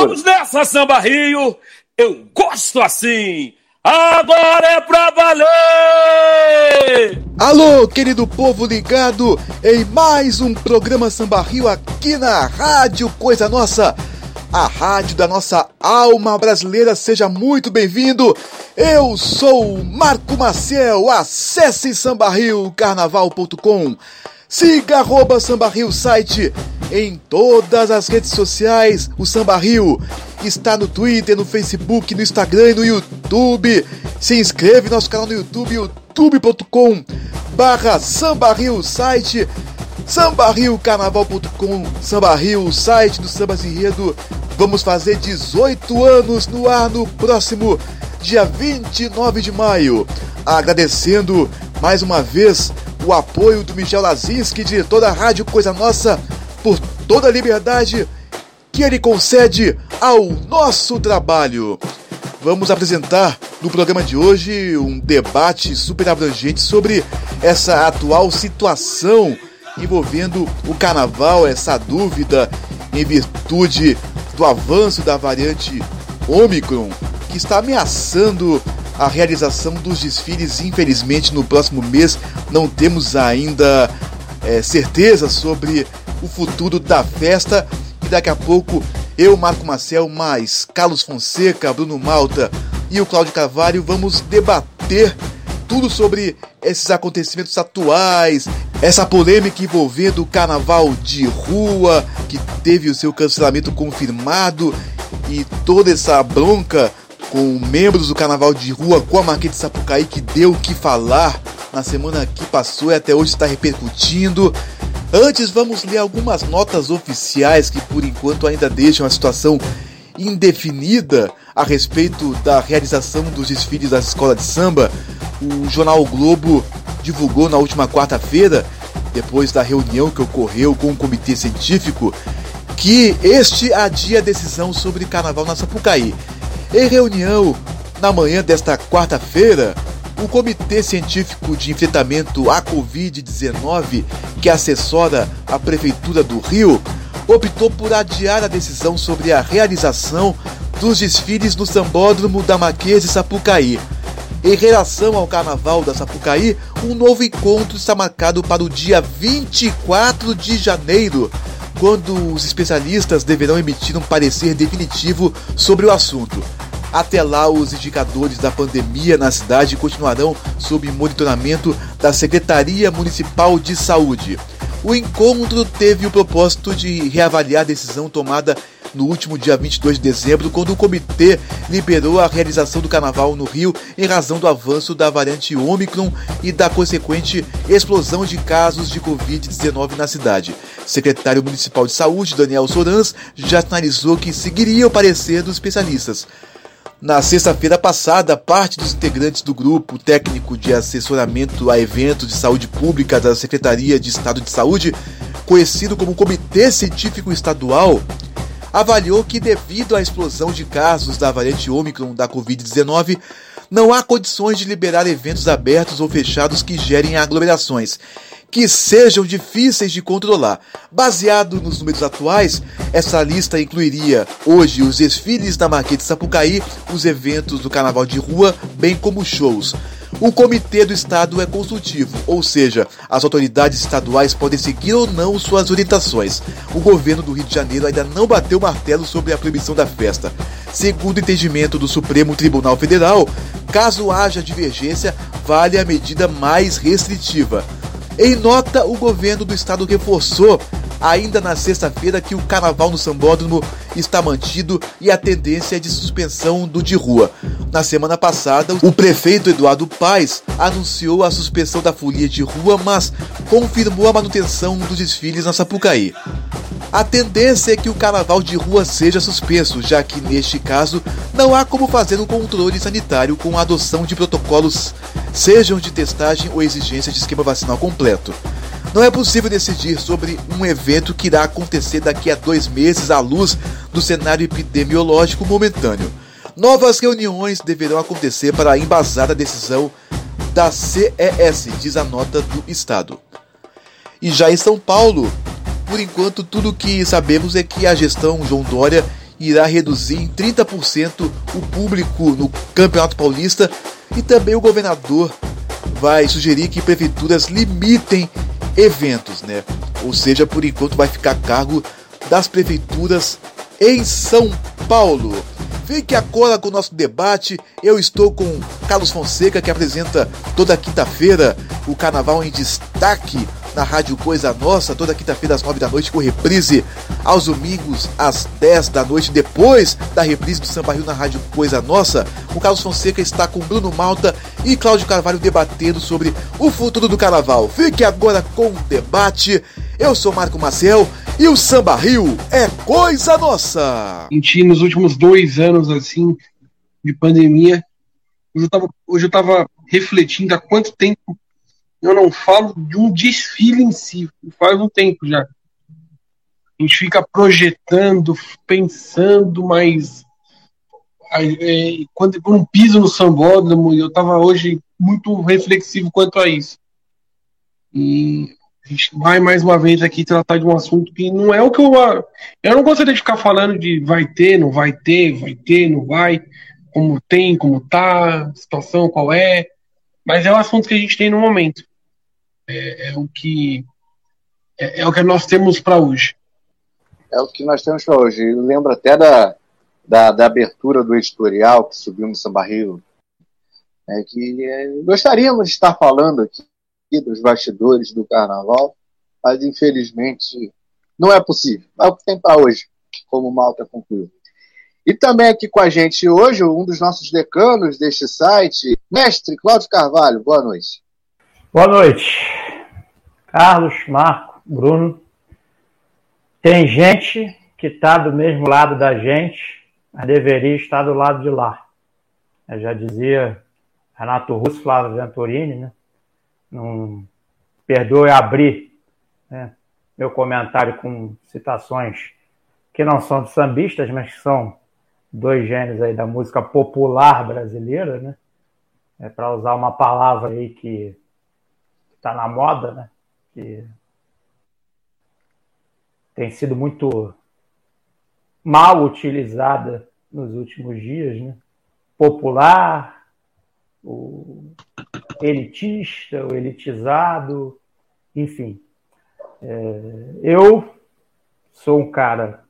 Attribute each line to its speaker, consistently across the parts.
Speaker 1: Vamos nessa, Samba Rio! Eu gosto assim! Agora é pra valer!
Speaker 2: Alô, querido povo ligado em mais um programa Samba Rio aqui na Rádio Coisa Nossa, a rádio da nossa alma brasileira. Seja muito bem-vindo. Eu sou Marco Maciel. Acesse sambarriocarnaval.com. Siga arroba Samba Rio site em todas as redes sociais. O Samba Rio está no Twitter, no Facebook, no Instagram e no YouTube. Se inscreve no nosso canal no YouTube, youtube.com barra Samba Rio site. sambarriocarnaval.com Samba Rio, site do Samba Enredo. Vamos fazer 18 anos no ar no próximo dia 29 de maio. Agradecendo mais uma vez o apoio do Michel Lazinski, diretor da Rádio Coisa Nossa, por toda a liberdade que ele concede ao nosso trabalho. Vamos apresentar no programa de hoje um debate super abrangente sobre essa atual situação envolvendo o carnaval, essa dúvida em virtude do avanço da variante Omicron que está ameaçando a realização dos desfiles. Infelizmente, no próximo mês não temos ainda é, certeza sobre o futuro da festa. E daqui a pouco eu, Marco Marcel, mais Carlos Fonseca, Bruno Malta e o Cláudio Carvalho vamos debater tudo sobre esses acontecimentos atuais, essa polêmica envolvendo o carnaval de rua, que teve o seu cancelamento confirmado, e toda essa bronca com membros do Carnaval de Rua com a Marquês de Sapucaí que deu o que falar na semana que passou e até hoje está repercutindo. Antes, vamos ler algumas notas oficiais que por enquanto ainda deixam a situação indefinida a respeito da realização dos desfiles das escolas de samba. O jornal o Globo divulgou na última quarta-feira, depois da reunião que ocorreu com o comitê científico, que este adia a decisão sobre carnaval na Sapucaí. Em reunião na manhã desta quarta-feira, o Comitê Científico de Enfrentamento à Covid-19, que assessora a Prefeitura do Rio, optou por adiar a decisão sobre a realização dos desfiles no Sambódromo da Marquês de Sapucaí. Em relação ao Carnaval da Sapucaí, um novo encontro está marcado para o dia 24 de janeiro, quando os especialistas deverão emitir um parecer definitivo sobre o assunto. Até lá, os indicadores da pandemia na cidade continuarão sob monitoramento da Secretaria Municipal de Saúde. O encontro teve o propósito de reavaliar a decisão tomada no último dia 22 de dezembro, quando o comitê liberou a realização do carnaval no Rio em razão do avanço da variante Omicron e da consequente explosão de casos de Covid-19 na cidade. Secretário Municipal de Saúde, Daniel Sorans, já sinalizou que seguiria o parecer dos especialistas. Na sexta-feira passada, parte dos integrantes do grupo técnico de assessoramento a eventos de saúde pública da Secretaria de Estado de Saúde, conhecido como Comitê Científico Estadual, avaliou que, devido à explosão de casos da variante Ômicron da Covid-19, não há condições de liberar eventos abertos ou fechados que gerem aglomerações que sejam difíceis de controlar. Baseado nos números atuais, essa lista incluiria hoje os desfiles da Marquês de Sapucaí, os eventos do Carnaval de Rua, bem como shows. O Comitê do Estado é consultivo, ou seja, as autoridades estaduais podem seguir ou não suas orientações. O governo do Rio de Janeiro ainda não bateu o martelo sobre a proibição da festa. Segundo o entendimento do Supremo Tribunal Federal, caso haja divergência, vale a medida mais restritiva. Em nota, o governo do estado reforçou ainda na sexta-feira que o carnaval no Sambódromo está mantido e a tendência é de suspensão do de rua. Na semana passada, o prefeito Eduardo Paes anunciou a suspensão da folia de rua, mas confirmou a manutenção dos desfiles na Sapucaí. A tendência é que o carnaval de rua seja suspenso, já que neste caso não há como fazer um controle sanitário com a adoção de protocolos, sejam de testagem ou exigência de esquema vacinal completo. Não é possível decidir sobre um evento que irá acontecer daqui a dois meses à luz do cenário epidemiológico momentâneo. Novas reuniões deverão acontecer para embasar a decisão da CES, diz a nota do Estado. E já em São Paulo, por enquanto, tudo o que sabemos é que a gestão João Dória irá reduzir em 30% o público no Campeonato Paulista e também o governador vai sugerir que prefeituras limitem eventos, né? Ou seja, por enquanto vai ficar a cargo das prefeituras em São Paulo. Fique agora com o nosso debate. Eu estou com Carlos Fonseca, que apresenta toda quinta-feira o Carnaval em Destaque na Rádio Coisa Nossa, toda quinta-feira às 9 da noite, com reprise aos domingos às 10 da noite, depois da reprise do Samba Rio na Rádio Coisa Nossa. O Carlos Fonseca está com Bruno Malta e Cláudio Carvalho debatendo sobre o futuro do carnaval. Fique agora com o debate. Eu sou Marco Marcel e o Samba Rio é coisa nossa.
Speaker 3: Senti nos últimos dois anos assim de pandemia, hoje eu tava, hoje eu tava refletindo há quanto tempo eu não falo de um desfile em si, faz um tempo já. A gente fica projetando, pensando, mas é, quando não piso no sambódromo, eu estava hoje muito reflexivo quanto a isso. E a gente vai mais uma vez aqui tratar de um assunto que não é o que eu. Eu não gostaria de ficar falando de vai ter, não vai ter, vai ter, não vai, como tem, como tá, situação qual é. Mas é o assunto que a gente tem no momento é, é o que é, é, o que nós temos para hoje.
Speaker 4: É o que nós temos para hoje. Eu lembro até da, da, da, abertura do editorial que subiu no Samba Rio, é, que é, gostaríamos de estar falando aqui dos bastidores do Carnaval, mas infelizmente não é possível. É o que tem para hoje, como o Malta concluiu. E também aqui com a gente hoje, um dos nossos decanos deste site, mestre Cláudio Carvalho. Boa noite.
Speaker 5: Boa noite, Carlos, Marco, Bruno. Tem gente que está do mesmo lado da gente, mas deveria estar do lado de lá. Eu já dizia Renato Russo, Flávio Venturini, né? Não perdoe abrir né? meu comentário com citações que não são de sambistas, mas que são dois gênios aí da música popular brasileira, né? É para usar uma palavra aí que está na moda, né? Que tem sido muito mal utilizada nos últimos dias, né? Popular, o elitista, o elitizado, enfim. É, eu sou um cara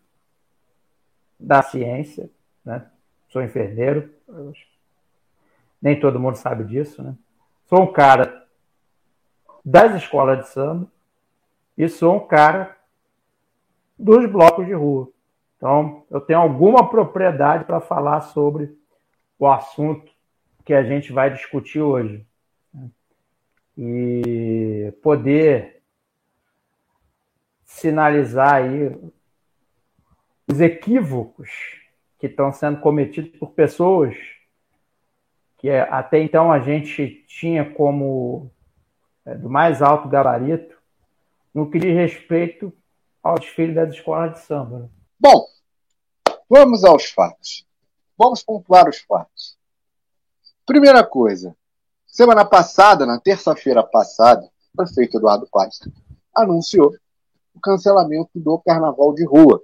Speaker 5: da ciência, né? Sou enfermeiro, nem todo mundo sabe disso, né? Sou um cara das escolas de samba e sou um cara dos blocos de rua. Então, eu tenho alguma propriedade para falar sobre o assunto que a gente vai discutir hoje. E poder sinalizar aí os equívocos que estão sendo cometidos por pessoas que até então a gente tinha como do mais alto gabarito no que diz respeito ao desfile das escolas de samba. Né?
Speaker 4: Bom, vamos aos fatos. Vamos pontuar os fatos. Primeira coisa, semana passada, na terça-feira passada, o prefeito Eduardo Paes anunciou o cancelamento do carnaval de rua,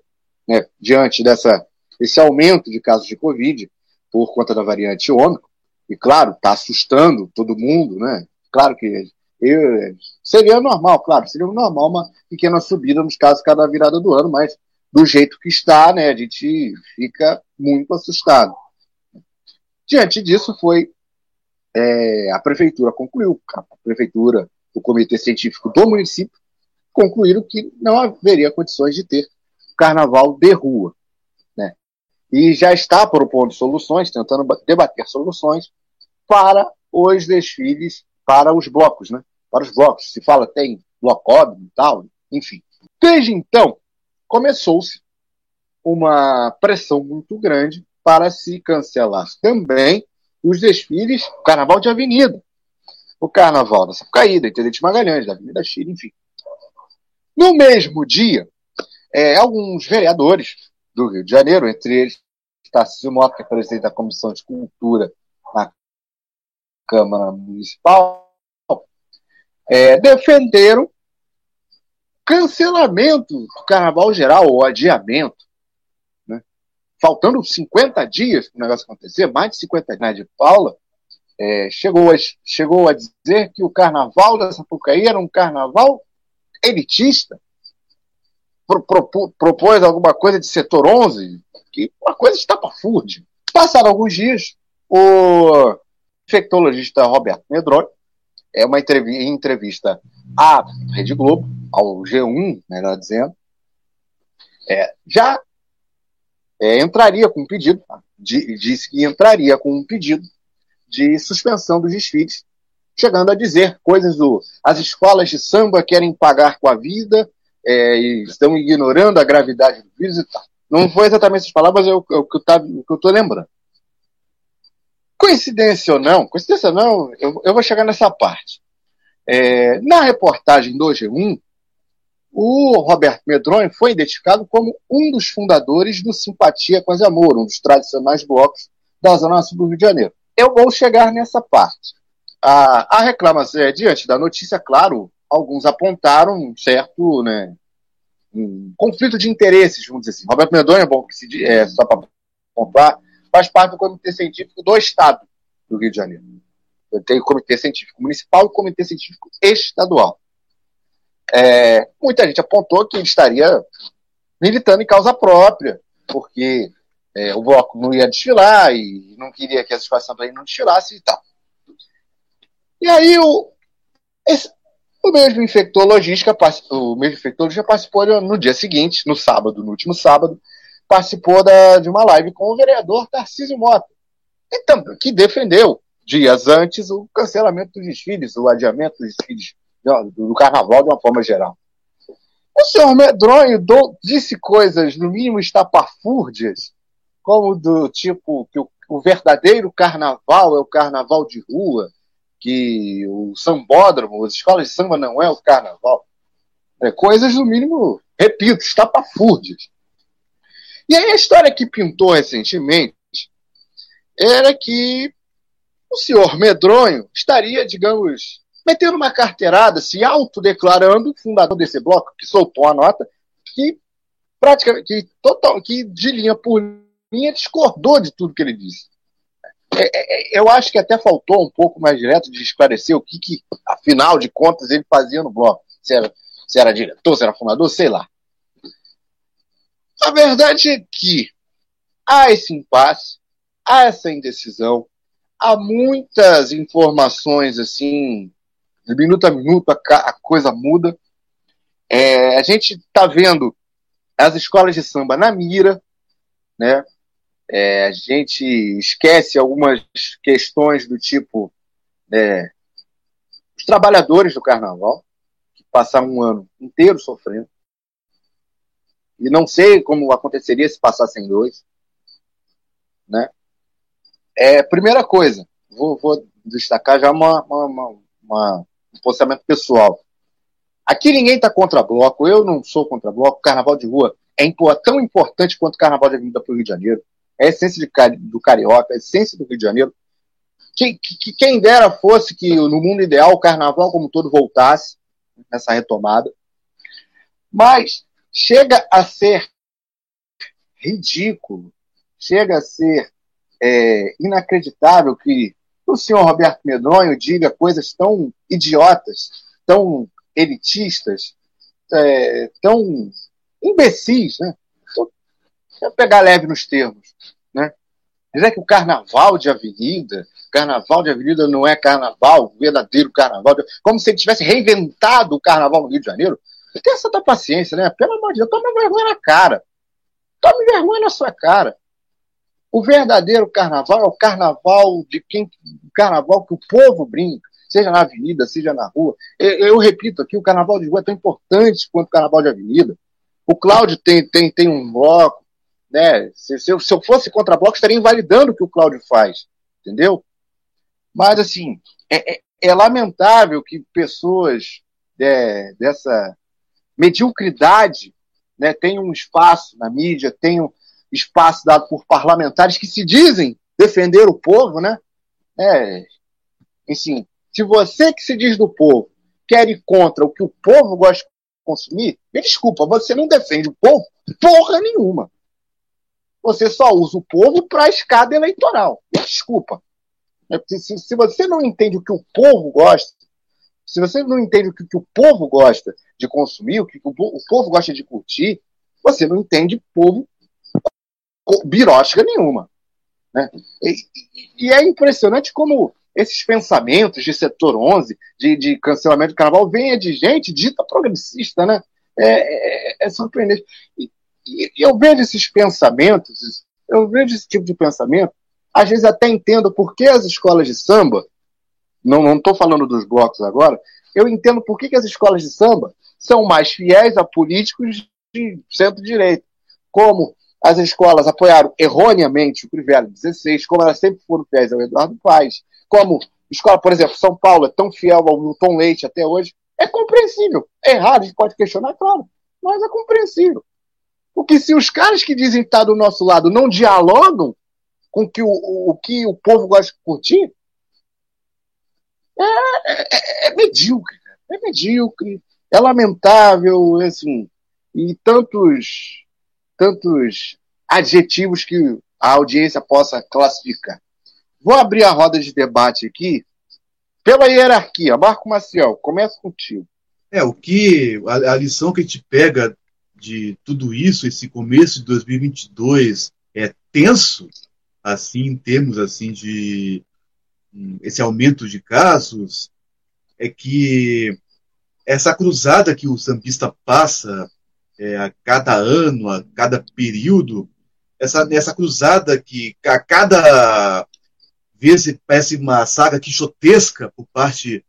Speaker 4: né, diante dessa, desse aumento de casos de Covid por conta da variante Ômicron, e claro, está assustando todo mundo, né? Claro que eu, seria normal, claro, seria normal uma pequena subida nos casos cada virada do ano, mas do jeito que está, né, a gente fica muito assustado. Diante disso, foi é, a prefeitura concluiu, a prefeitura, o comitê científico do município concluíram que não haveria condições de ter carnaval de rua, né? E já está propondo soluções, tentando debater soluções para os desfiles para os blocos, né? Para os blocos. Se fala tem blocódromo e tal, enfim. Desde então, começou-se uma pressão muito grande para se cancelar também os desfiles, o carnaval de avenida, o carnaval da Sapucaí, da Intendente Magalhães, da Avenida Chile, enfim. No mesmo dia, é, alguns vereadores do Rio de Janeiro, entre eles Tarcísio Mota, que é presidente da Comissão de Cultura na Câmara Municipal, é, defenderam cancelamento do carnaval geral, ou adiamento. Né? faltando 50 dias para o negócio acontecer, mais de 50 dias de Paula, é, chegou, a, chegou a dizer que o carnaval da Sapucaí era um carnaval elitista. Pro, pro, propôs alguma coisa de setor 11, que uma coisa estapafúrdia. Passaram alguns dias, o infectologista Roberto Medrone, é uma entrevista à Rede Globo, ao G1, melhor dizendo, é, já é, entraria com um pedido, disse que entraria com um pedido de suspensão dos desfiles, chegando a dizer coisas do as escolas de samba querem pagar com a vida é, e estão ignorando a gravidade do vírus e tal. Não foi exatamente essas palavras, é o, é o que eu estou lembrando. Coincidência ou não, coincidência ou não, eu, eu vou chegar nessa parte. É, na reportagem do G1, o Roberto Medronho foi identificado como um dos fundadores do Simpatia com Amor, um dos tradicionais blocos da Zona Sul do Rio de Janeiro. Eu vou chegar nessa parte. A, a reclamação, é, diante da notícia, claro, alguns apontaram um certo né, um conflito de interesses, vamos dizer assim. Roberto Medonha, é bom se é, só para apontar, faz parte do Comitê Científico do Estado do Rio de Janeiro. Tem o Comitê Científico Municipal e o Comitê Científico Estadual. É, muita gente apontou que ele estaria militando em causa própria, porque é, o bloco não ia desfilar e não queria que as escolas também não desfilassem e tal. E aí o, esse, o mesmo infectologista, o mesmo infectologista participou no dia seguinte, no sábado, no último sábado, participou da, de uma live com o vereador Tarcísio Mota, então, que defendeu dias antes o cancelamento dos desfiles, o adiamento dos desfiles do, do carnaval de uma forma geral. O senhor Medronho do, disse coisas, no mínimo, estapafúrdias, como do tipo que o, o verdadeiro carnaval é o carnaval de rua, que o sambódromo, as escolas de samba não é o carnaval. É, coisas, no mínimo, repito, estapafúrdias. E aí a história que pintou recentemente era que o senhor Medronho estaria, digamos, metendo uma carteirada, se autodeclarando fundador desse bloco, que soltou a nota, que praticamente, que, total, que de linha por linha discordou de tudo que ele disse. É, é, é, eu acho que até faltou um pouco mais direto de esclarecer o que, que afinal de contas, ele fazia no bloco. Se era, se era diretor, se era fundador, sei lá. A verdade é que há esse impasse, há essa indecisão, há muitas informações assim, de minuto a minuto a, coisa muda. É, a gente está vendo as escolas de samba na mira, né? É, a gente esquece algumas questões do tipo é, os trabalhadores do carnaval, que passaram um ano inteiro sofrendo. E não sei como aconteceria se passassem dois. Né? É, primeira coisa, vou, vou destacar já uma, uma, uma, um posicionamento pessoal. Aqui ninguém está contra bloco, eu não sou contra bloco, carnaval de rua é tão importante quanto o carnaval de avenida para o Rio de Janeiro é a essência de, do carioca, a essência do Rio de Janeiro. Que, que, quem dera fosse que no mundo ideal o carnaval como todo voltasse nessa retomada. Mas chega a ser ridículo, chega a ser é, inacreditável que o senhor Roberto Medonho diga coisas tão idiotas, tão elitistas, é, tão imbecis, né? Pegar leve nos termos. Né? Dizer que o carnaval de avenida, carnaval de avenida não é carnaval, verdadeiro carnaval, como se ele tivesse reinventado o carnaval no Rio de Janeiro. Tenha essa paciência, né? Pelo amor de Deus, tome vergonha na cara. Tome vergonha na sua cara. O verdadeiro carnaval é o carnaval de quem. O carnaval que o povo brinca, seja na avenida, seja na rua. Eu, eu repito aqui, o carnaval de rua é tão importante quanto o carnaval de avenida. O Cláudio tem, tem, tem um bloco, né? Se, se, eu, se eu fosse contra bloco, estaria invalidando o que o Cláudio faz, entendeu? Mas, assim, é, é, é lamentável que pessoas é, dessa mediocridade né, tenham um espaço na mídia, tenham espaço dado por parlamentares que se dizem defender o povo, né? É, se você que se diz do povo quer ir contra o que o povo gosta de consumir, me desculpa, você não defende o povo porra nenhuma. você só usa o povo para a escada eleitoral. Desculpa. É se, você não entende o que o povo gosta, se você não entende o que, que o povo gosta de consumir, o que o, o povo gosta de curtir, você não entende povo birosca nenhuma. Né? E, e, é impressionante como esses pensamentos de setor 11, de, de cancelamento do carnaval, vêm de gente dita progressista, né? É, é, é surpreendente. E, e, eu vejo esses pensamentos, eu vejo esse tipo de pensamento, às vezes até entendo por que as escolas de samba, não estou falando dos blocos agora, eu entendo por que, que as escolas de samba são mais fiéis a políticos de centro-direita, como as escolas apoiaram erroneamente o Crivella 16, como elas sempre foram fiéis ao Eduardo Paes, como escola, por exemplo, São Paulo é tão fiel ao Milton Leite até hoje, é compreensível. É errado, a gente pode questionar, claro, mas é compreensível. Porque se os caras que dizem estar do nosso lado não dialogam com que o, o que o povo gosta de curtir, é, é, é, medíocre. É medíocre, é lamentável, assim, e tantos, tantos adjetivos que a audiência possa classificar. Vou abrir a roda de debate aqui pela hierarquia. Marco Maciel, começa contigo.
Speaker 2: É, o que a, a, lição que a gente pega de tudo isso, esse começo de 2022 é tenso, assim, em termos assim de esse aumento de casos, é que essa cruzada que o sambista passa é, a cada ano, a cada período, essa, essa cruzada que a cada vez parece uma saga quixotesca por parte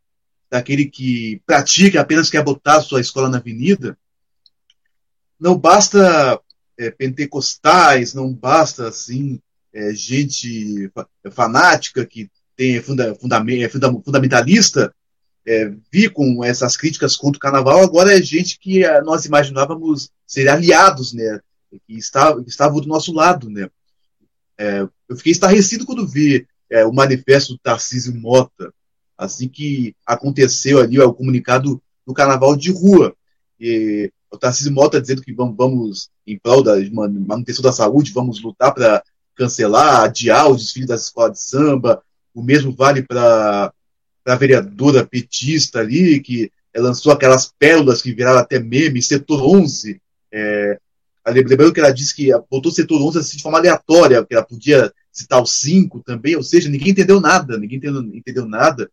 Speaker 2: daquele que pratica apenas quer botar sua escola na avenida. Não basta é, pentecostais, não basta assim é, gente fanática que tem funda, funda, é fundamentalista é, vir com essas críticas contra o carnaval. Agora é gente que é, nós imaginávamos ser aliados, né? Que estavam estava do nosso lado, né? É, eu fiquei estarrecido quando vi é, o manifesto do Tarcísio Mota, assim que aconteceu ali o comunicado do carnaval de rua. E o Tarcísio Mota dizendo que vamos, vamos em prol da manutenção da saúde, vamos lutar para cancelar, adiar o desfile das escolas de samba. O mesmo vale para a vereadora petista ali, que lançou aquelas pérolas que viraram até meme, setor 11. É, lembrando que ela disse que botou setor 11 assim, de forma aleatória, que ela podia citar o 5 também, ou seja, ninguém entendeu nada, ninguém entendeu, entendeu nada.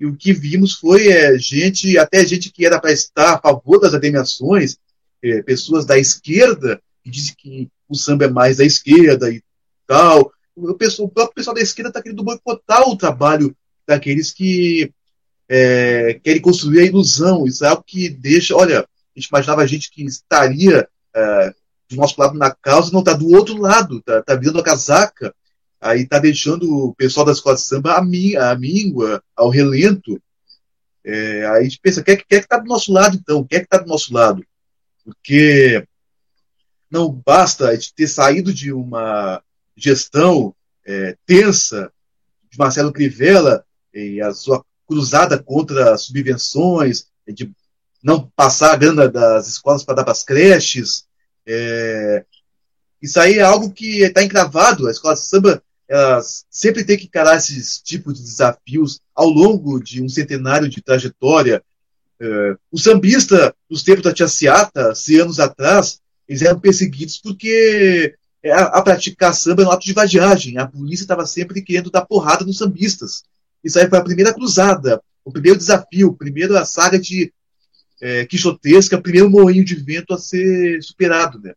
Speaker 2: E o que vimos foi é, gente, até gente que era para estar a favor das agremiações, é, pessoas da esquerda, que dizem que o samba é mais da esquerda e tal. O, pessoal, o próprio pessoal da esquerda está querendo boicotar o trabalho daqueles que é, querem construir a ilusão. Isso é algo que deixa. Olha, a gente imaginava a gente que estaria é, do nosso lado na causa, não está do outro lado, está tá virando a casaca aí tá deixando o pessoal da escola de samba a, mí, a míngua, ao relento. É, aí a gente pensa, quem quem é que está do nosso lado, então? Quem é que está do nosso lado? Porque não basta a gente ter saído de uma gestão é, tensa de Marcelo Crivella e a sua cruzada contra subvenções, de não passar a grana das escolas para dar para as creches. É, isso aí é algo que está encravado. A escola de samba sempre têm que encarar esses tipos de desafios ao longo de um centenário de trajetória. É, o sambista, nos tempos da Tia Seata, 100 anos atrás, eles eram perseguidos porque a, a praticar samba era um ato de vadiagem. A polícia estava sempre querendo dar porrada nos sambistas. Isso aí foi a primeira cruzada, o primeiro desafio, a primeira saga de é, quixotesca, o primeiro moinho de vento a ser superado. Né?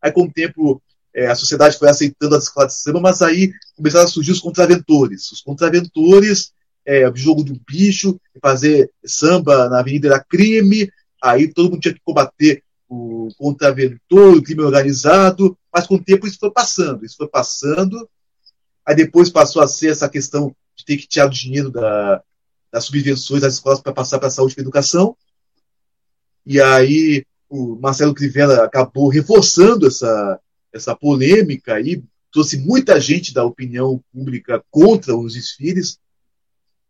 Speaker 2: Aí, com o tempo, é, a sociedade foi aceitando as escolas de samba, mas aí começaram a surgir os contraventores. Os contraventores, é, jogo do bicho, fazer samba na avenida era crime, aí todo mundo tinha que combater o contraventor, o crime organizado, mas com o tempo isso foi passando, isso foi passando, aí depois passou a ser essa questão de ter que tirar o dinheiro da, das subvenções das escolas para passar para a saúde e para a educação, e aí o Marcelo Crivella acabou reforçando essa, essa polêmica aí, trouxe muita gente da opinião pública contra os desfiles.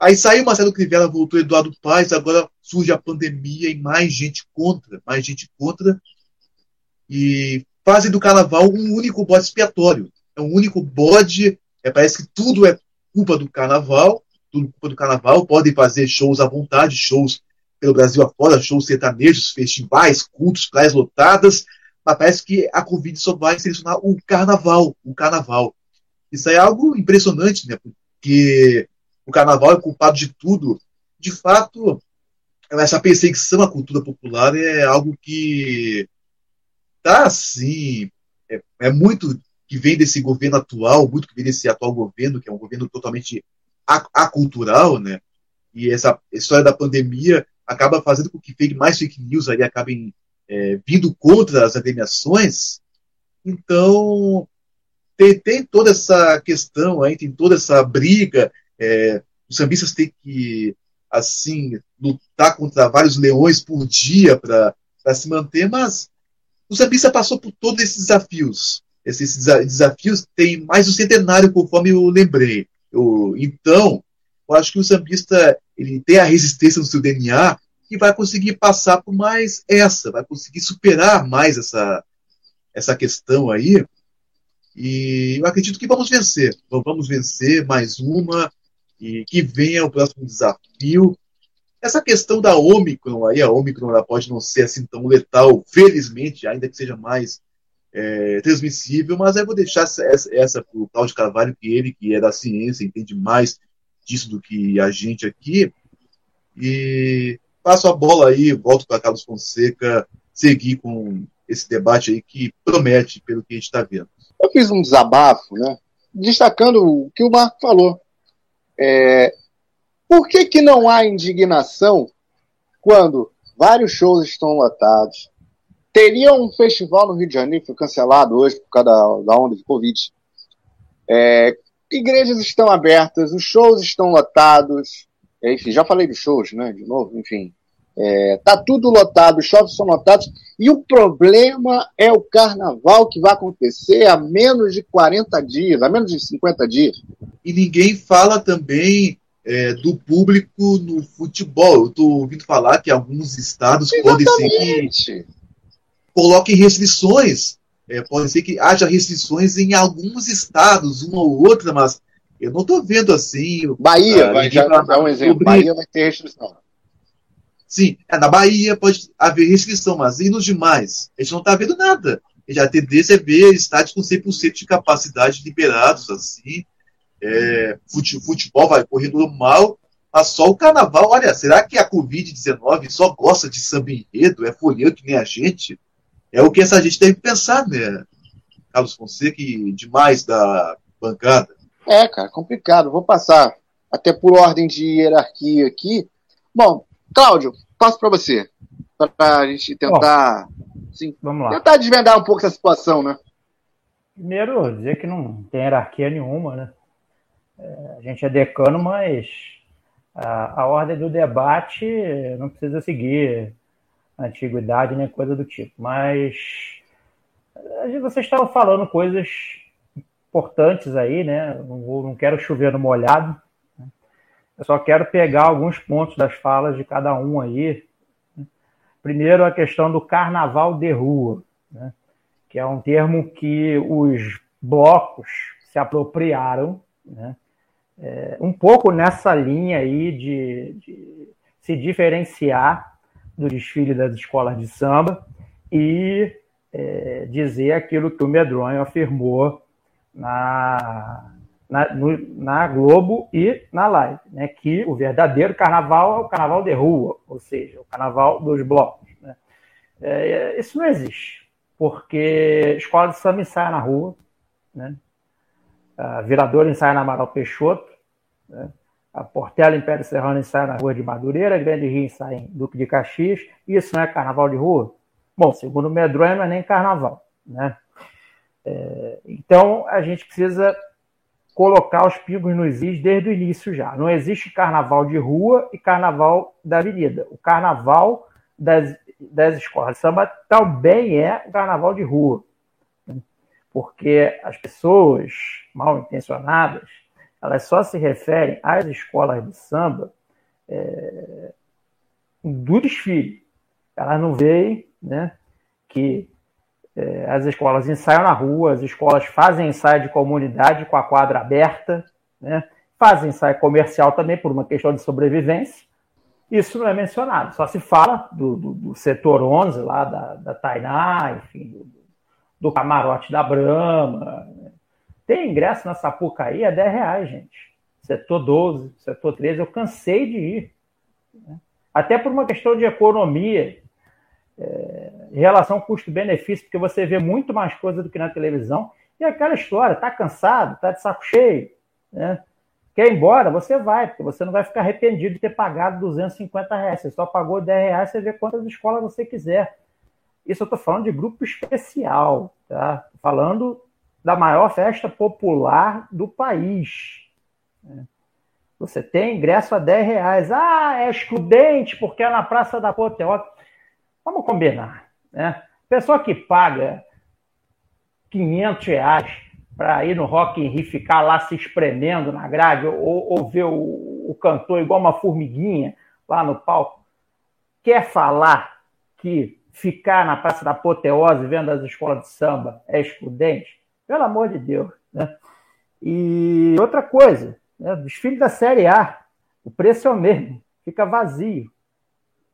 Speaker 2: Aí saiu Marcelo Crivella, voltou Eduardo Paes, agora surge a pandemia e mais gente contra, mais gente contra. E fazem do carnaval um único bode expiatório. É um único bode, é, parece que tudo é culpa do carnaval, tudo culpa do carnaval, podem fazer shows à vontade, shows pelo Brasil afora, shows sertanejos, festivais, cultos, praias lotadas, mas parece que a Covid só vai selecionar o carnaval, o carnaval. Isso é algo impressionante, né? Porque o carnaval é culpado de tudo. De fato, essa perseguição à cultura popular é algo que tá assim, é, é muito que vem desse governo atual, muito que vem desse atual governo, que é um governo totalmente acultural, né? E essa história da pandemia acaba fazendo com que fake, mais fake news aí acabem é, vindo contra as agremiações. Então, tem, tem, toda essa questão aí, tem toda essa briga. É, os sambistas têm que, assim, lutar contra vários leões por dia para se manter, mas o sambista passou por todos esses desafios. Esses desafios têm mais um centenário, conforme eu lembrei. Eu, então, eu acho que o sambista ele tem a resistência no seu DNA e vai conseguir passar por mais essa, vai conseguir superar mais essa, essa questão aí. E eu acredito que vamos vencer. Vamos vencer mais uma e que venha o próximo desafio. Essa questão da Omicron aí, a Omicron ela pode não ser assim tão letal, felizmente, ainda que seja mais é, transmissível, mas eu vou deixar essa, essa para o de Carvalho, que ele, que é da ciência, entende mais disso do que a gente aqui. E passo a bola aí, volto para Carlos Fonseca seguir com esse debate aí que promete pelo que a gente está vendo.
Speaker 4: Eu fiz um desabafo, né, destacando o que o Marco falou. É, por que, que não há indignação quando vários shows estão lotados? Teria um festival no Rio de Janeiro, foi cancelado hoje por causa da, da onda de Covid. É, igrejas estão abertas, os shows estão lotados, enfim, já falei dos shows, né? De novo, enfim. É, tá tudo lotado, os shows são lotados, e o problema é o carnaval que vai acontecer a menos de 40 dias, a menos de 50 dias.
Speaker 2: E ninguém fala também é, do público no futebol. Eu estou ouvindo falar que alguns estados Exatamente. podem ser que coloquem restrições. É, pode ser que haja restrições em alguns estados, uma ou outra, mas eu não estou vendo assim.
Speaker 4: Bahia, ah, vai, já dar um exemplo. Sobre... Bahia vai ter restrição.
Speaker 2: Sim, é, na Bahia pode haver restrição, mas e nos demais? A gente não está vendo nada. A tendência é ver estádios com 100% de capacidade liberados, assim. É, futebol vai correndo mal, mas só o carnaval. Olha, será que a Covid-19 só gosta de samba enredo? É folheiro que nem a gente? É o que essa gente deve pensar, né? Carlos Fonseca e demais da bancada.
Speaker 4: É, cara, complicado. Vou passar até por ordem de hierarquia aqui. Bom, Cláudio, passo para você. Para a gente tentar, sim, vamos lá. tentar desvendar um pouco essa situação, né?
Speaker 5: Primeiro, dizer que não tem hierarquia nenhuma, né? É, a gente é decano, mas a, a, ordem do debate não precisa seguir a antiguidade nem coisa do tipo. Mas vocês estavam falando coisas importantes aí, né? Não, não quero chover no molhado. Eu só quero pegar alguns pontos das falas de cada um aí. Né? Primeiro, a questão do carnaval de rua, né? que é um termo que os blocos se apropriaram, né? É, um pouco nessa linha aí de, de se diferenciar do desfile das escolas de samba e é, dizer aquilo que o Medronho afirmou na, na, no, na Globo e na live, né? que o verdadeiro carnaval é o carnaval de rua, ou seja, o carnaval dos blocos. Né? É, isso não existe, porque escola de samba ensaia na rua, né? a Viradora ensaia na Amaral Peixoto, né? a Portela Império Serrano ensaia na Rua de Madureira, Grande Rio ensaia em Duque de Caxias, isso não é carnaval de rua? Bom, segundo o Medronho, não é nem carnaval, né? É, então, a gente precisa colocar os pingos nos is desde o início já. Não existe carnaval de rua e carnaval da avenida. O carnaval das, das escolas de samba também é o carnaval de rua. Porque as pessoas mal intencionadas, elas só se referem às escolas de samba é, do desfile. Elas não veem né, que as escolas ensaiam na rua, as escolas fazem ensaio de comunidade com a quadra aberta, né? fazem ensaio comercial também por uma questão de sobrevivência. Isso não é mencionado, só se fala do, do, do setor 11 lá da, da Tainá, enfim, do, do camarote da Brama. Tem ingresso na Sapucaí a 10 reais, gente. Setor 12, setor 13, eu cansei de ir. Né? Até por uma questão de economia, é, em relação custo-benefício, porque você vê muito mais coisa do que na televisão. E aquela história, tá cansado, tá de saco cheio, né? Quer ir embora? Você vai, porque você não vai ficar arrependido de ter pagado 250 reais. Você só pagou 10 reais, você vê quantas escolas você quiser. Isso eu estou falando de grupo especial, tá? Falando da maior festa popular do país. Né? Você tem ingresso a 10 reais. Ah, é excludente porque é na Praça da Apoteose. Vamos combinar. Né? Pessoa que paga 500 reais para ir no Rock in Rio ficar lá se espremendo na grade ou, ou ver o, o cantor igual uma formiguinha lá no palco, quer falar que ficar na Praça da Apoteose vendo as escolas de samba é excludente? Pelo amor de Deus. Né? E outra coisa, né? desfile da Série A, o preço é o mesmo, fica vazio.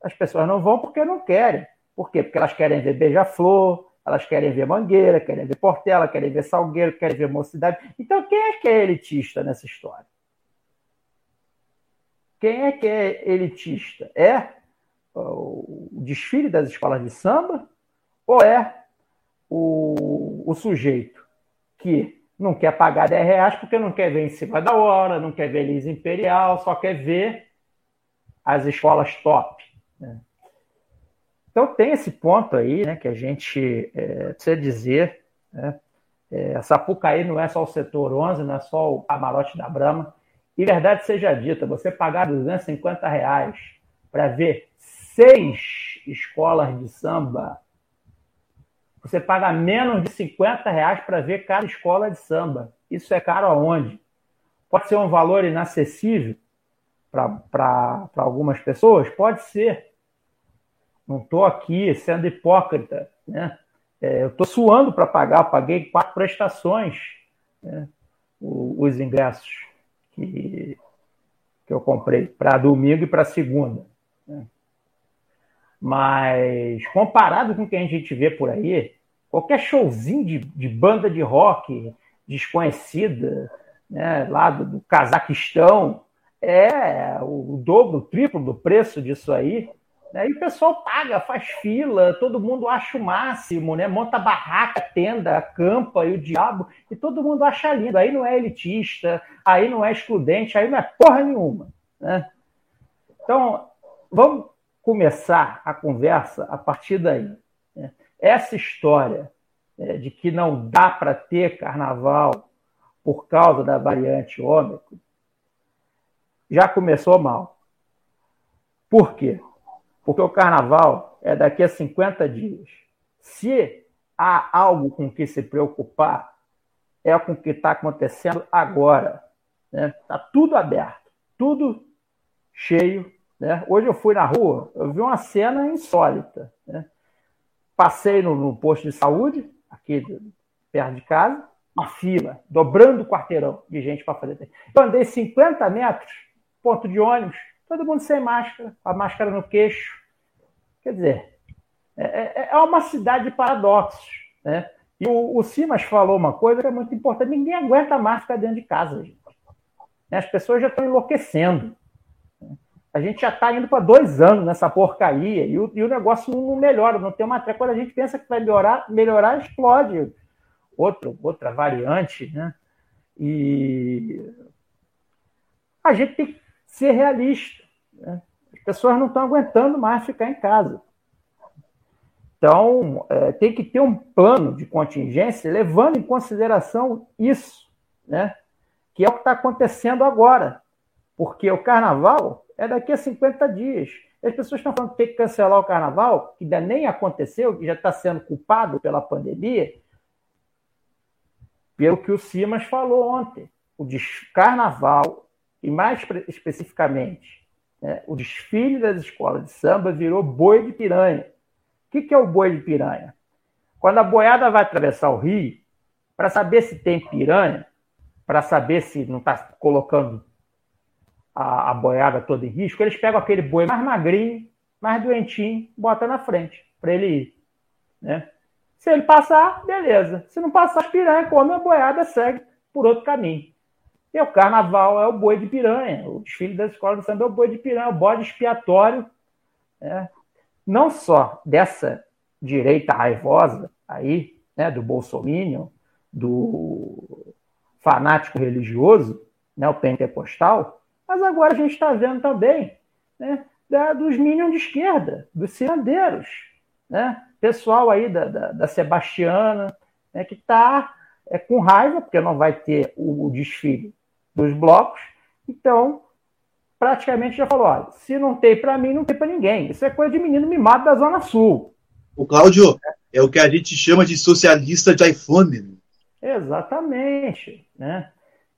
Speaker 5: As pessoas não vão porque não querem. Por quê? Porque elas querem ver beija-flor, elas querem ver Mangueira, querem ver Portela, querem ver Salgueiro, querem ver Mocidade. Então, quem é que é elitista nessa história? Quem é que é elitista? É o desfile das escolas de samba ou é o, o sujeito que não quer pagar 10 reais porque não quer ver em cima da hora, não quer ver Lisa Imperial, só quer ver as escolas top. Né? Então tem esse ponto aí né, que a gente é, precisa dizer. Né? É, Sapucaí não é só o setor 11, não é só o camarote da Brama. E verdade seja dita, você pagar 250 reais para ver seis escolas de samba, você paga menos de 50 reais para ver cada escola de samba. Isso é caro aonde? Pode ser um valor inacessível para algumas pessoas? Pode ser. Não estou aqui sendo hipócrita. Né? É, eu estou suando para pagar. Paguei quatro prestações né? os ingressos que, que eu comprei para domingo e para segunda. Né? Mas comparado com o que a gente vê por aí, qualquer showzinho de, de banda de rock desconhecida, né, lá do, do Cazaquistão, é o dobro, o triplo do preço disso aí. Aí o pessoal paga, faz fila, todo mundo acha o máximo, né? Monta barraca, tenda, acampa e o diabo, e todo mundo acha lindo. Aí não é elitista, aí não é excludente, aí não é porra nenhuma. Né? Então, vamos começar a conversa a partir daí. Né? Essa história né, de que não dá para ter carnaval por causa da variante ômicron já começou mal. Por quê? Porque o carnaval é daqui a 50 dias. Se há algo com que se preocupar, é com o que está acontecendo agora. Está né? Tá tudo aberto, tudo cheio. Né? Hoje eu fui na rua, eu vi uma cena insólita. Né? Passei no, no, posto de saúde, aqui perto de casa, uma fila, dobrando o quarteirão de gente para fazer. Eu andei 50 metros, ponto de ônibus, todo mundo sem máscara, a máscara no queixo. Quer dizer, é, é, é uma cidade de paradoxos. Né? E o, o Simas falou uma coisa que é muito importante: ninguém aguenta máscara dentro de casa. Gente. As pessoas já estão enlouquecendo. A gente já está indo para dois anos nessa porcaria e o, e o negócio não melhora, não tem uma trégua. Quando a gente pensa que vai melhorar, melhorar explode outro, outra variante, né? E a gente tem que ser realista. Né? As pessoas não estão aguentando mais ficar em casa. Então, é, tem que ter um plano de contingência levando em consideração isso, né? que é o que está acontecendo agora. Porque o carnaval é daqui a 50 dias. As pessoas estão falando que tem que cancelar o carnaval, que ainda nem aconteceu, que já está sendo culpado pela pandemia, pelo que o Simas falou ontem. O carnaval e mais especificamente, né, o desfile das escolas de samba virou boi de piranha. O que, que é o boi de piranha? Quando a boiada vai atravessar o rio, para saber se tem piranha, para saber se não está colocando a, a, boiada toda em risco, eles pegam aquele boi mais magrinho, mais doentinho, bota na frente para ele ir. Né? Se ele passar, beleza. Se não passar, as piranha come a boiada, segue por outro caminho. E o carnaval é o boi de piranha. O desfile da escola do samba é o boi de piranha, o bode expiatório. Né? Não só dessa direita raivosa aí, né, do bolsominion, do fanático religioso, né, o pentecostal, mas agora a gente está vendo também né, da, dos minions de esquerda, dos cirandeiros, né, pessoal aí da, da, da Sebastiana, né, que está é, com raiva, porque não vai ter o, o desfile dos blocos, então praticamente já falou: olha, se não tem para mim, não tem para ninguém. Isso é coisa de menino mimado da Zona Sul.
Speaker 2: O Cláudio é o que a gente chama de socialista de iPhone.
Speaker 5: Exatamente. Né?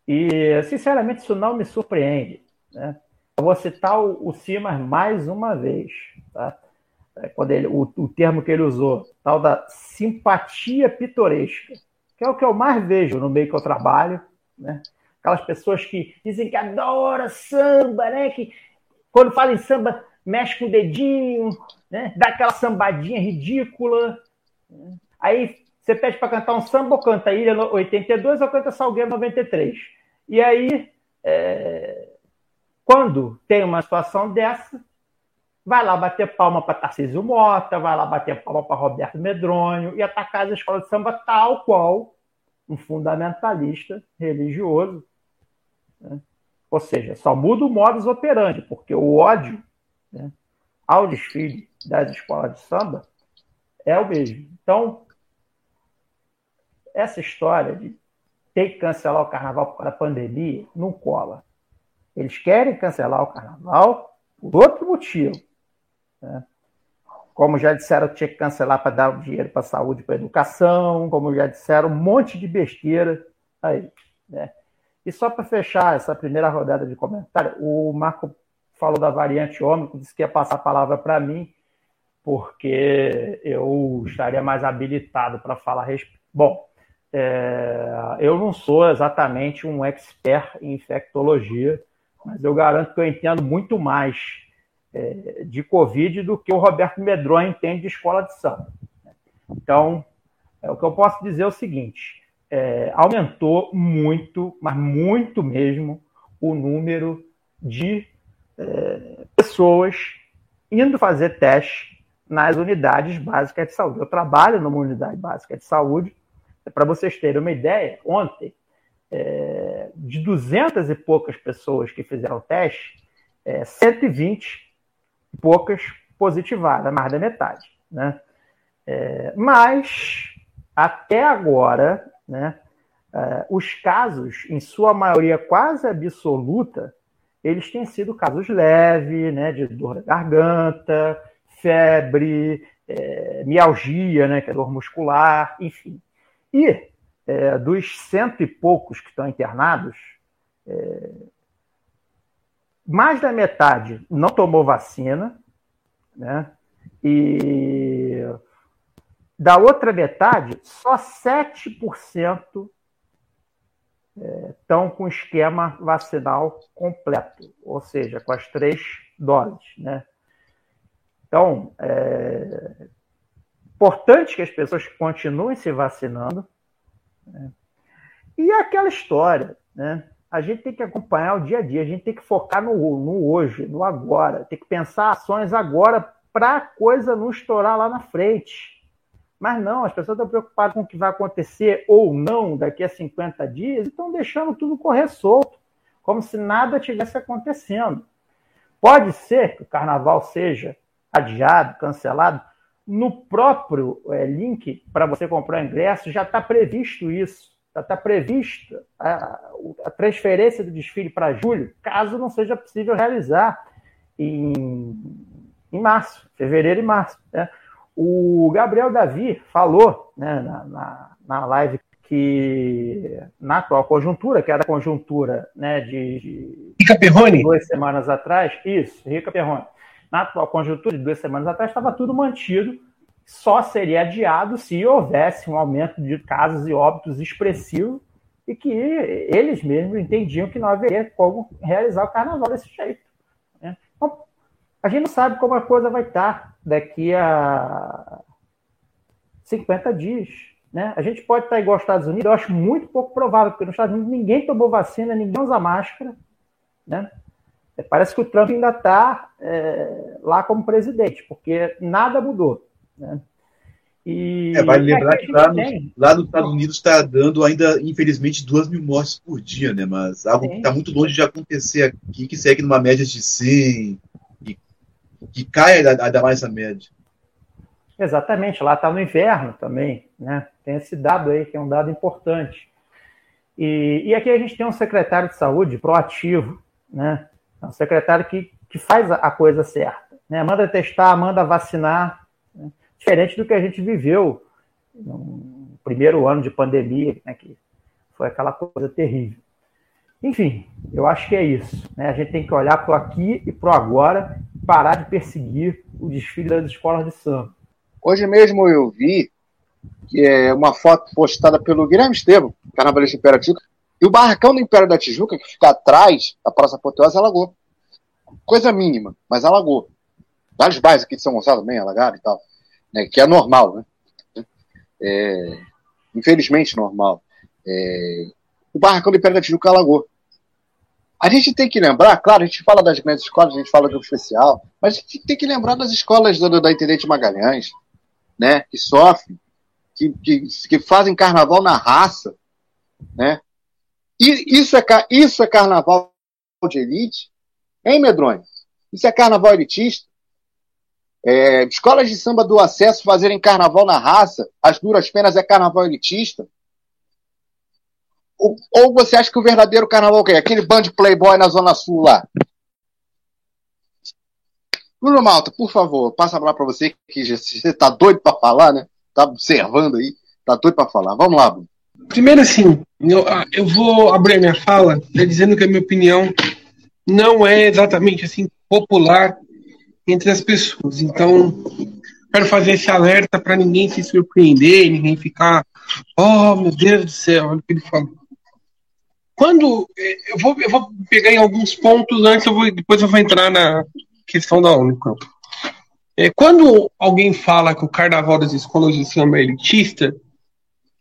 Speaker 5: E, sinceramente, isso não me surpreende. Né? Eu vou citar o, o Simas mais uma vez. Tá? É, quando ele, o, o termo que ele usou, tal da simpatia pitoresca, que é o que eu mais vejo no meio que eu trabalho. Né? Aquelas pessoas que dizem que adoram samba, né? que quando falam em samba mexe com o dedinho, né? dá aquela sambadinha ridícula. Aí você pede para cantar um samba ou canta Ilha 82 ou canta Salgueiro 93. E aí, é... quando tem uma situação dessa, vai lá bater palma para Tarcísio Mota, vai lá bater palma para Roberto Medronho e atacar a escola de samba tal qual um fundamentalista religioso. Né? Ou seja, só muda o modus operandi, porque o ódio né, ao desfile das escolas de samba é o mesmo. Então, essa história de ter que cancelar o carnaval por causa da pandemia não cola. Eles querem cancelar o carnaval por outro motivo. Né? Como já disseram, tinha que cancelar para dar dinheiro para a saúde, para a educação, como já disseram, um monte de besteira aí. Né? E só para fechar essa primeira rodada de comentário, o Marco falou da variante ômicron, disse que ia passar a palavra para mim, porque eu estaria mais habilitado para falar a respeito. Bom, é, eu não sou exatamente um expert em infectologia, mas eu garanto que eu entendo muito mais é, de Covid do que o Roberto Medronho entende de escola de samba. Então, é, o que eu posso dizer é o seguinte: é, aumentou muito, mas muito mesmo, o número de é, pessoas indo fazer teste nas unidades básicas de saúde. Eu trabalho numa unidade básica de saúde para vocês terem uma ideia, ontem, é, de 200 e poucas pessoas que fizeram teste, é, 120 e poucas positivadas, mais da metade. Né? É, mas, até agora, né, é, os casos, em sua maioria quase absoluta, eles têm sido casos leves, né, de dor da garganta, febre, é, mialgia, né, que é dor muscular, enfim. E é, dos cento e poucos que estão internados, é, mais da metade não tomou vacina, né? E da outra metade, só 7% é, estão com esquema vacinal completo, ou seja, com as três doses, né? Então, é, importante que as pessoas continuem se vacinando. Né? E é aquela história, né? A gente tem que acompanhar o dia a dia, a gente tem que focar no, no hoje, no agora, tem que pensar ações agora para a coisa não estourar lá na frente. Mas não, as pessoas estão preocupadas com o que vai acontecer ou não daqui a 50 dias e estão deixando tudo correr solto, como se nada tivesse acontecendo. Pode ser que o carnaval seja adiado, cancelado, no próprio é, link para você comprar ingresso já está previsto isso. Já está prevista a, a, transferência do desfile para julho, caso não seja possível realizar em, em março, fevereiro e março. Né? O Gabriel Davi falou né, na, na, na, live que na atual conjuntura, que era a conjuntura né, de,
Speaker 3: Rica Perrone.
Speaker 5: duas semanas atrás, isso, Rica Perrone na atual conjuntura de duas semanas atrás, estava tudo mantido só seria adiado se houvesse um aumento de casos e óbitos expressivo e que eles mesmos entendiam que não haveria como realizar o carnaval desse jeito. A gente não sabe como a coisa vai estar daqui a 50 dias. Né? A gente pode estar igual aos Estados Unidos, eu acho muito pouco provável, porque nos Estados Unidos ninguém tomou vacina, ninguém usa máscara. Né? Parece que o Trump ainda está é, lá como presidente, porque nada mudou. Né?
Speaker 2: E é, vale lembrar que, lá, no, lá, nos Estados Unidos está dando ainda, infelizmente, duas mil mortes por dia, né? Mas algo Sim. que está muito longe de acontecer aqui, que segue numa média de 100, e, que cai ainda mais essa média.
Speaker 5: Exatamente, lá está no inverno também, né? Tem esse dado aí, que é um dado importante. E, e aqui a gente tem um secretário de saúde proativo, né? É um secretário que, que faz a coisa certa, né? Manda testar, manda vacinar, né? diferente do que a gente viveu no primeiro ano de pandemia, né? Que foi aquela coisa terrível. Enfim, eu acho que é isso. Né? A gente tem que olhar para o aqui e para o agora, parar de perseguir o desfile das escolas de samba.
Speaker 4: Hoje mesmo eu vi que é uma foto postada pelo Guilherme Estevam, carnavalista Tijuca, e o barracão do Império da Tijuca, que fica atrás da Praça Apoteose, alagou. Coisa mínima, mas alagou. Vários bairros aqui de São Gonçalo também alagaram e tal, né, que é normal, né? É, infelizmente normal. É, o barracão do Império da Tijuca alagou. A gente tem que lembrar, claro, a gente fala das grandes escolas, a gente fala do especial, mas a gente tem que lembrar das escolas da, Intendente Magalhães, né, que sofrem, que, que, que fazem carnaval na raça, né? E isso é, isso é carnaval de elite, hein, Medrões? Isso é carnaval elitista? É, escolas de samba do acesso fazerem carnaval na raça, as duras penas é carnaval elitista? Ou, você acha que o verdadeiro carnaval é aquele band playboy na Zona Sul lá? Bruno Malta, por favor, passa lá para você, que você tá doido para falar, né? Tá observando aí, tá doido para falar. Vamos lá, Bruno.
Speaker 3: Primeiro, assim, eu, ah, eu vou abrir a minha fala né, dizendo que a minha opinião não é exatamente assim popular entre as pessoas. Então, quero fazer esse alerta para ninguém se surpreender, ninguém ficar, oh meu Deus do céu, olha o que ele falou. Quando eh, eu vou, eu vou pegar em alguns pontos antes, eu vou, depois eu vou entrar na questão da Unicamp. É, quando alguém fala que o carnaval das escolas de samba é elitista,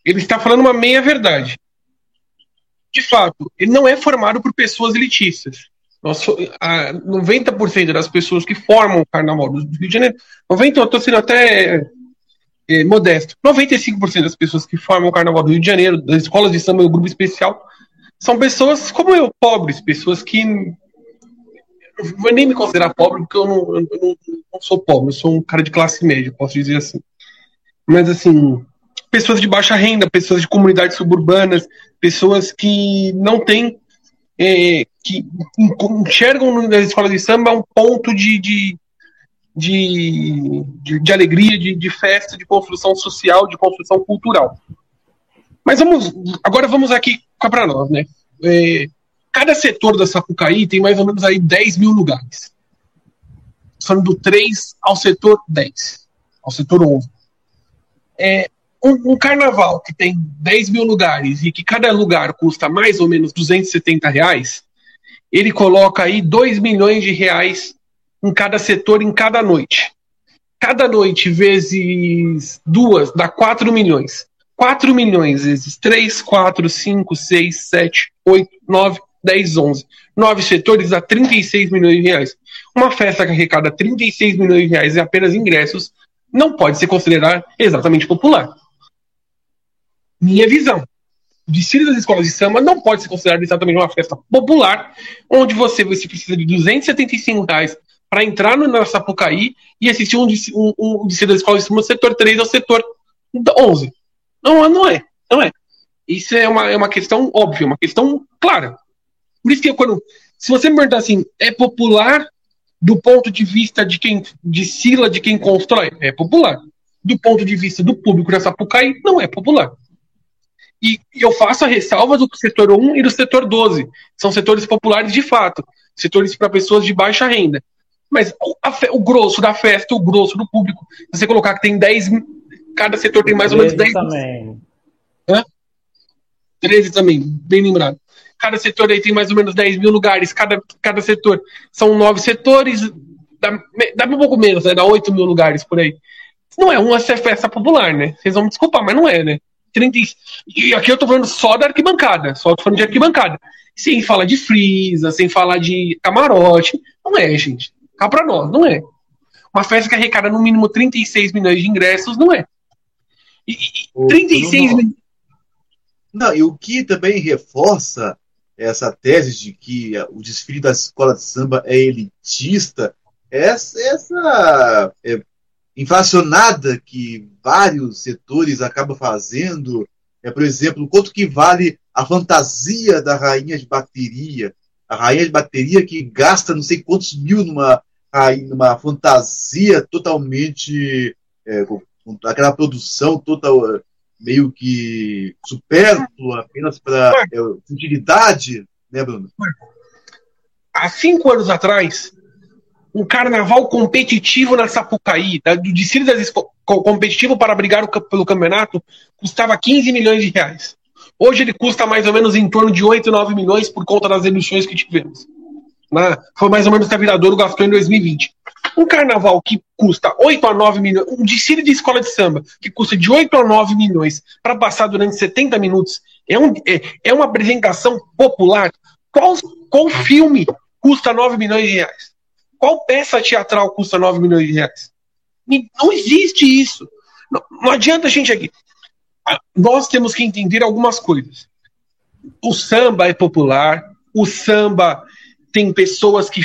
Speaker 3: ele está falando uma meia verdade. De fato, ele não é formado por pessoas elitistas. Nós, a 90% das pessoas que formam o carnaval do Rio de Janeiro, 90, eu estou sendo até é, modesto, 95% das pessoas que formam o carnaval do Rio de Janeiro, das escolas de samba e grupo especial, são pessoas como eu, pobres, pessoas que não vou nem me considerar pobre, porque eu não, eu não, não, sou pobre, eu sou um cara de classe média, posso dizer assim. Mas, assim, pessoas de baixa renda, pessoas de comunidades suburbanas, pessoas que não têm. É, que enxergam na escola de samba um ponto de, de, de, de, de alegria, de, de festa, de construção social, de construção cultural. Mas vamos. Agora vamos aqui para nós, né? É, cada setor da Sapucaí tem mais ou menos aí 10 mil lugares. Falando do 3 ao setor 10, ao setor 11. É, um, um, carnaval que tem 10 mil lugares e que cada lugar custa mais ou menos 270 reais, ele coloca aí 2 milhões de reais em cada setor, em cada noite. Cada noite vezes duas dá 4 milhões. 4 milhões vezes 3, 4, 5, 6, 7, 8, 9, 10, 11. Nove setores dá 36 milhões de reais. Uma festa que arrecada 36 milhões de reais em apenas ingressos não pode ser considerada exatamente popular. Minha visão. O desfile das escolas de samba não pode ser considerado exatamente uma festa popular, onde você, você precisa de 275 reais para entrar no, na Sapucaí e assistir um, um, um desfile das escolas de samba setor 3 ao setor 11. Não, não é. Não é. Isso é uma, é uma questão óbvia, uma questão clara. Por isso que eu, quando. Se você me perguntar assim, é popular do ponto de vista de quem. de Sila, de quem constrói? É popular. Do ponto de vista do público da Sapucaí, não é popular. E, e eu faço a ressalva do setor 1 e do setor 12. São setores populares de fato. Setores para pessoas de baixa renda. Mas o, a, o grosso da festa, o grosso do público, se você colocar que tem 10. Cada setor tem mais ou menos 10.
Speaker 5: também.
Speaker 3: Hã? 13 também, bem lembrado. Cada setor aí tem mais ou menos 10 mil lugares, cada, cada setor. São nove setores, dá, dá um pouco menos, né? Dá 8 mil lugares por aí. Não é uma festa popular, né? Vocês vão me desculpar, mas não é, né? 30, e aqui eu tô falando só da arquibancada, só tô falando de arquibancada. Sem falar de frisa, sem falar de camarote. Não é, gente. Cá pra nós, não é. Uma festa que arrecada no mínimo 36 milhões de ingressos, não é. E, e 36 milhões.
Speaker 2: Não, e o que também reforça essa tese de que o desfile da escola de samba é elitista, essa, essa é, inflacionada que vários setores acabam fazendo, é, por exemplo, quanto que vale a fantasia da rainha de bateria, a rainha de bateria que gasta não sei quantos mil numa, numa fantasia totalmente é, aquela produção total meio que supérflua apenas para é, utilidade, né, Bruno?
Speaker 3: Há cinco anos atrás, um carnaval competitivo na Sapucaí, do desfile das competitivo para brigar o, pelo campeonato, custava 15 milhões de reais. Hoje ele custa mais ou menos em torno de 8, 9 milhões por conta das emissões que tivemos. Né? Foi mais ou menos o que a Viradouro gastou em 2020. Um carnaval que custa 8 a 9 milhões, um desfile de escola de samba que custa de 8 a 9 milhões para passar durante 70 minutos, é, um, é, é uma apresentação popular. Qual, qual filme custa 9 milhões de reais? Qual peça teatral custa 9 milhões de reais? Não existe isso. Não, não adianta a gente aqui. Ah, nós temos que entender algumas coisas. O samba é popular, o samba tem pessoas que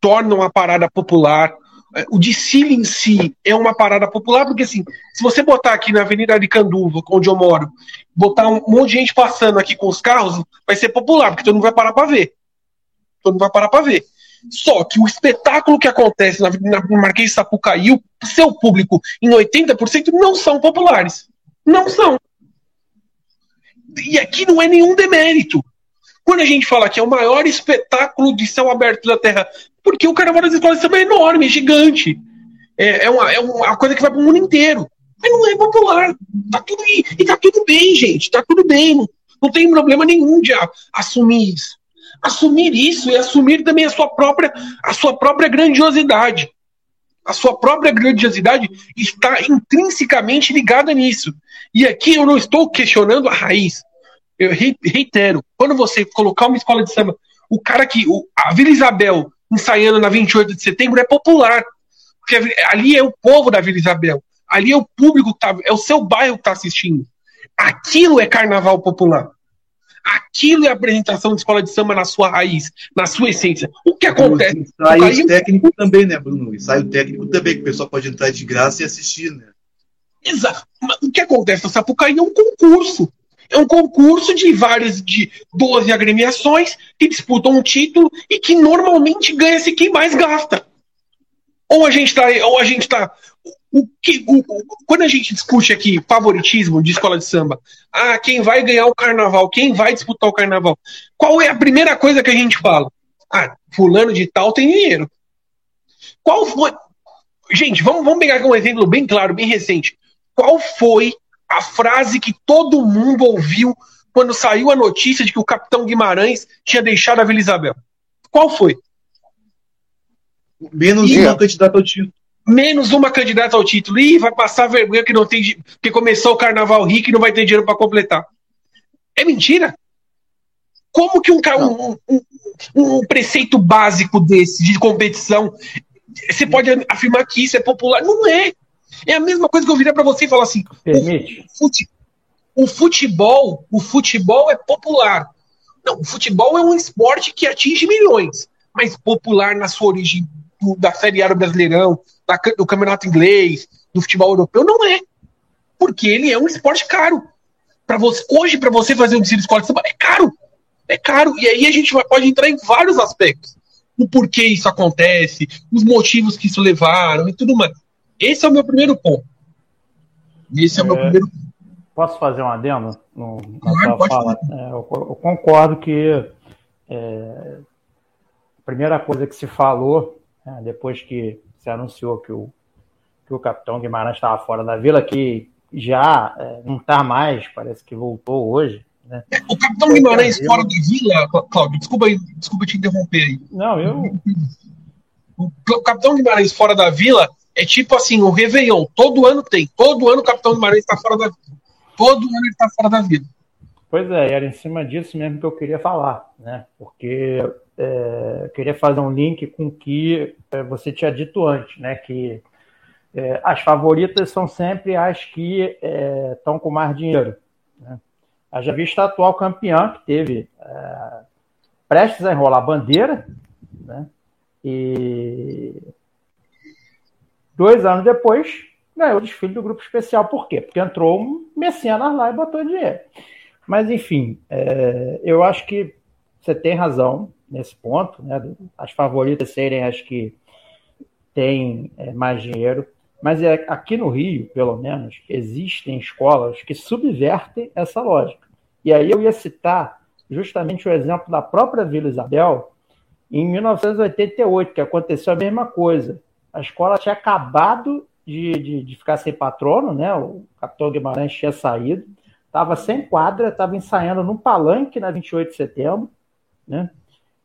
Speaker 3: tornam a parada popular. É, o desfile em si é uma parada popular, porque assim, se você botar aqui na Avenida Aricanduva, onde eu moro, botar um monte de gente passando aqui com os carros, vai ser popular, porque todo mundo vai parar para ver. Todo mundo vai parar para ver. Só que o espetáculo que acontece na, na Marquês de Sapucaí, o seu público, em 80%, não são populares. Não são. E aqui não é nenhum demérito. Quando a gente fala que é o maior espetáculo de céu aberto da Terra, porque o Carnaval das Escolas é enorme, é gigante. É, é, uma, é uma coisa que vai para o mundo inteiro. Mas não é popular. Tá tudo, e, e tá tudo bem, gente. Tá tudo bem. Não, não tem problema nenhum de assumir isso. Assumir isso e assumir também a sua própria, a sua própria grandiosidade. A sua própria grandiosidade está intrinsecamente ligada nisso. E aqui eu não estou questionando a raiz eu reitero, quando você colocar uma escola de samba, o cara que. O, a Vila Isabel ensaiando na 28 de setembro é popular. Porque ali é o povo da Vila Isabel. Ali é o público que tá. É o seu bairro que está assistindo. Aquilo é carnaval popular. Aquilo é a apresentação de escola de samba na sua raiz, na sua essência. O que acontece?
Speaker 2: Ensaio o técnico também, né, Bruno? O ensaio técnico também, que o pessoal pode entrar de graça e assistir, né?
Speaker 3: Exato. Mas o que acontece? O Sapucaí é um concurso. É um concurso de várias, de 12 agremiações que disputam um título e que normalmente ganha-se quem mais gasta. Ou a gente está. Ou a gente tá. O que, o, quando a gente discute aqui favoritismo de escola de samba, ah, quem vai ganhar o carnaval, quem vai disputar o carnaval, qual é a primeira coisa que a gente fala? Ah, fulano de tal tem dinheiro. Qual foi. Gente, vamos, vamos pegar um exemplo bem claro, bem recente. Qual foi a frase que todo mundo ouviu quando saiu a notícia de que o capitão Guimarães tinha deixado a Vila Isabel? Qual foi?
Speaker 2: Menos e, uma candidata ao título.
Speaker 3: Menos uma candidata ao título. Ih, vai passar vergonha que não tem que começou o carnaval rico e não vai ter dinheiro para completar. É mentira. Como que um, um, um, um preceito básico desse de competição você pode afirmar que isso é popular? Não é. É a mesma coisa que eu viria para você e falar assim:
Speaker 5: Permite.
Speaker 3: O, futebol, o futebol é popular. Não, o futebol é um esporte que atinge milhões, mas popular na sua origem do, da Série A do Brasileirão, da, do Campeonato Inglês, do futebol europeu, não é. Porque ele é um esporte caro. Pra você, hoje, para você fazer um desfile de escola de samba, é caro. É caro. E aí a gente pode entrar em vários aspectos. O porquê isso acontece, os motivos que isso levaram e tudo mais. Esse é o meu primeiro ponto. Esse é, é o meu é. primeiro ponto.
Speaker 5: Posso fazer um adendo? No, claro, fala? É, eu, eu, concordo que é, a primeira coisa que se falou né, depois que se anunciou que o, que o capitão Guimarães estava fora da vila, que já é, não está mais, parece que voltou hoje. Né?
Speaker 3: O capitão Guimarães fora da vila, Cláudio, desculpa, desculpa te interromper aí.
Speaker 5: Não, eu.
Speaker 3: O capitão Guimarães fora da vila é tipo assim, o Réveillon. Todo ano tem. Todo ano o capitão Guimarães está fora da vila. Todo ano ele está fora da vila.
Speaker 5: Pois é, era em cima disso mesmo que eu queria falar, né? Porque é, queria fazer um link com o que é, você tinha dito antes, né? Que é, as favoritas são sempre as que estão é, com mais dinheiro. Né? a atual campeã, que teve é, prestes a enrolar a bandeira, né? e dois anos depois ganhou o desfile do grupo especial. Por quê? Porque entrou um mecenas lá e botou dinheiro. Mas, enfim, é, eu acho que você tem razão nesse ponto, né? As favoritas serem as que têm é, mais dinheiro. Mas é, aqui no Rio, pelo menos, existem escolas que subvertem essa lógica. E aí eu ia citar justamente o exemplo da própria Vila Isabel, em 1988, que aconteceu a mesma coisa. A escola tinha acabado de, de, de ficar sem patrono, né? o capitão Guimarães tinha saído, estava sem quadra, estava ensaiando num palanque na 28 de setembro, né?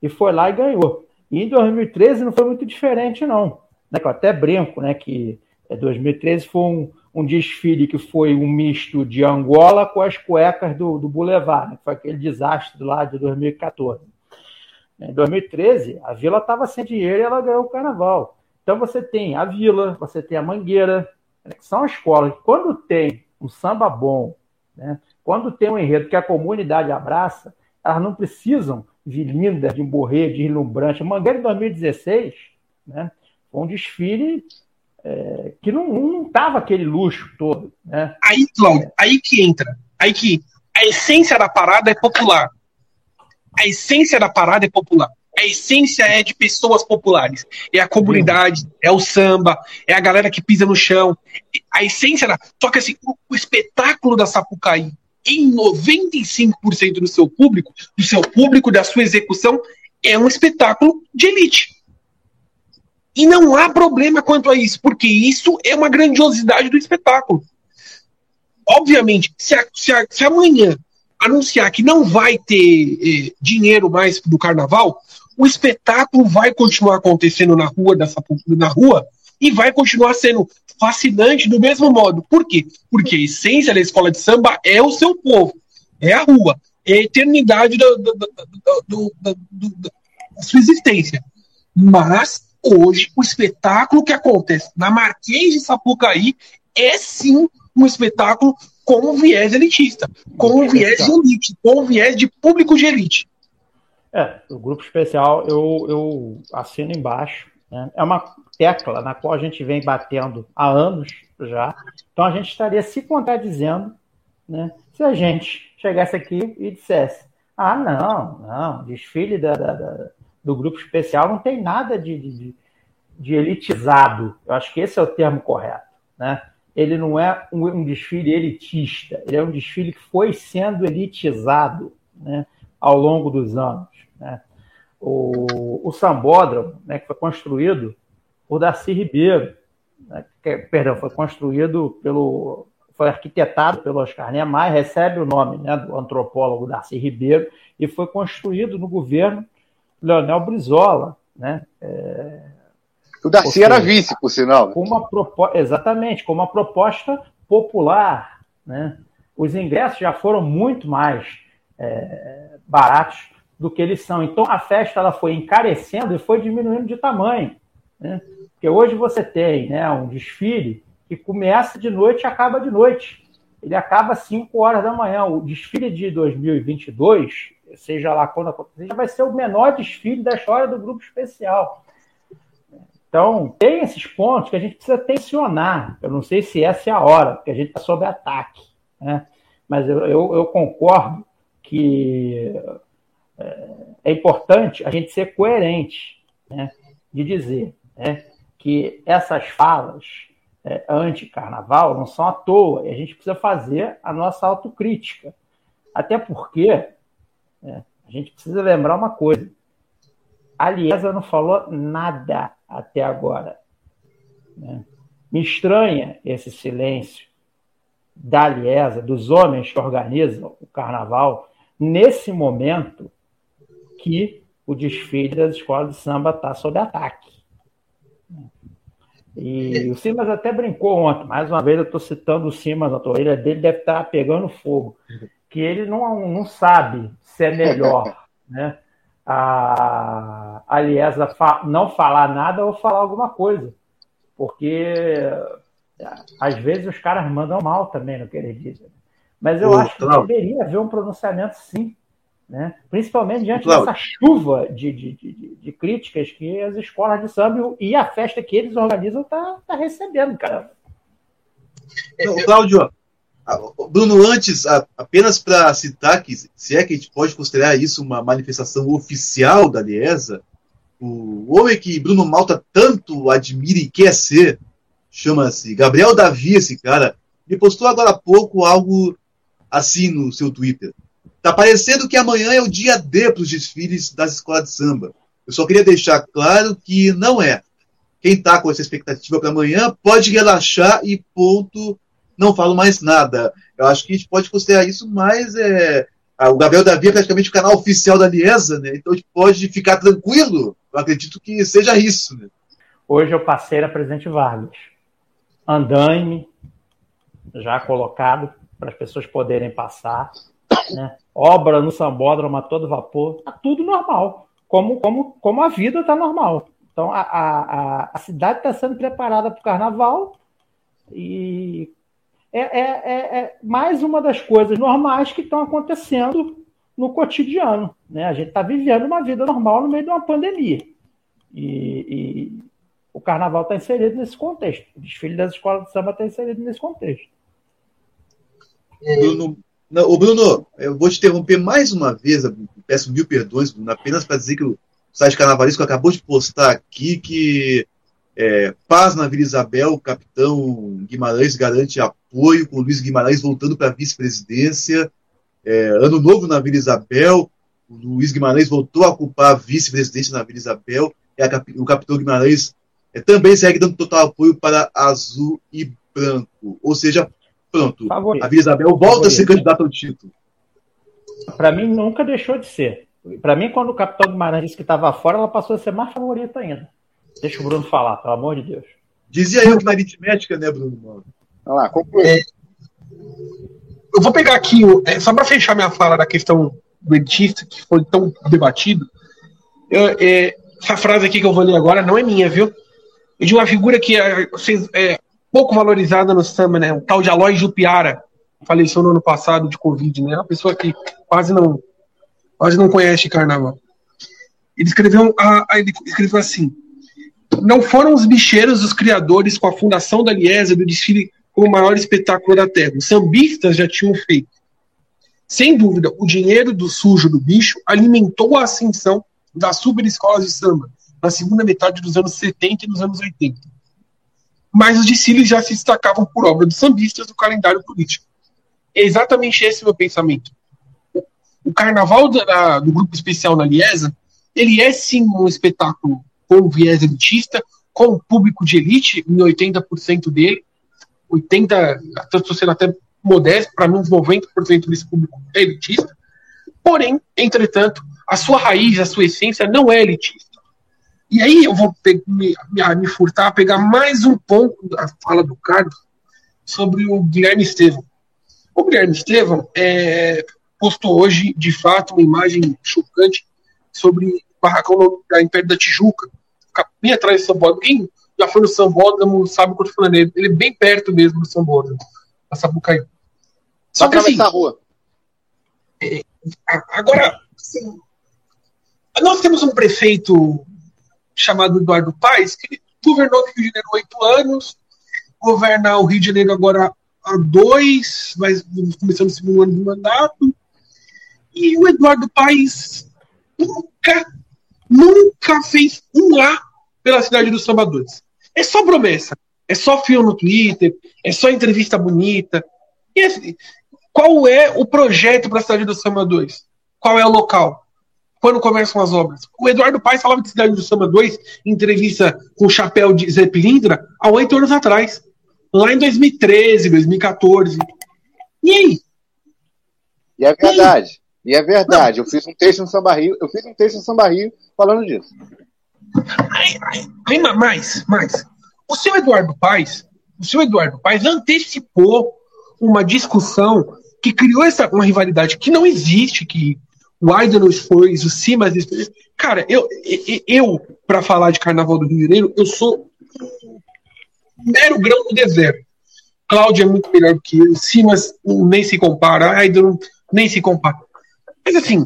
Speaker 5: e foi lá e ganhou. E em 2013 não foi muito diferente, não. Né? Eu até brinco né, que 2013 é, foi um, um desfile que foi um misto de Angola com as cuecas do, do Boulevard, né? foi aquele desastre lá de 2014. Em 2013, a Vila estava sem dinheiro e ela ganhou o carnaval. Então você tem a Vila, você tem a Mangueira, né? que são escolas que, quando tem um samba bom, né? quando tem um enredo que a comunidade abraça, elas não precisam de linda, de morrer, de ilumbrante. A Mangueira em 2016 né? foi um desfile é, que não, não tava aquele luxo todo. Né?
Speaker 3: Aí, Cláudio, aí que entra. Aí que a essência da parada é popular. A essência da parada é popular. A essência é de pessoas populares. É a comunidade, é o samba, é a galera que pisa no chão. A essência da. Só que assim, o, o espetáculo da Sapucaí, em 95% do seu público, do seu público, da sua execução, é um espetáculo de elite. E não há problema quanto a isso, porque isso é uma grandiosidade do espetáculo. Obviamente, se, a, se, a, se amanhã anunciar que não vai ter eh, dinheiro mais do carnaval, o espetáculo vai continuar acontecendo na rua, dessa, na rua e vai continuar sendo fascinante do mesmo modo. Por quê? Porque a essência da escola de samba é o seu povo, é a rua, é a eternidade do, do, do, da sua existência. Mas hoje o espetáculo que acontece na Marquês de Sapucaí é sim um espetáculo com um viés elitista, com um viés de elite, com um viés de público de elite.
Speaker 5: É, o grupo especial eu, eu assino embaixo. Né? É uma tecla na qual a gente vem batendo há anos já. Então a gente estaria se contradizendo né, se a gente chegasse aqui e dissesse: ah, não, não, desfile da, da, da do grupo especial não tem nada de, de, de, elitizado. Eu acho que esse é o termo correto. Né? Ele não é um, um, desfile elitista, ele é um desfile que foi sendo elitizado né, ao longo dos anos. Né? O, o Sambódromo, né, que foi construído por Darcy Ribeiro, né, que, perdão, foi construído pelo. Foi arquitetado pelo Oscar Niemeyer, recebe o nome né, do antropólogo Darcy Ribeiro, e foi construído no governo Leonel Brizola, né? É...
Speaker 4: O Darcy seja, era vice, por sinal.
Speaker 5: Com uma propo... Exatamente, com uma proposta popular. Né? Os ingressos já foram muito mais é, baratos do que eles são. Então a festa ela foi encarecendo e foi diminuindo de tamanho. Né? Porque hoje você tem né, um desfile que começa de noite e acaba de noite. Ele acaba às 5 horas da manhã. O desfile de 2022 seja lá quando acontecer, vai ser o menor desfile da história do grupo especial. Então, tem esses pontos que a gente precisa tensionar. Eu não sei se essa é a hora, porque a gente está sob ataque. Né? Mas eu, eu, eu concordo que é, é, importante a gente ser coerente né? de dizer né? que essas falas é, anti-carnaval não são à toa, e a gente precisa fazer a nossa autocrítica. Até porque é, a gente precisa lembrar uma coisa. A Liesa não falou nada. até agora. Né? Me estranha esse silêncio da Liesa, dos homens que organizam o carnaval, nesse momento que o desfile das escolas de samba está sob ataque. E o Simas até brincou ontem, mais uma vez eu estou citando o Simas, a orelha dele deve estar tá pegando fogo, que ele não, não sabe se é melhor né, a, a Liesa fa não falar nada ou falar alguma coisa, porque às vezes os caras mandam mal também no que eles dizem. Mas eu acho que deveria haver um pronunciamento sim né? principalmente diante Cláudio. dessa chuva de, de, de, de, críticas que as escolas de samba e a festa que eles organizam está tá recebendo, cara.
Speaker 2: Cláudio, Bruno, antes, apenas para citar que, se é que a gente pode considerar isso uma manifestação oficial da Liesa, o homem que Bruno Malta tanto admira e quer ser, chama-se Gabriel Davi, esse cara, ele postou agora há pouco algo assim no seu Twitter. Tá parecendo que amanhã é o dia D para os desfiles das escolas de samba. Eu só queria deixar claro que não é. Quem está com essa expectativa para amanhã pode relaxar e ponto, não falo mais nada. Eu acho que a gente pode considerar isso mais. É, o Gabriel Davi é praticamente o canal oficial da Liesa, né? então a gente pode ficar tranquilo. Eu acredito que seja isso. Né?
Speaker 5: Hoje eu passei na Presidente Vargas. Andaime, já colocado para as pessoas poderem passar né? obra no sambódromo a todo vapor, tá tudo normal, como, como, como a vida está normal. Então a, a, a cidade está sendo preparada para o carnaval e é, é, é, é, mais uma das coisas normais que estão acontecendo no cotidiano. Né? A gente está vivendo uma vida normal no meio de uma pandemia. E, e o carnaval está inserido nesse contexto. O desfile das escolas de samba está inserido nesse contexto.
Speaker 2: Bruno, não, ô Bruno, eu vou te interromper mais uma vez, peço mil perdões, Bruno, apenas para dizer que o site Carnavalesco acabou de postar aqui que é, paz na Vila Isabel, o capitão Guimarães garante apoio, com Luiz Guimarães voltando para a vice-presidência. É, ano novo na Vila Isabel, o Luiz Guimarães voltou a ocupar a vice-presidência na Vila Isabel, e a, o capitão Guimarães é, também segue dando total apoio para azul e branco. Ou seja, Pronto. Favorito. A Vila Isabel volta Favorito. a ser candidata ao título.
Speaker 5: Para mim, nunca deixou de ser. Para mim, quando o capitão Guimarães disse que estava fora, ela passou a ser mais favorita ainda. Deixa o Bruno falar, pelo amor de Deus.
Speaker 2: Dizia eu que na aritmética, né, Bruno?
Speaker 3: Olha lá, conclui. É, eu vou pegar aqui, é, só para fechar minha fala da questão do elitista, que foi tão debatido. Eu, é, essa frase aqui que eu vou ler agora não é minha, viu? É de uma figura que é, vocês, é, pouco valorizada no samba, né? O tal de Aloy Jupiara, faleceu no ano passado de Covid, né? Uma pessoa que quase não, quase não conhece carnaval. Ele escreveu, ele escreveu assim: Não foram os bicheiros os criadores com a fundação da Liesa do desfile como o maior espetáculo da Terra. Os sambistas já tinham feito. Sem dúvida, o dinheiro do sujo do bicho alimentou a ascensão das super escolas de samba na segunda metade dos anos 70 e dos anos 80 mas os desfiles já se destacavam por obra dos sambistas do calendário político. É exatamente esse o meu pensamento. O carnaval da, do grupo especial na Liesa, ele é sim um espetáculo com viés elitista, com público de elite, em 80% dele, 80%, estou sendo até modesto, para mim uns 90% desse público é elitista, porém, entretanto, a sua raiz, a sua essência não é elitista. E aí eu vou me, me, me furtar a pegar mais um ponto da fala do Carlos sobre o Guilherme Estevam. O Guilherme Estevam é, postou hoje, de fato, uma imagem chocante sobre o barracão da Império da Tijuca, bem atrás do Sambódromo. Quem já foi no Sambódromo sabe o que eu estou falando. Ele é bem perto mesmo do Sambódromo, na Sabucaí.
Speaker 4: Só que assim, rua.
Speaker 3: É, agora, assim, nós temos um prefeito chamado Eduardo Paes, que governou o Rio de Janeiro oito anos, governa o Rio de Janeiro agora há dois, mas começando o segundo ano de mandato. E o Eduardo Paes nunca, nunca fez um A pela cidade dos Salvadores. É só promessa. É só fio no Twitter, é só entrevista bonita. E assim, qual é o projeto para a cidade dos Salvadores? Qual é o local? Quando começam as obras. O Eduardo Paes falava de Cidade do Samba 2 em entrevista com o chapéu de Zé Pilindra há oito anos atrás. Lá em 2013, 2014. E aí?
Speaker 4: E é verdade. E é verdade. Eu fiz um texto no Samba Rio, eu fiz um texto no Samba Rio falando disso.
Speaker 3: Aí, aí, aí, mais, mais. O seu Eduardo Paes, o seu Eduardo Paes antecipou uma discussão que criou essa uma rivalidade que não existe, que o Aidan expôs, o Simas. Cara, eu, eu, para falar de Carnaval do Rio de Janeiro, eu sou mero grão no deserto. Cláudia é muito melhor do que eu, Simas nem se compara, Aidan nem se compara. Mas assim,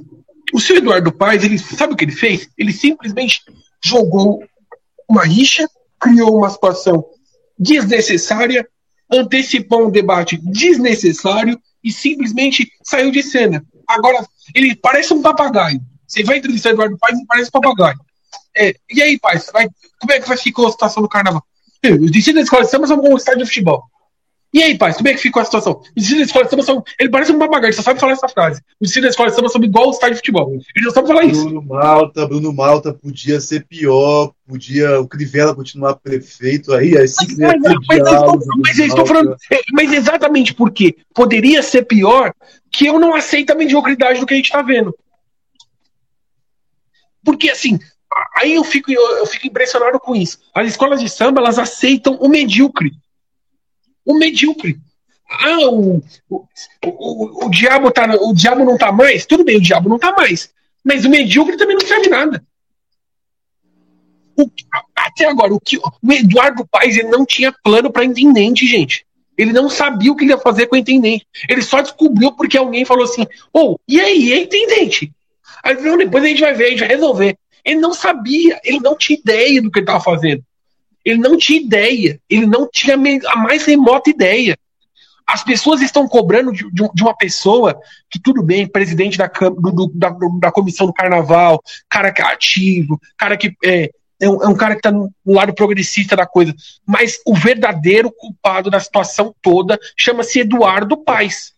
Speaker 3: o seu Eduardo Paes, ele sabe o que ele fez? Ele simplesmente jogou uma rixa, criou uma situação desnecessária, antecipou um debate desnecessário e simplesmente saiu de cena. Agora, ele parece um papagaio. Você vai entrevistar Eduardo Paes e parece um papagaio. É, e aí, pai, vai, como é que vai ficar a situação do carnaval? Os desfiles da escola de samba um estádio de futebol. E aí, pai, como é que ficou a situação? Os desfiles da escola de samba são. Ele parece um papagaio, ele só sabe falar essa frase. Os desfiles da escola de samba são igual o estádio de futebol. Ele não sabe falar isso.
Speaker 2: Bruno Malta, Bruno Malta podia ser pior, podia o Crivella continuar prefeito aí, assim
Speaker 3: mas, mas, mas, diálogo, mas eu estou falando. É, mas exatamente porque poderia ser pior que eu não aceito a mediocridade do que a gente está vendo. Porque assim, aí eu fico, eu, eu, fico impressionado com isso. As escolas de samba, elas aceitam o medíocre. O medíocre. Ah, o, o, o, o, diabo tá, o diabo não tá mais? Tudo bem, o diabo não tá mais. Mas o medíocre também não serve nada. O, até agora, o, que, o Eduardo Paes ele não tinha plano para intendente, gente. Ele não sabia o que ele ia fazer com o intendente. Ele só descobriu porque alguém falou assim: Ô, oh, e aí, é intendente? Aí não, depois a gente vai ver, a gente vai resolver. Ele não sabia, ele não tinha ideia do que ele estava fazendo. Ele não tinha ideia, ele não tinha a mais remota ideia. As pessoas estão cobrando de, de uma pessoa que, tudo bem, presidente da, do, da, da comissão do carnaval, cara que é ativo, cara que é, é um, é um, cara que está no lado progressista da coisa. Mas o verdadeiro culpado da situação toda chama-se Eduardo Paes.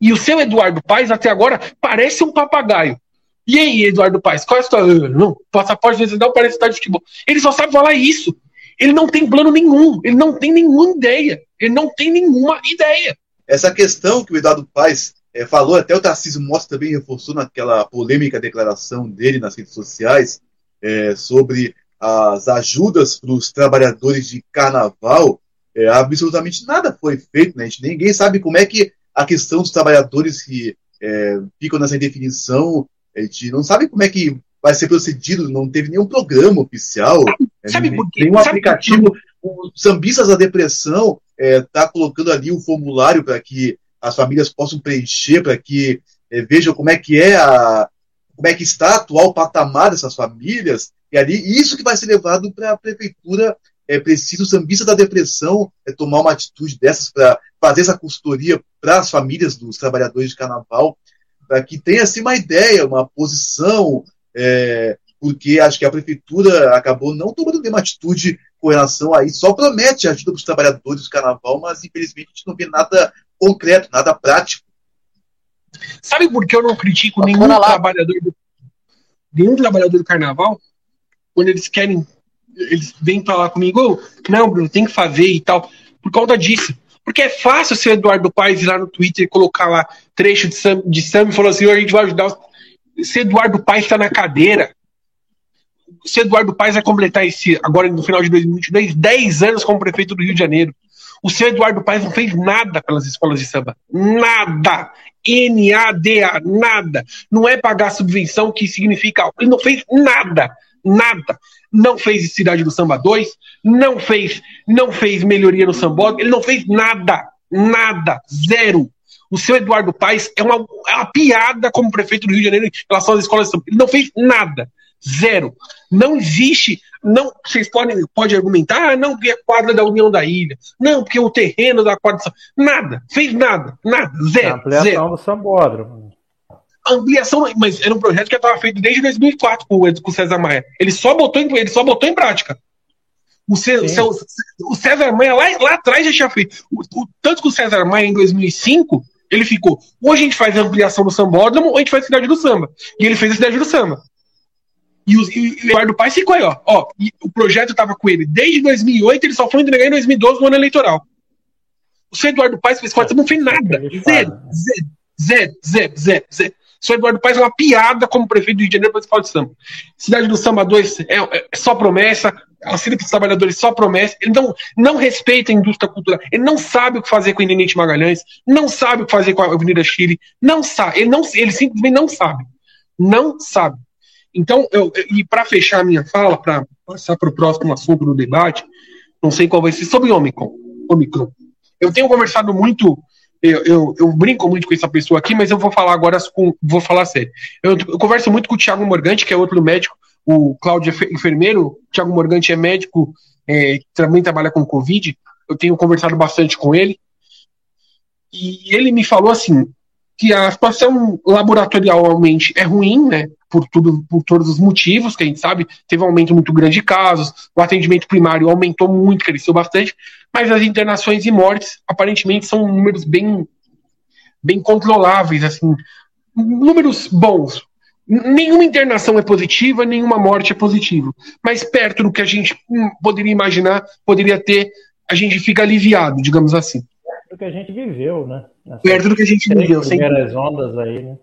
Speaker 3: E o seu Eduardo Paes, até agora, parece um papagaio. E aí, Eduardo Paes, qual é a história? Não, passaporte vencedor parece estar de futebol. Ele só sabe falar isso. Ele não tem plano nenhum. Ele não tem nenhuma ideia. Ele não tem nenhuma ideia.
Speaker 2: Essa questão que o Eduardo Paes é, falou, até o Tarcísio Mostra também reforçou naquela polêmica declaração dele nas redes sociais é, sobre as ajudas para os trabalhadores de carnaval. É, absolutamente nada foi feito, né? Ninguém sabe como é que a questão dos trabalhadores que é, ficam nessa indefinição a gente não sabe como é que vai ser procedido, não teve nenhum programa oficial, sabe nem, nenhum sabe aplicativo. O Sambistas da Depressão está é, tá colocando ali um formulário para que as famílias possam preencher, para que é, vejam como é que é a como é que está a atual patamar dessas famílias, e ali isso que vai ser levado para a prefeitura. É preciso o sambista da depressão é, tomar uma atitude dessas para fazer essa consultoria para as famílias dos trabalhadores de carnaval para que tenha assim, uma ideia, uma posição, é, porque acho que a prefeitura acabou não tomando nenhuma atitude com relação a isso, só promete ajuda para os trabalhadores do carnaval, mas infelizmente a gente não vê nada concreto, nada prático.
Speaker 3: Sabe por que eu não critico nenhum trabalhador do, nenhum trabalhador do carnaval? Quando eles querem, eles vêm falar comigo, oh, não, Bruno, tem que fazer e tal, por causa disso. Porque é fácil se o Eduardo Paes ir lá no Twitter e colocar lá trecho de Sam, de Sam e falar assim: a gente vai ajudar. Os... Se Eduardo Paes está na cadeira, se Eduardo Paes vai completar esse, agora no final de 2022, 10 anos como prefeito do Rio de Janeiro. O seu Eduardo Paes não fez nada pelas escolas de samba. Nada. N-A-D-A, nada. Não é pagar subvenção que significa. Ele não fez nada. Nada não fez Cidade do Samba 2, não fez, não fez melhoria no sambódromo, ele não fez nada, nada, zero. O seu Eduardo Paes é uma, é uma piada como prefeito do Rio de Janeiro em relação às escolas de samba. Ele não fez nada, zero. Não existe, não, vocês podem, podem argumentar, ah, não, porque é quadra da União da Ilha, não, porque o terreno da quadra. Nada, fez nada, nada, zero. A ampliação zero.
Speaker 5: do sambódromo
Speaker 3: ampliação, mas era um projeto que estava feito desde 2004 com o, com o César Maia. Ele só botou em, ele só botou em prática. O, César, o César Maia lá, lá atrás já tinha feito. O, o, tanto que o César Maia, em 2005, ele ficou. Ou a gente faz a ampliação do sambódromo, ou a gente faz a cidade do samba. E ele fez a cidade do samba. E o, e o Eduardo Paes ficou aí, ó. ó o projeto estava com ele desde 2008, ele só foi entregar em 2012 no ano eleitoral. O senhor Eduardo Paes fez quase não fez nada. Zero, zero, zero, zero, zero, zero. O senhor Eduardo Paes é uma piada como prefeito do Rio de Janeiro para escola de samba. Cidade do Samba 2 é, é só promessa, auxílio para os trabalhadores só promessa. Ele não, não respeita a indústria cultural. Ele não sabe o que fazer com o Intendente Magalhães, não sabe o que fazer com a Avenida Chile, não sabe. Ele, não, ele simplesmente não sabe. Não sabe. Então, eu, e para fechar a minha fala, para passar para o próximo assunto do debate, não sei qual vai ser, sobre Omicron. Omicron. Eu tenho conversado muito, eu, eu, eu, brinco muito com essa pessoa aqui, mas eu vou falar agora, com, vou falar sério. Eu, eu, converso muito com o Thiago Morgante, que é outro médico, o Cláudio é enfermeiro, o Thiago Morgante é médico, é, também trabalha com Covid, eu tenho conversado bastante com ele, e ele me falou assim, que a situação laboratorialmente é ruim, né? Por, tudo, por todos os motivos que a gente sabe, teve um aumento muito grande de casos, o atendimento primário aumentou muito, cresceu bastante, mas as internações e mortes aparentemente são números bem, bem controláveis, assim, números bons. Nenhuma internação é positiva, nenhuma morte é positiva, mas perto do que a gente poderia imaginar, poderia ter, a gente fica aliviado, digamos assim
Speaker 5: do que a gente viveu, né?
Speaker 3: Nessa Perto do que a gente viveu, sem
Speaker 5: primeiras ondas aí, né?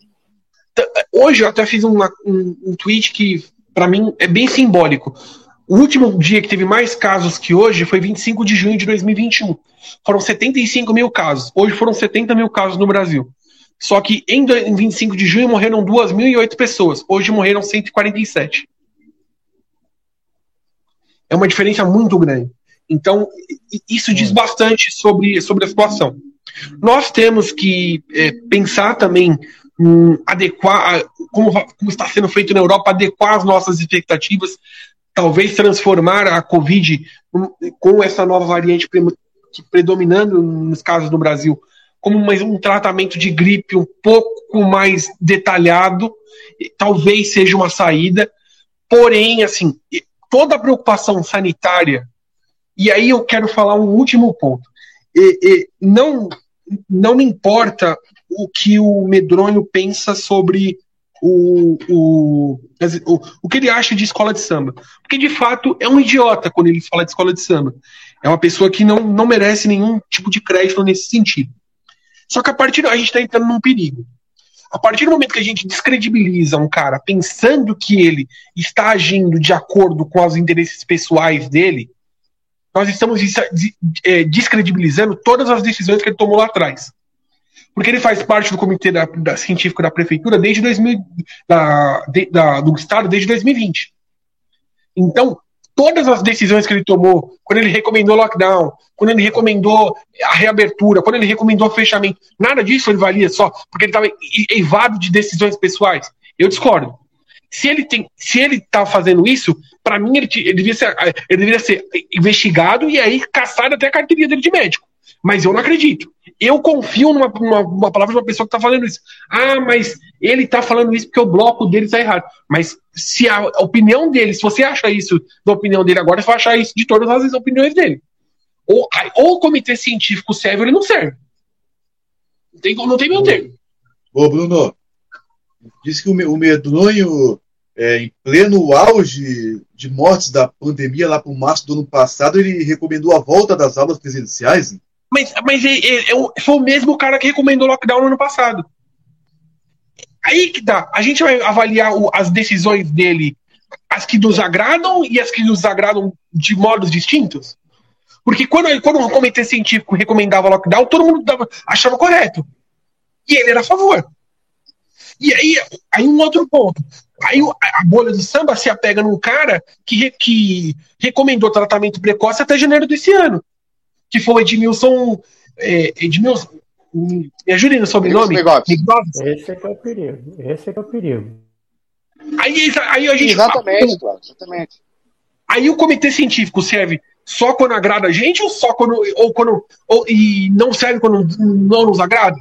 Speaker 3: Hoje eu até fiz uma, um, um tweet que, para mim, é bem simbólico. O último dia que teve mais casos que hoje foi 25 de junho de 2021. Foram 75 mil casos. Hoje foram 70 mil casos no Brasil. Só que em 25 de junho morreram 2.008 pessoas. Hoje morreram 147. É uma diferença muito grande. Então, isso diz hum. bastante sobre, sobre a situação. Nós temos que é, pensar também adequar, como, como está sendo feito na Europa, adequar as nossas expectativas, talvez transformar a Covid com essa nova variante predominando nos casos no Brasil como um tratamento de gripe um pouco mais detalhado, talvez seja uma saída. Porém, assim, toda a preocupação sanitária e aí eu quero falar um último ponto. E, e, não, não me importa o que o Medronho pensa sobre o, o, o, o que ele acha de escola de samba. Porque, de fato, é um idiota quando ele fala de escola de samba. É uma pessoa que não, não merece nenhum tipo de crédito nesse sentido. Só que a partir a gente está entrando num perigo. A partir do momento que a gente descredibiliza um cara pensando que ele está agindo de acordo com os interesses pessoais dele, nós estamos é, descredibilizando todas as decisões que ele tomou lá atrás. Porque ele faz parte do comitê da, da científico da prefeitura desde 2000, da, de, da, do estado desde 2020. Então, todas as decisões que ele tomou, quando ele recomendou lockdown, quando ele recomendou a reabertura, quando ele recomendou fechamento, nada disso ele valia só porque ele estava eivado de decisões pessoais. Eu discordo. Se ele tem, se ele está fazendo isso, para mim ele, ele, devia ser, ele deveria ser investigado e aí caçado até a carteirinha dele de médico. Mas eu não acredito. Eu confio numa, numa, numa palavra de uma pessoa que está falando isso. Ah, mas ele está falando isso porque o bloco dele está errado. Mas se a opinião dele, se você acha isso da opinião dele agora, você vai achar isso de todas as opiniões dele. Ou, ou o comitê científico serve ou ele não serve. Não tem, não tem meu termo.
Speaker 2: Ô, Bruno, Diz que o medronho, é, em pleno auge de mortes da pandemia, lá para o março do ano passado, ele recomendou a volta das aulas presenciais.
Speaker 3: Mas, mas ele, ele, foi o mesmo cara que recomendou lockdown no ano passado. Aí que dá. A gente vai avaliar o, as decisões dele, as que nos agradam e as que nos agradam de modos distintos. Porque quando, quando o comitê científico recomendava lockdown, todo mundo dava, achava correto. E ele era a favor. E aí, aí um outro ponto. Aí a bolha do samba se apega num cara que, que recomendou tratamento precoce até janeiro desse ano. Que foi o Edmilson. É, Edmilson. Me ajudem no sobrenome.
Speaker 5: Esse é que é o perigo. Esse é que é o perigo.
Speaker 3: Aí, aí a gente.
Speaker 4: Exatamente, fala, exatamente.
Speaker 3: Aí o comitê científico serve só quando agrada a gente ou só quando. Ou quando ou, e não serve quando não nos agrada?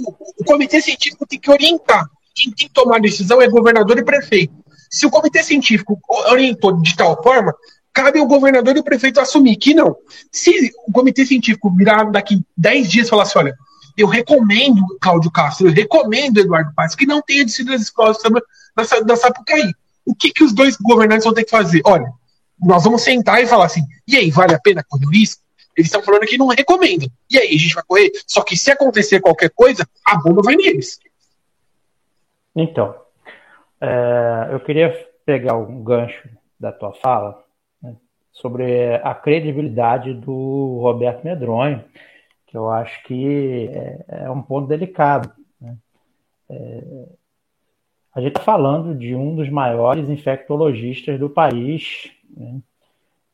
Speaker 3: o comitê científico tem que orientar. Quem tem que tomar a decisão é governador e prefeito. Se o comitê científico orientou de tal forma, cabe ao governador e o prefeito assumir que não. Se o comitê científico virar daqui 10 dias e falar assim: olha, eu recomendo Cláudio Castro, eu recomendo Eduardo Paz que não tenha descido das escolas da, da Sapucaí. O que, que os dois governantes vão ter que fazer? Olha, nós vamos sentar e falar assim, e aí, vale a pena correr o risco? Eles estão falando que não recomendam. E aí, a gente vai correr? Só que se acontecer qualquer coisa, a bomba vai neles.
Speaker 5: Então, é, eu queria pegar um gancho da tua fala sobre a credibilidade do Roberto Medronho, que eu acho que é, é um ponto delicado. Né? É, a gente está falando de um dos maiores infectologistas do país, né?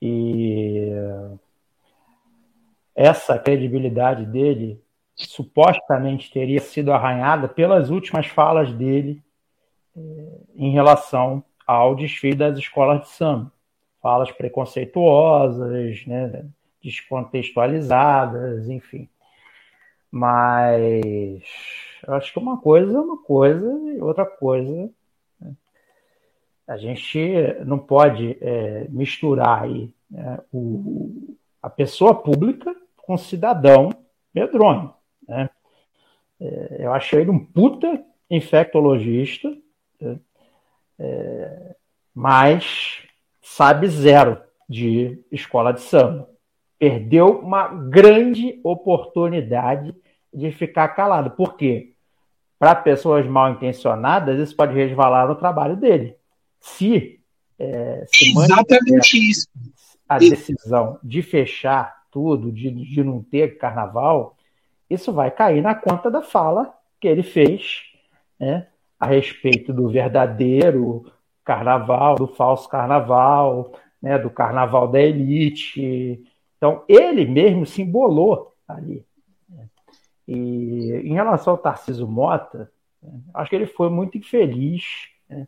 Speaker 5: e essa credibilidade dele supostamente teria sido arranhada pelas últimas falas dele eh, em relação ao desfile das escolas de samba. Falas preconceituosas, né, descontextualizadas, enfim. Mas acho que uma coisa é uma coisa e outra coisa. Né? A gente não pode é, misturar aí né, o, a pessoa pública com cidadão medronho. Né? É, eu achei ele um puta infectologista, né? é, mas sabe zero de escola de samba. Perdeu uma grande oportunidade de ficar calado. Por quê? Para pessoas mal intencionadas, isso pode resvalar no trabalho dele. Se, é, se
Speaker 3: Exatamente isso.
Speaker 5: A decisão de fechar tudo, de, de não ter carnaval, isso vai cair na conta da fala que ele fez né, a respeito do verdadeiro carnaval, do falso carnaval, né, do carnaval da elite. Então, ele mesmo se embolou ali. E em relação ao Tarciso Mota, acho que ele foi muito infeliz né,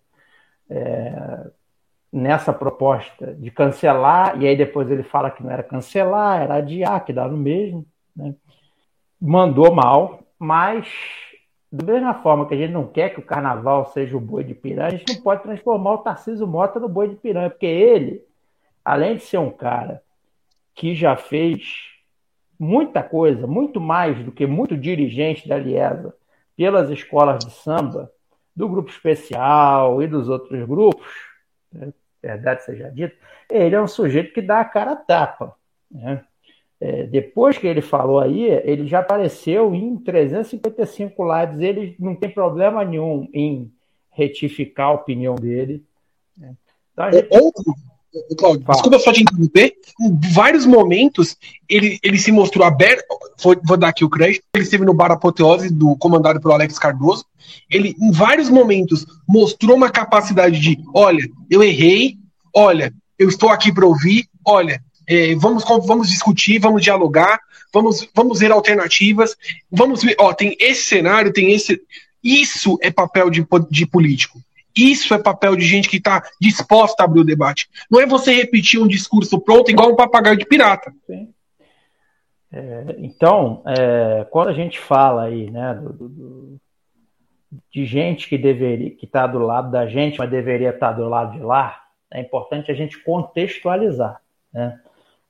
Speaker 5: é, nessa proposta de cancelar, e aí depois ele fala que não era cancelar, era adiar, que dá no mesmo. Né? Mandou mal, mas da mesma forma que a gente não quer que o carnaval seja o boi de piranha, a gente não pode transformar o Tarcísio Mota no boi de piranha, porque ele, além de ser um cara que já fez muita coisa, muito mais do que muito dirigente da Liesa, pelas escolas de samba, do grupo especial e dos outros grupos, né? verdade seja dita, ele é um sujeito que dá a cara a tapa. Né? É, depois que ele falou aí, ele já apareceu em 355 lives. Ele não tem problema nenhum em retificar a opinião dele. Né?
Speaker 3: Então, gente... Outro, Claudio, desculpa só te interromper. Em vários momentos ele, ele se mostrou aberto. Vou, vou dar aqui o crédito. Ele esteve no bar Apoteose, do, comandado pelo Alex Cardoso. Ele, em vários momentos, mostrou uma capacidade de: olha, eu errei, olha, eu estou aqui para ouvir, olha, é, vamos, vamos discutir, vamos dialogar, vamos, vamos ver alternativas, vamos ver, ó, tem esse cenário, tem esse. Isso é papel de, de político. Isso é papel de gente que está disposta a abrir o debate. Não é você repetir um discurso pronto igual um papagaio de pirata.
Speaker 5: É, então, é, quando a gente fala aí, né, do, do, de gente que deveria, que está do lado da gente, mas deveria estar tá do lado de lá, é importante a gente contextualizar. Né?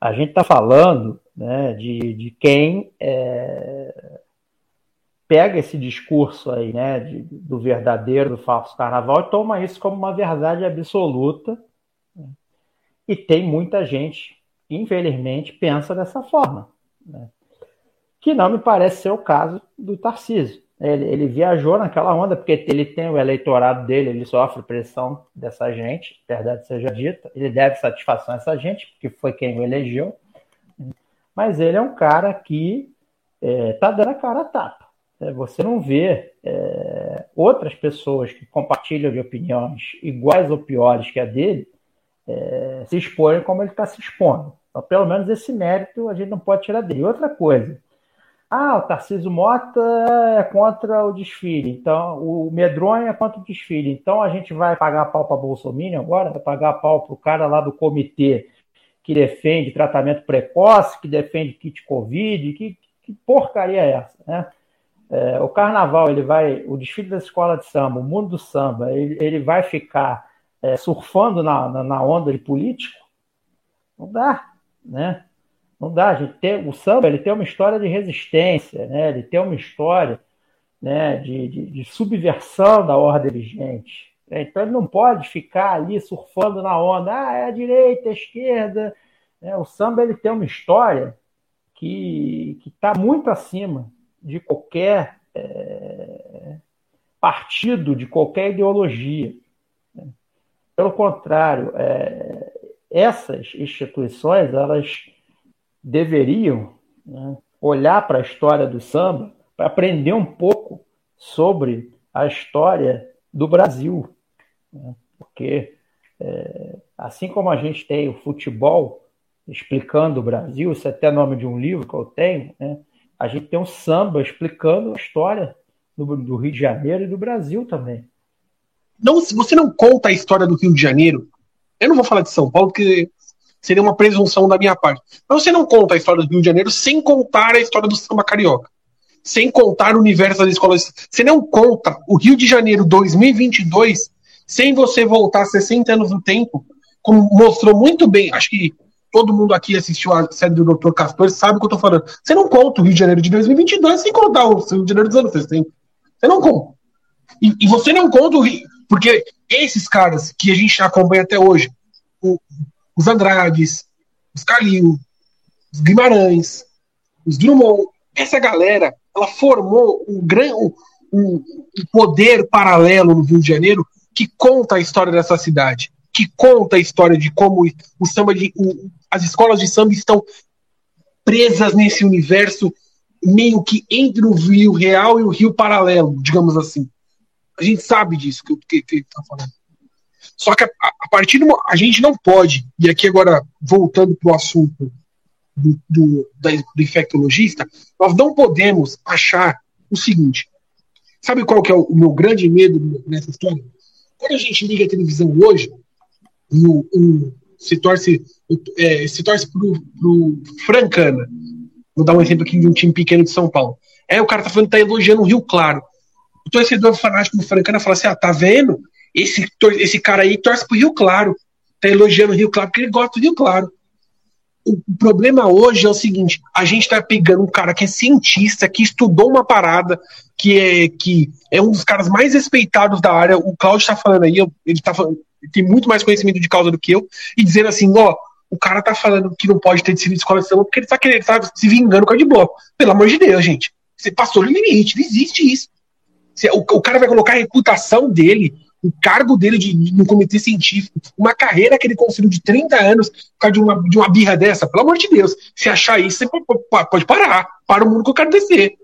Speaker 5: A gente está falando né, de, de quem é, pega esse discurso aí, né, de, do verdadeiro, do falso carnaval e toma isso como uma verdade absoluta. Né? E tem muita gente, infelizmente, pensa dessa forma. Né? Que não me parece ser o caso do Tarcísio. Ele, ele, viajou naquela onda, porque ele tem o eleitorado dele, ele sofre pressão dessa gente, verdade seja dita. Ele deve satisfação a essa gente, porque foi quem o elegeu. Mas ele é um cara que está é, tá dando a cara a tapa. É, você não vê é, outras pessoas que compartilham de opiniões iguais ou piores que a dele é, se exporem como ele está se expondo. Então, pelo menos esse mérito a gente não pode tirar dele. Outra coisa, ah, o Tarcísio Mota é contra o desfile, então o Medronho é contra o desfile, então a gente vai pagar pau para Bolsonaro agora, vai pagar pau para o cara lá do comitê que defende tratamento precoce, que defende kit Covid, que, que porcaria é essa, né? É, o carnaval, ele vai, o desfile da escola de samba, o mundo do samba, ele, ele vai ficar é, surfando na, na, na, onda de político? Não dá, né? Não dá. A gente tem, o samba ele tem uma história de resistência, né? ele tem uma história né, de, de, de subversão da ordem vigente. É, então ele não pode ficar ali surfando na onda. Ah, é a direita, é a esquerda. É, o samba ele tem uma história que está muito acima de qualquer é, partido, de qualquer ideologia. Né? Pelo contrário, é, essas instituições elas deveriam né, olhar para a história do samba para aprender um pouco sobre a história do Brasil. Né? Porque, é, assim como a gente tem o futebol explicando o Brasil, isso é até nome de um livro que eu tenho, né? a gente tem um samba explicando a história do, do, Rio de Janeiro e do Brasil também.
Speaker 3: Não, você não conta a história do Rio de Janeiro, eu não vou falar de São Paulo, porque seria uma presunção da minha parte. Mas você não conta a história do Rio de Janeiro sem contar a história do samba carioca. Sem contar o universo das escolas. Você não conta o Rio de Janeiro 2022 sem você voltar 60 anos no tempo, como mostrou muito bem. Acho que todo mundo aqui assistiu a série do Dr. Castor sabe o que eu tô falando. Você não conta o Rio de Janeiro de 2022 sem contar o Rio de Janeiro dos anos 60. Você não conta. E, e, você não conta o Rio. Porque esses caras que a gente acompanha até hoje, o, os Andrades, os Calil, os Guimarães, os Drummond, essa galera, ela formou um, gran, um, um poder paralelo no Rio de Janeiro que conta a história dessa cidade, que conta a história de como o samba de, o, as escolas de samba estão presas nesse universo meio que entre o rio real e o rio paralelo, digamos assim. A gente sabe disso que, ele está falando. Só que a, a partir do. A gente não pode, e aqui agora voltando para o assunto do, do, da, do infectologista, nós não podemos achar o seguinte. Sabe qual que é o, o meu grande medo nessa história? Quando a gente liga a televisão hoje, o, o, se torce, é, se torce pro, pro Francana. Vou dar um exemplo aqui de um time pequeno de São Paulo. É, o cara tá falando tá elogiando o Rio Claro. O torcedor fanático do Francana fala assim: ah, tá vendo? Esse, esse cara aí torce pro Rio Claro. Tá elogiando o Rio Claro porque ele gosta do Rio Claro. O, problema hoje é o seguinte: a gente tá pegando um cara que é cientista, que estudou uma parada, que é, que é um dos caras mais respeitados da área. O Claudio tá falando aí, ele tá falando, tem muito mais conhecimento de causa do que eu, e dizendo assim: ó, o cara tá falando que não pode ter desfile de escola de samba porque ele tá querendo, tá se vingando com a de bloco. Pelo amor de Deus, gente. Você passou no limite, não existe isso. O, o cara vai colocar a reputação dele, o cargo dele de, no comitê científico, uma carreira que ele construiu de 30 anos por causa de uma, de uma birra dessa. Pelo amor de Deus. Se achar isso, você pode parar. Para o mundo que eu quero descer.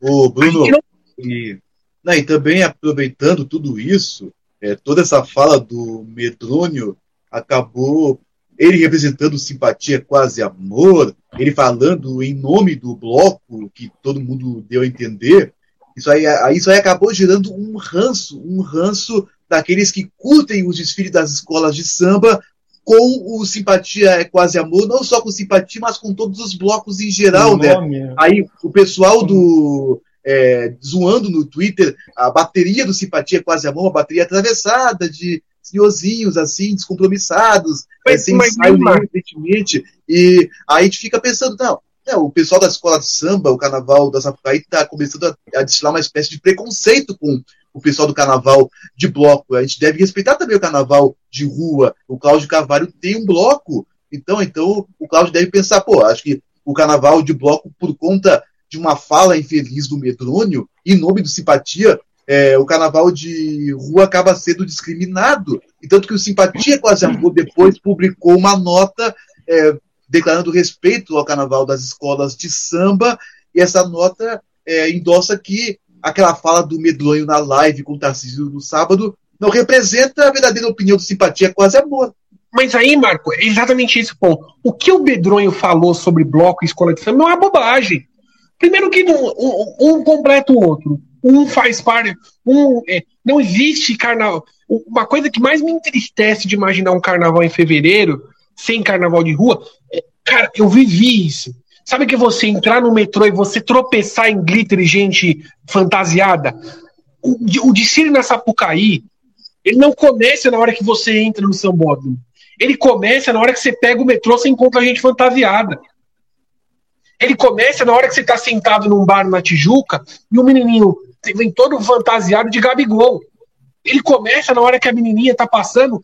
Speaker 2: Ô, Bruno, não... e, não, e também aproveitando tudo isso, é, toda essa fala do Medrônio acabou ele representando simpatia, quase amor, ele falando em nome do bloco, que todo mundo deu a entender, isso aí, isso aí acabou gerando um ranço, um ranço daqueles que curtem os desfiles das escolas de samba com o Simpatia é Quase Amor, não só com Simpatia, mas com todos os blocos em geral, né? É. Aí o pessoal do. É, zoando no Twitter a bateria do Simpatia é Quase Amor, uma bateria atravessada de senhorzinhos, assim, descompromissados, mas, é, sem ensaio evidentemente. E aí a gente fica pensando, não, é, o pessoal da escola de samba, o carnaval da Sapucaí, está começando a, a destilar uma espécie de preconceito com o pessoal do carnaval de bloco. A gente deve respeitar também o carnaval de rua. O Cláudio Carvalho tem um bloco. Então, então o Cláudio deve pensar, pô, acho que o carnaval de bloco, por conta de uma fala infeliz do Medrônio, em nome do Simpatia, é, o carnaval de rua acaba sendo discriminado. E tanto que o Simpatia Quase depois publicou uma nota é, declarando respeito ao carnaval das escolas de samba, e essa nota é, endossa que aquela fala do medonho na live com o Tarcísio no sábado não representa a verdadeira opinião de simpatia quase amor.
Speaker 3: Mas aí, Marco, é exatamente esse ponto. O que o Bedronho falou sobre bloco e escola de samba não é bobagem. Primeiro que um, um completa o outro. Um faz parte. Um, é, não existe carnaval. Uma coisa que mais me entristece de imaginar um carnaval em fevereiro sem carnaval de rua. Cara, eu vivi isso. Sabe que você entrar no metrô e você tropeçar em glitter e gente fantasiada? O, o na Sapucaí, ele não começa na hora que você entra no sambódromo. Ele começa na hora que você pega o metrô e encontra gente fantasiada. Ele começa na hora que você está sentado num bar na Tijuca e o menininho vem todo fantasiado de Gabigol. ele começa na hora que a menininha tá passando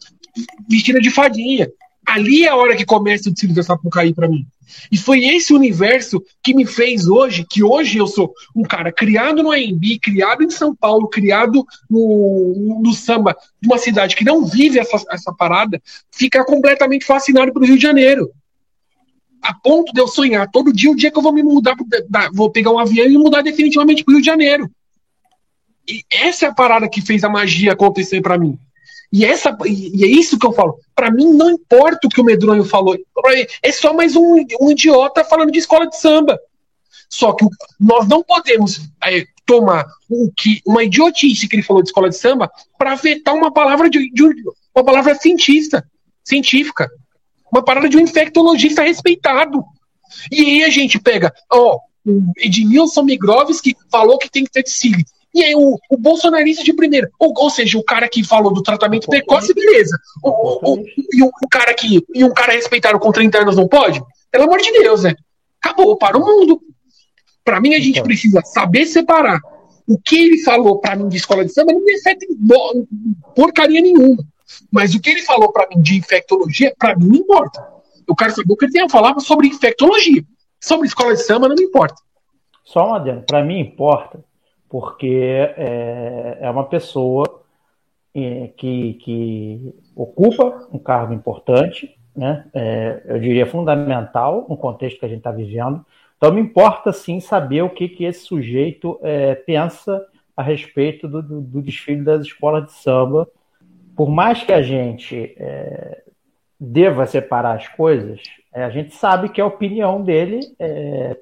Speaker 3: vestida de fadinha. Ali é a hora que começa o desfile da Sapucaí para mim. E foi esse universo que me fez hoje, que hoje eu sou um cara criado no AMB, criado em São Paulo, criado no, no samba, de uma cidade que não vive essa, essa parada, ficar completamente fascinado pelo Rio de Janeiro. A ponto de eu sonhar todo dia o dia que eu vou me mudar, vou pegar um avião e mudar definitivamente para o Rio de Janeiro. E essa é a parada que fez a magia acontecer para mim. E, essa, e é isso que eu falo. Para mim, não importa o que o Medronho falou. É só mais um, um idiota falando de escola de samba. Só que nós não podemos é, tomar o que, uma idiotice que ele falou de escola de samba para vetar uma palavra de, de, uma palavra cientista, científica. Uma palavra de um infectologista respeitado. E aí a gente pega, ó, o Edmilson Migrovski falou que tem que ter desfile. E aí o, o bolsonarista de primeira, ou, ou seja, o cara que falou do tratamento precoce, beleza. O, o, e, o, cara que, e um cara respeitado com 30 anos não pode? Pelo amor de Deus, né? Acabou, para o mundo. Para mim, a gente então. precisa saber separar o que ele falou para mim de escola de samba não me afeta porcaria nenhuma. Mas o que ele falou para mim de infectologia, para mim não importa. Eu quero saber o que ele tem a falar sobre infectologia. Sobre escola de samba não me importa.
Speaker 5: Só um adendo. Para mim importa porque é, é uma pessoa é, que, que ocupa um cargo importante, né? É, eu diria fundamental no contexto que a gente está vivendo. Então, me importa sim saber o que, que esse sujeito é, pensa a respeito do, do, do, desfile das escolas de samba. Por mais que a gente é, deva separar as coisas, é, a gente sabe que a opinião dele é,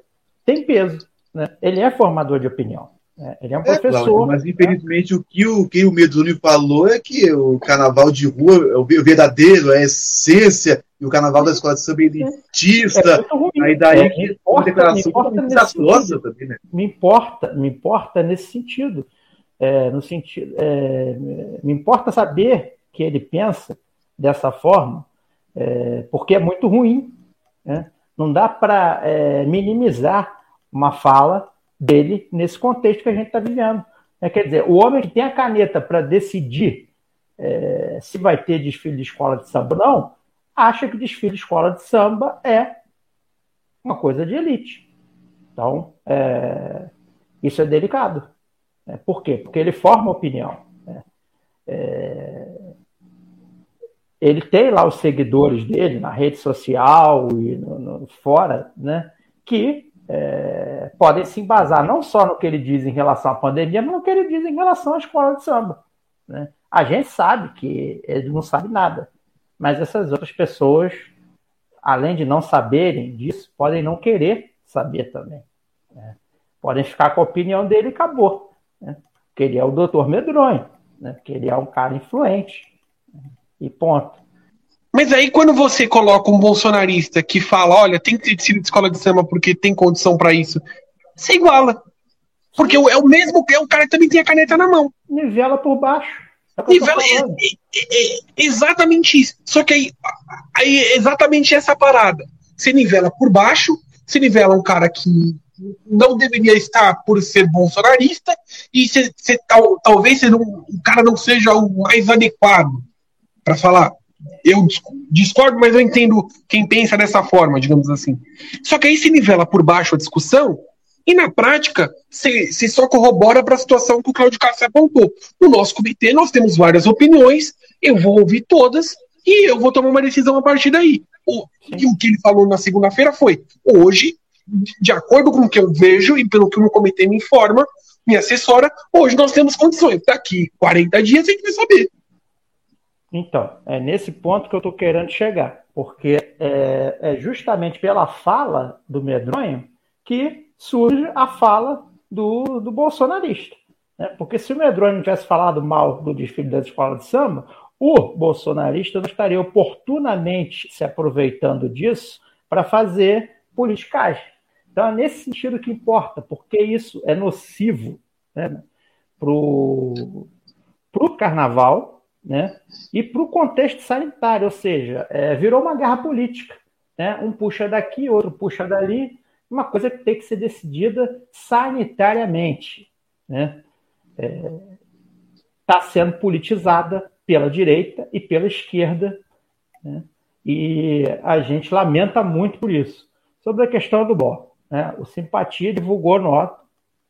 Speaker 5: tem peso. Né? Ele é formador de opinião. É, ele é um é, professor.
Speaker 2: Mas infelizmente o que o, que o Meduni falou é que o carnaval de rua é o verdadeiro, é a essência, e o carnaval da escola de samba é elitista. É aí daí é, que
Speaker 5: uma declaração desastrosa também, né? Me importa, me importa nesse sentido. É, no sentido é, me importa saber que ele pensa dessa forma, porque é muito ruim. Né? Não dá para minimizar uma fala dele nesse contexto que a gente está vivendo. É, quer dizer, o homem que tem a caneta para decidir é, se vai ter desfile de escola de samba ou não, acha que desfile de escola de samba é uma coisa de elite. Então, é, isso é delicado. É, por quê? Porque ele forma opinião. Né? É, ele tem lá os seguidores dele na rede social e no, no, fora, né, que é, podem se embasar não só no que ele diz em relação à pandemia, mas no que ele diz em relação à escola de samba. Né? A gente sabe que ele não sabe nada, mas essas outras pessoas, além de não saberem disso, podem não querer saber também. Né? Podem ficar com a opinião dele e acabou. Né? Porque ele é o doutor medronho, né? porque ele é um cara influente. Né? E ponto.
Speaker 3: Mas aí quando você coloca um bolsonarista que fala, olha, tem que ter sido de escola de samba porque tem condição para isso, você iguala. Porque é o mesmo, é o cara que também tem a caneta na mão.
Speaker 5: Nivela por baixo.
Speaker 3: É Nivela, é, é, é, exatamente isso. Só que aí, aí é exatamente essa parada. Você nivela por baixo, você nivela um cara que não deveria estar por ser bolsonarista, e você, você tal, talvez você não, o cara não seja o mais adequado para falar eu discordo, mas eu entendo quem pensa dessa forma, digamos assim. Só que aí se nivela por baixo a discussão e na prática se, se só corrobora para a situação que o Claudio Castro apontou. No nosso comitê nós temos várias opiniões, eu vou ouvir todas e eu vou tomar uma decisão a partir daí. O, e o que ele falou na segunda-feira foi: hoje, de acordo com o que eu vejo e pelo que o comitê me informa, me assessora, hoje nós temos condições. Daqui 40 dias a gente vai saber.
Speaker 5: Então, é nesse ponto que eu estou querendo chegar, porque é, é, justamente pela fala do medronho que surge a fala do, do bolsonarista. Né? Porque se o medronho tivesse falado mal do desfile da escola de samba, o bolsonarista não estaria oportunamente se aproveitando disso para fazer politicagem. Então é nesse sentido que importa, porque isso é nocivo né, para o carnaval, né? E para o contexto sanitário, ou seja, é, virou uma guerra política. Né? Um puxa daqui, outro puxa dali, uma coisa que tem que ser decidida sanitariamente. Né? É, está sendo politizada pela direita e pela esquerda. Né? E a gente lamenta muito por isso. Sobre a questão do bloco, né? o Simpatia divulgou nota,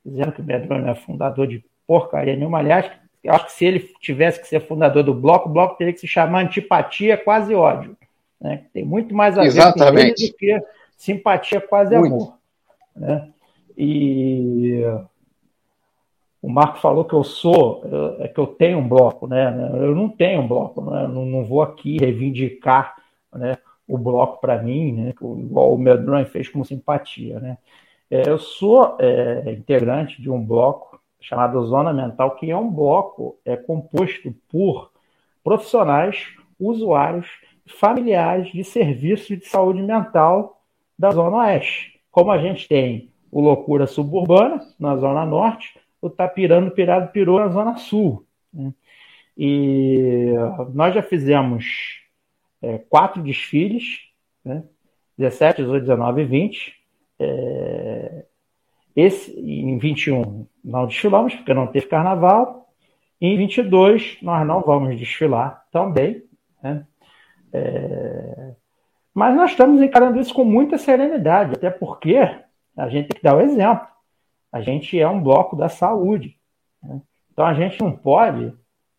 Speaker 5: dizendo que o Medrone é fundador de porcaria nenhuma. Aliás, eu acho que se ele tivesse que ser fundador do bloco, o bloco teria que se chamar Antipatia Quase Ódio. Né? Tem muito mais a ver
Speaker 4: Exatamente.
Speaker 5: com ele do que Simpatia Quase
Speaker 4: Muito.
Speaker 5: Amor. Né? E o Marco falou que eu sou, é que eu tenho um bloco, né? Eu não tenho um bloco, né? Não, não vou aqui reivindicar né, o bloco para mim, né? Igual o Medrone fez com simpatia, né? É, Eu sou é, integrante de um bloco chamado Zona Mental, que é um bloco é, composto por profissionais, usuários, familiares de serviços de saúde mental da Zona Oeste. Como a gente tem o Loucura Suburbana, na Zona Norte, o Tapirando Pirado Pirou, na Zona Sul. né? E nós já fizemos é, quatro desfiles, né? 17, 18, 19 e 20. É, esse, em 21 não desfilamos, porque não teve carnaval. Em 22 nós não vamos desfilar também. Né? É, mas nós estamos encarando isso com muita serenidade, até porque a gente tem que dar o exemplo. A gente é um bloco da saúde. né? Então a gente não pode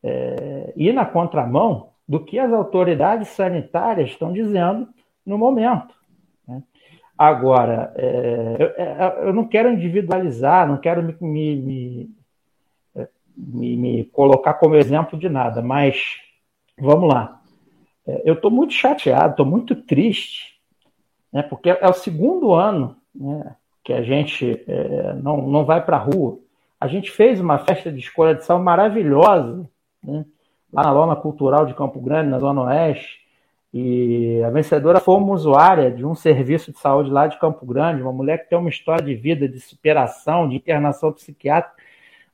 Speaker 5: é, ir na contramão do que as autoridades sanitárias estão dizendo no momento. Agora, é, eu, é, eu não quero individualizar, não quero me, me, me, me- me colocar como exemplo de nada, mas vamos lá. É, Eu estou muito chateado, estou muito triste, né, porque é o segundo ano né, que a gente é, não, não vai para a rua. A gente fez uma festa de escolha de sal maravilhosa, né, lá na Lona Cultural de Campo Grande, na Zona Oeste, e a vencedora foi uma usuária de um serviço de saúde lá de Campo Grande, uma mulher que tem uma história de vida, de superação, de internação psiquiátrica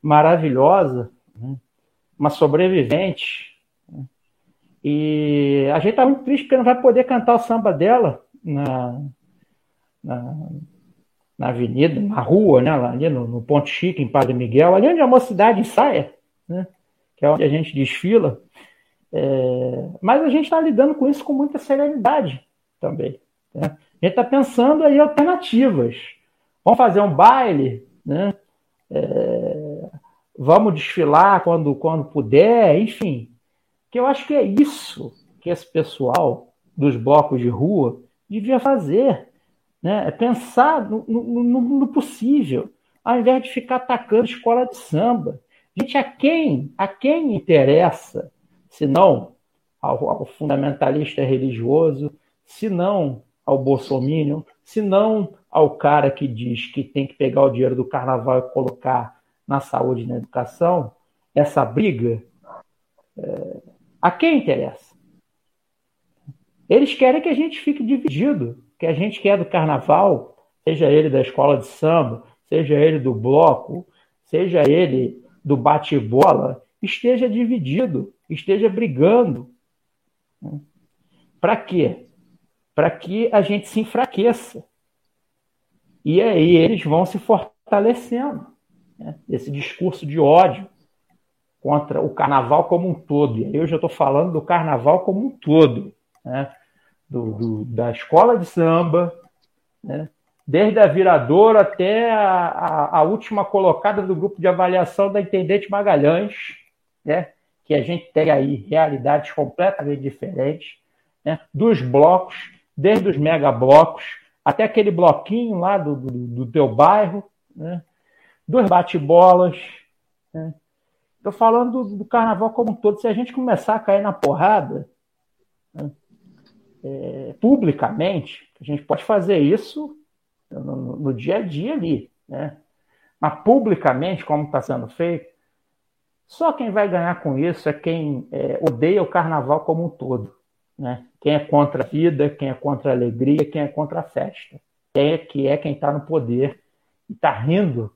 Speaker 5: maravilhosa, né, uma sobrevivente. né. E a gente está muito triste porque não vai poder cantar o samba dela na, na, na avenida, na rua, né, ali no, no Ponte Chique, em Padre Miguel, ali onde a mocidade ensaia, né, que é onde a gente desfila. É, mas a gente está lidando com isso com muita serenidade também. né? A gente está pensando aí alternativas. Vamos fazer um baile, né? É, vamos desfilar quando, quando puder, enfim. Que eu acho que é isso que esse pessoal dos blocos de rua devia fazer. Né? É pensar no- no- no possível, ao invés de ficar atacando escola de samba. Gente, a quem, a quem interessa, se não ao, ao fundamentalista religioso, se não ao bolsominion, se não ao cara que diz que tem que pegar o dinheiro do carnaval e colocar na saúde e na educação, essa briga, é, a quem interessa? Eles querem que a gente fique dividido, que a gente que é do carnaval, seja ele da escola de samba, seja ele do bloco, seja ele do bate-bola, esteja dividido, esteja brigando. Para quê? Para que a gente se enfraqueça. E aí eles vão se fortalecendo. Né? Esse discurso de ódio contra o carnaval como um todo. E aí eu já estou falando do carnaval como um todo. Né? Do, do- da escola de samba, né? desde a viradora até a, a- a última colocada do grupo de avaliação da Intendente Magalhães, né? Que a gente tem aí realidades completamente diferentes, né? dos blocos, desde os megablocos até aquele bloquinho lá do, do, do teu bairro, né? dos bate-bolas. Estou falando do, do carnaval como um todo. Se a gente começar a cair na porrada, né? é, publicamente, a gente pode fazer isso no- no dia a dia ali, né? mas publicamente, como está sendo feito, só quem vai ganhar com isso é quem é, odeia o carnaval como um todo. Né? Quem é contra a vida, quem é contra a alegria, quem é contra a festa. Quem é, que é quem está no poder e está rindo,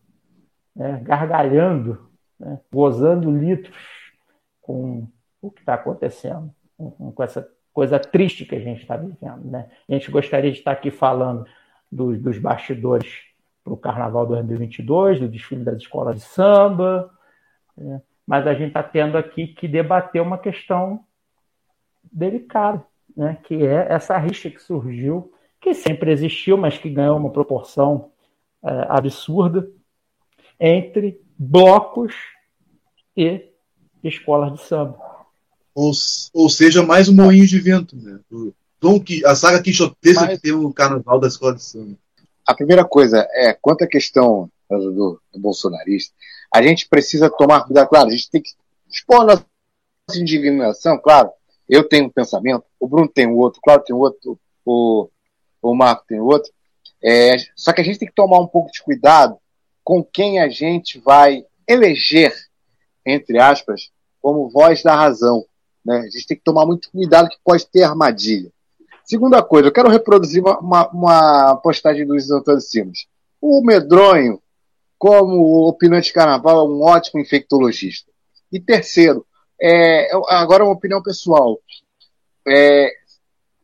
Speaker 5: né? gargalhando, né? gozando litros com o que está acontecendo, com, com essa coisa triste que a gente está vivendo. Né? A gente gostaria de estar aqui falando dos, dos bastidores para o Carnaval 2022, do desfile das escolas de samba, né? Mas a gente está tendo aqui que debater uma questão delicada, né? que é essa rixa que surgiu, que sempre existiu, mas que ganhou uma proporção é, absurda, entre blocos e escolas de samba.
Speaker 2: Ou, ou seja, mais um moinho de vento, né? Dom, a saga quixotesca mas... que tem o carnaval da escola de samba.
Speaker 4: A primeira coisa é, quanto à questão do, do bolsonarista, a gente precisa tomar cuidado, claro, a gente tem que expor nossa indignação, claro. Eu tenho um pensamento, o Bruno tem outro, claro, tem outro, o, o Marco tem outro. É, só que a gente tem que tomar um pouco de cuidado com quem a gente vai eleger, entre aspas, como voz da razão. Né? A gente tem que tomar muito cuidado que pode ter armadilha. Segunda coisa, eu quero reproduzir uma, uma, uma postagem do Luiz Antônio Simas. O medronho, como opinante de carnaval, é um ótimo infectologista. E terceiro, é, agora uma opinião pessoal. É,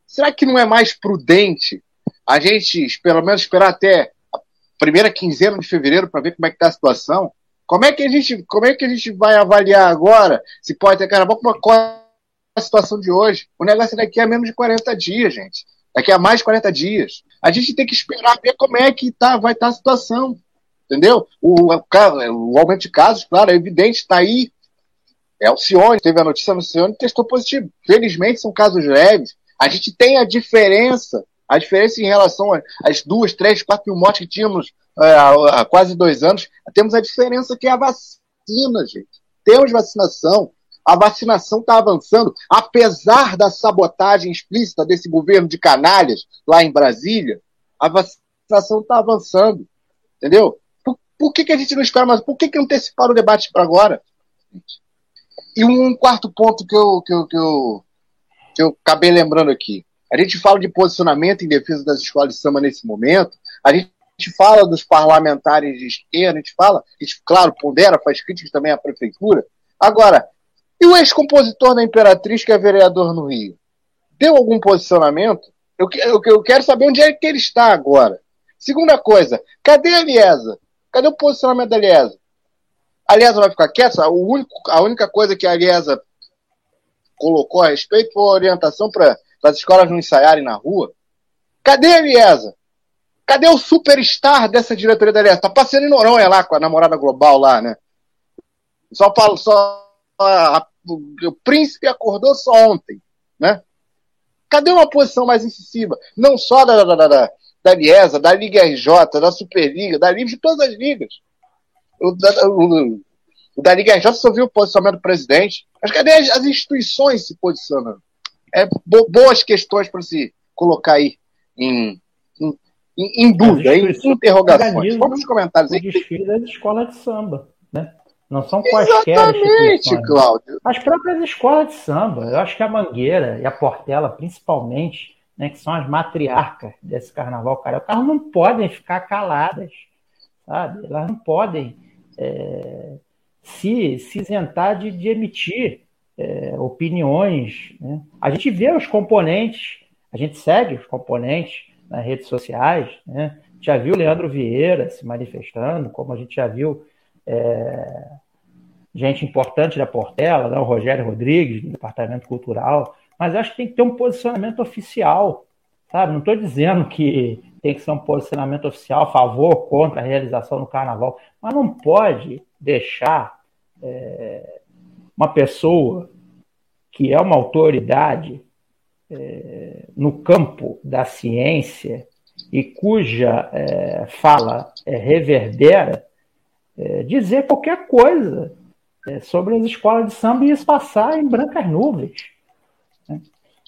Speaker 4: será que não é mais prudente a gente, pelo menos, esperar até a primeira quinzena de fevereiro para ver como é que está a situação? Como é que a gente, como é que a gente vai avaliar agora se pode ter carnaval com a situação de hoje? O negócio é daqui a menos de 40 dias, gente. Daqui a mais de 40 dias. A gente tem que esperar ver como é que tá, vai estar tá a situação. Entendeu? O, o, aumento de casos, claro, é evidente, está aí. É o Cione, teve a notícia no Cione, testou positivo. Felizmente são casos leves. A gente tem a diferença, a diferença em relação às duas, três, quatro mil mortes que tínhamos é, há quase dois anos. Temos a diferença que é a vacina, gente. Temos vacinação. A vacinação está avançando, apesar da sabotagem explícita desse governo de canalhas lá em Brasília. A vacinação está avançando. Entendeu? Por que, que a gente não espera mais? Por que, que anteciparam o debate para agora? E um quarto ponto que eu, que, eu, que, eu, que eu acabei lembrando aqui. A gente fala de posicionamento em defesa das escolas de samba nesse momento. A gente fala dos parlamentares de esquerda, a gente fala, a gente, claro, pondera, faz críticas também à prefeitura. Agora, e o ex-compositor da Imperatriz, que é vereador no Rio? Deu algum posicionamento? Eu, eu, eu quero saber onde é que ele está agora. Segunda coisa, cadê a Liesa? Cadê o posicionamento da Aliesa? A Aliesa vai ficar quieta? O único, a única coisa que a Aliesa colocou a respeito foi a orientação para as escolas não ensaiarem na rua. Cadê a Aliesa? Cadê o superstar dessa diretoria da Aliesa? Tá passando em Noronha lá com a namorada global lá, né? Só falo, só a, a, o príncipe acordou só ontem, né? Cadê uma posição mais incisiva? Não só da, da, da, da Liesa, da Liga RJ, da Superliga, da Liga de todas as ligas. O da, o, o da Liga RJ só viu o posicionamento do presidente. Mas cadê as, as instituições se posicionando? É bo, boas questões para se colocar aí em, em, em, em dúvida, em interrogações. Vamos nos comentários aí.
Speaker 5: O desfile das escolas de samba, né? Não são quaisquer Exatamente,
Speaker 4: Cláudio.
Speaker 5: As próprias escolas de samba. Eu acho que a Mangueira e a Portela, principalmente, né, que são as matriarcas desse carnaval carioca, elas não podem ficar caladas, sabe? Elas não podem é, se, se isentar de, de emitir é, opiniões. Né? A gente vê os componentes, a gente segue os componentes nas redes sociais, né? já viu Leandro Vieira se manifestando, como a gente já viu é, gente importante da Portela, né? o Rogério Rodrigues, do Departamento Cultural, mas acho que tem que ter um posicionamento oficial, sabe? Não estou dizendo que tem que ser um posicionamento oficial a favor ou contra a realização do carnaval, mas não pode deixar é, uma pessoa que é uma autoridade é, no campo da ciência e cuja é, fala é, reverbera é, dizer qualquer coisa é, sobre as escolas de samba e isso passar em brancas nuvens.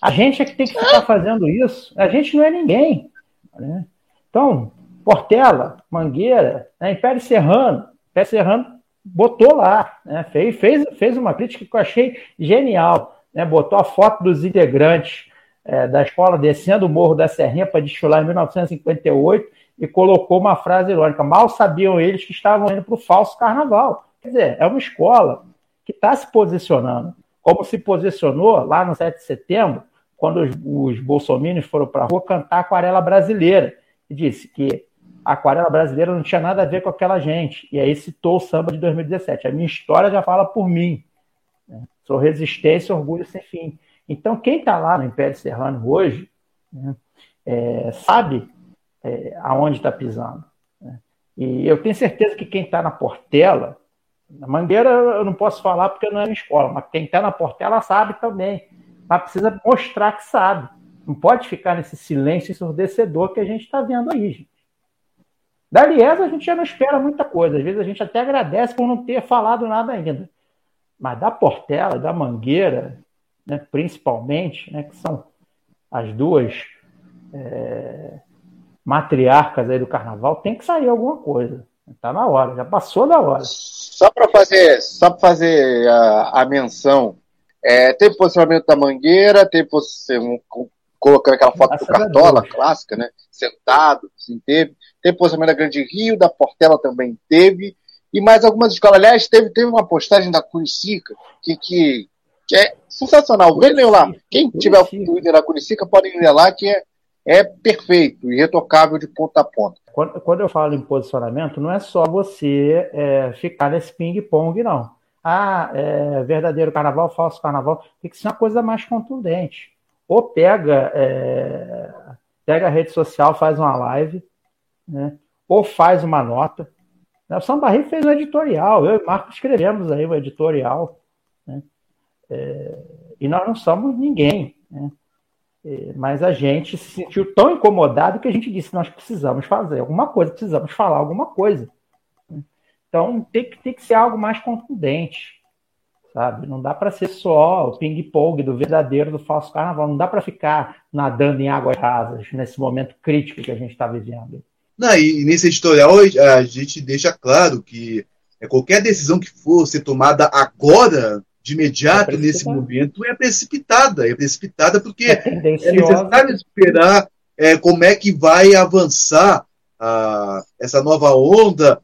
Speaker 5: A gente é que tem que ficar fazendo isso. A gente não é ninguém. Né? Então, Portela, Mangueira, né? Império Serrano, Império Serrano botou lá, né? fez, fez, fez uma crítica que eu achei genial. Né? Botou a foto dos integrantes é, da escola descendo o Morro da Serrinha para desfilar em 1958 e colocou uma frase irônica. Mal sabiam eles que estavam indo para o falso carnaval. Quer dizer, é uma escola que está se posicionando como se posicionou lá no 7 de setembro, quando os, os bolsominions foram para a rua cantar aquarela brasileira, e disse que a aquarela brasileira não tinha nada a ver com aquela gente. E aí citou o samba de 2017. A minha história já fala por mim. Né? Sou resistência, orgulho sem fim. Então, quem está lá no Império Serrano hoje né, é, sabe é, aonde está pisando. Né? E eu tenho certeza que quem está na Portela, na Mangueira eu não posso falar porque não é minha escola, mas quem está na Portela sabe também. Mas precisa mostrar que sabe. Não pode ficar nesse silêncio ensurdecedor que a gente está vendo aí, gente. Da Liesa a gente já não espera muita coisa. Às vezes a gente até agradece por não ter falado nada ainda. Mas da Portela, da Mangueira, né, principalmente, né, que são as duas é, matriarcas aí do carnaval, tem que sair alguma coisa. Está na hora, já passou da hora.
Speaker 4: Só para fazer, só fazer a, a menção, é, teve posicionamento da Mangueira, teve um, colocando aquela foto Graças do Cartola clássica, né? Sentado, assim, teve. Teve posicionamento da Grande Rio, da Portela também teve. E mais algumas escolas. Aliás, teve, teve uma postagem da Curicica que, que, que é sensacional. Vem ler lá. Quem tiver o Twitter da Curicica pode ler lá, que é, é perfeito, irretocável de ponta a ponta.
Speaker 5: Quando, quando eu falo em posicionamento, não é só você é, ficar nesse ping-pong, não. Ah, é, verdadeiro carnaval, falso carnaval. Tem que ser uma coisa mais contundente. Ou pega, é, pega a rede social, faz uma live, né? ou faz uma nota. O Samba Rio fez um editorial, eu e Marco escrevemos aí um editorial. Né? É, e nós não somos ninguém. Né? É, mas a gente se sentiu tão incomodado que a gente disse: nós precisamos fazer alguma coisa, precisamos falar alguma coisa. Então tem que, tem que ser algo mais contundente, sabe? Não dá para ser só o ping-pong do verdadeiro, do falso carnaval. Não dá para ficar nadando em águas rasas nesse momento crítico que a gente está vivendo.
Speaker 2: Não, e nesse editorial a gente deixa claro que é, qualquer decisão que for ser tomada agora de imediato é nesse momento é precipitada. É precipitada porque é, é necessário esperar é, como é que vai avançar a, essa nova onda.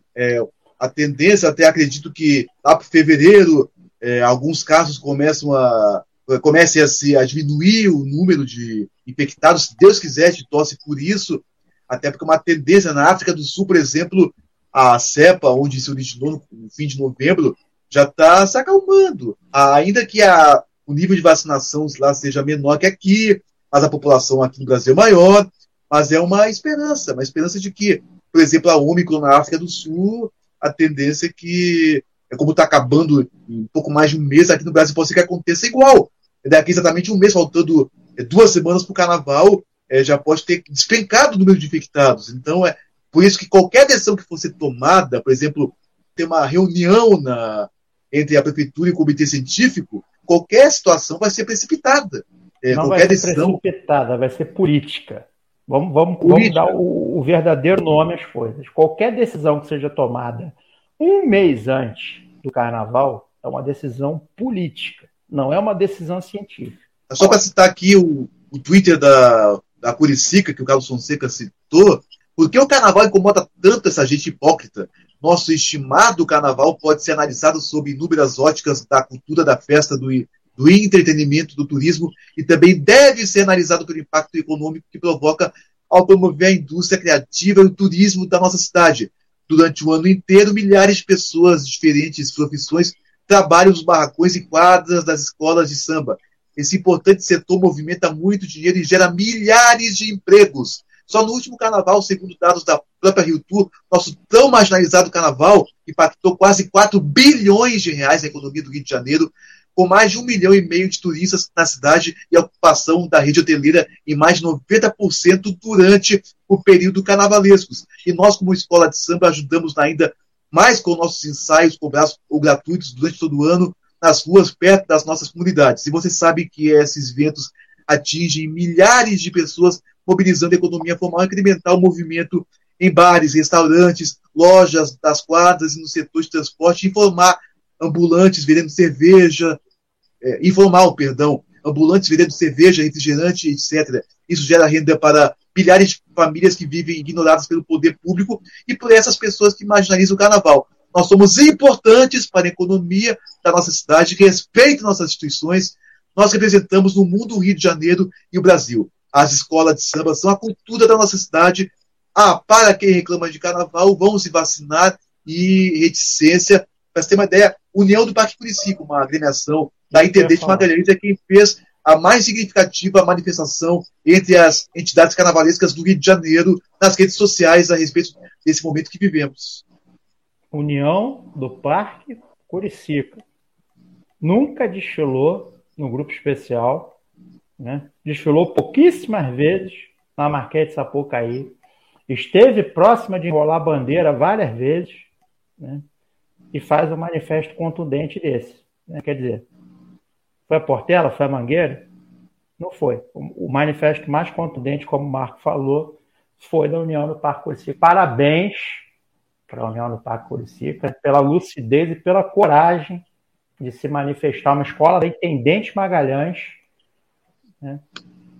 Speaker 2: A tendência, até acredito que lá para fevereiro, é, alguns casos começam a comecem a, se, a diminuir o número de infectados. Se Deus quiser, gente torce por isso, até porque é uma tendência na África do Sul, por exemplo, a cepa, onde se originou no fim de novembro, já está se acalmando. Ainda que a, o nível de vacinação lá seja menor que aqui, mas a população aqui no Brasil é maior, mas é uma esperança, uma esperança de que, por exemplo, a Ômicron na África do Sul, a tendência é que, é como está acabando em um pouco mais de um mês, aqui no Brasil pode ser que aconteça igual. Daqui exatamente um mês, faltando é, duas semanas para o carnaval, é, já pode ter despencado o número de infectados. Então, é por isso que qualquer decisão que fosse tomada, por exemplo, ter uma reunião na, entre a prefeitura e o comitê científico, qualquer situação vai ser precipitada.
Speaker 5: É, Não vai ser decisão... precipitada, vai ser política. Vamos, vamos, vamos dar o, o, verdadeiro nome às coisas. Qualquer decisão que seja tomada um mês antes do carnaval é uma decisão política, não é uma decisão científica.
Speaker 2: É só para citar aqui o, o Twitter da, da Curicica, que o Carlos Fonseca citou, por que o carnaval incomoda tanto essa gente hipócrita? Nosso estimado carnaval pode ser analisado sob inúmeras óticas da cultura da festa, do, do entretenimento, do turismo e também deve ser analisado pelo impacto econômico que provoca ao promover a indústria criativa e o turismo da nossa cidade. Durante o ano inteiro, milhares de pessoas de diferentes profissões trabalham nos barracões e quadras das escolas de samba. Esse importante setor movimenta muito dinheiro e gera milhares de empregos. Só no último carnaval, segundo dados da própria Rio Tour, nosso tão marginalizado carnaval impactou quase 4 bilhões de reais na economia do Rio de Janeiro, com mais de um milhão e meio de turistas na cidade e a ocupação da rede hoteleira em mais de 90% durante o período carnavalescos. E nós, como escola de samba, ajudamos ainda mais com nossos ensaios cobrados ou gratuitos durante todo o ano nas ruas perto das nossas comunidades. E você sabe que esses eventos atingem milhares de pessoas mobilizando a economia formal e incrementar o movimento em bares, restaurantes, lojas das quadras e no setor de transporte, informar ambulantes vendendo cerveja, é, informal, perdão, ambulantes vendendo cerveja, refrigerante, etc. Isso gera renda para milhares de famílias que vivem ignoradas pelo poder público e por essas pessoas que marginalizam o carnaval. Nós somos importantes para a economia da nossa cidade, que respeita nossas instituições. Nós representamos no mundo o Rio de Janeiro e o Brasil. As escolas de samba são a cultura da nossa cidade Ah, para quem reclama de carnaval, vão se vacinar e reticência. Para ter uma ideia, União do Parque Curicica, uma agremiação da Intendente Magalhães, é quem fez a mais significativa manifestação entre as entidades carnavalescas do Rio de Janeiro nas redes sociais a respeito desse momento que vivemos.
Speaker 5: União do Parque Curicica. Nunca desfilou no grupo especial, né? desfilou pouquíssimas vezes na Marquete Sapucaí, esteve próxima de enrolar a bandeira várias vezes, né? E faz um manifesto contundente desse. Né? Quer dizer, foi a Portela? Foi a Mangueira? Não foi. O manifesto mais contundente, como o Marco falou, foi da União do Parque Curicica. Parabéns para a União do Parque Curicica pela lucidez e pela coragem de se manifestar. Uma escola da Intendente Magalhães né?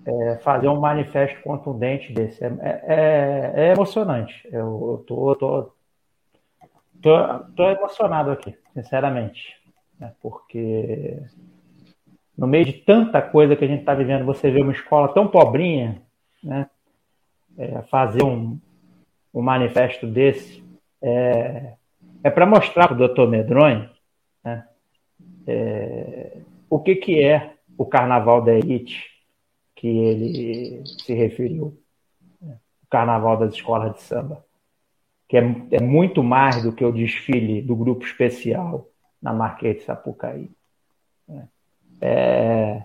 Speaker 5: é, fazer um manifesto contundente desse. É, é, é emocionante. Eu, eu tô, tô, emocionado aqui, sinceramente. Né? Porque no meio de tanta coisa que a gente está vivendo, você vê uma escola tão pobrinha, né? É, fazer um, um manifesto desse é, é para mostrar para o doutor Medronho né? é, o que, que é o carnaval da elite que ele se referiu, né? o carnaval das escolas de samba, que é, é muito mais do que o desfile do grupo especial na Marquês de Sapucaí. Né? é,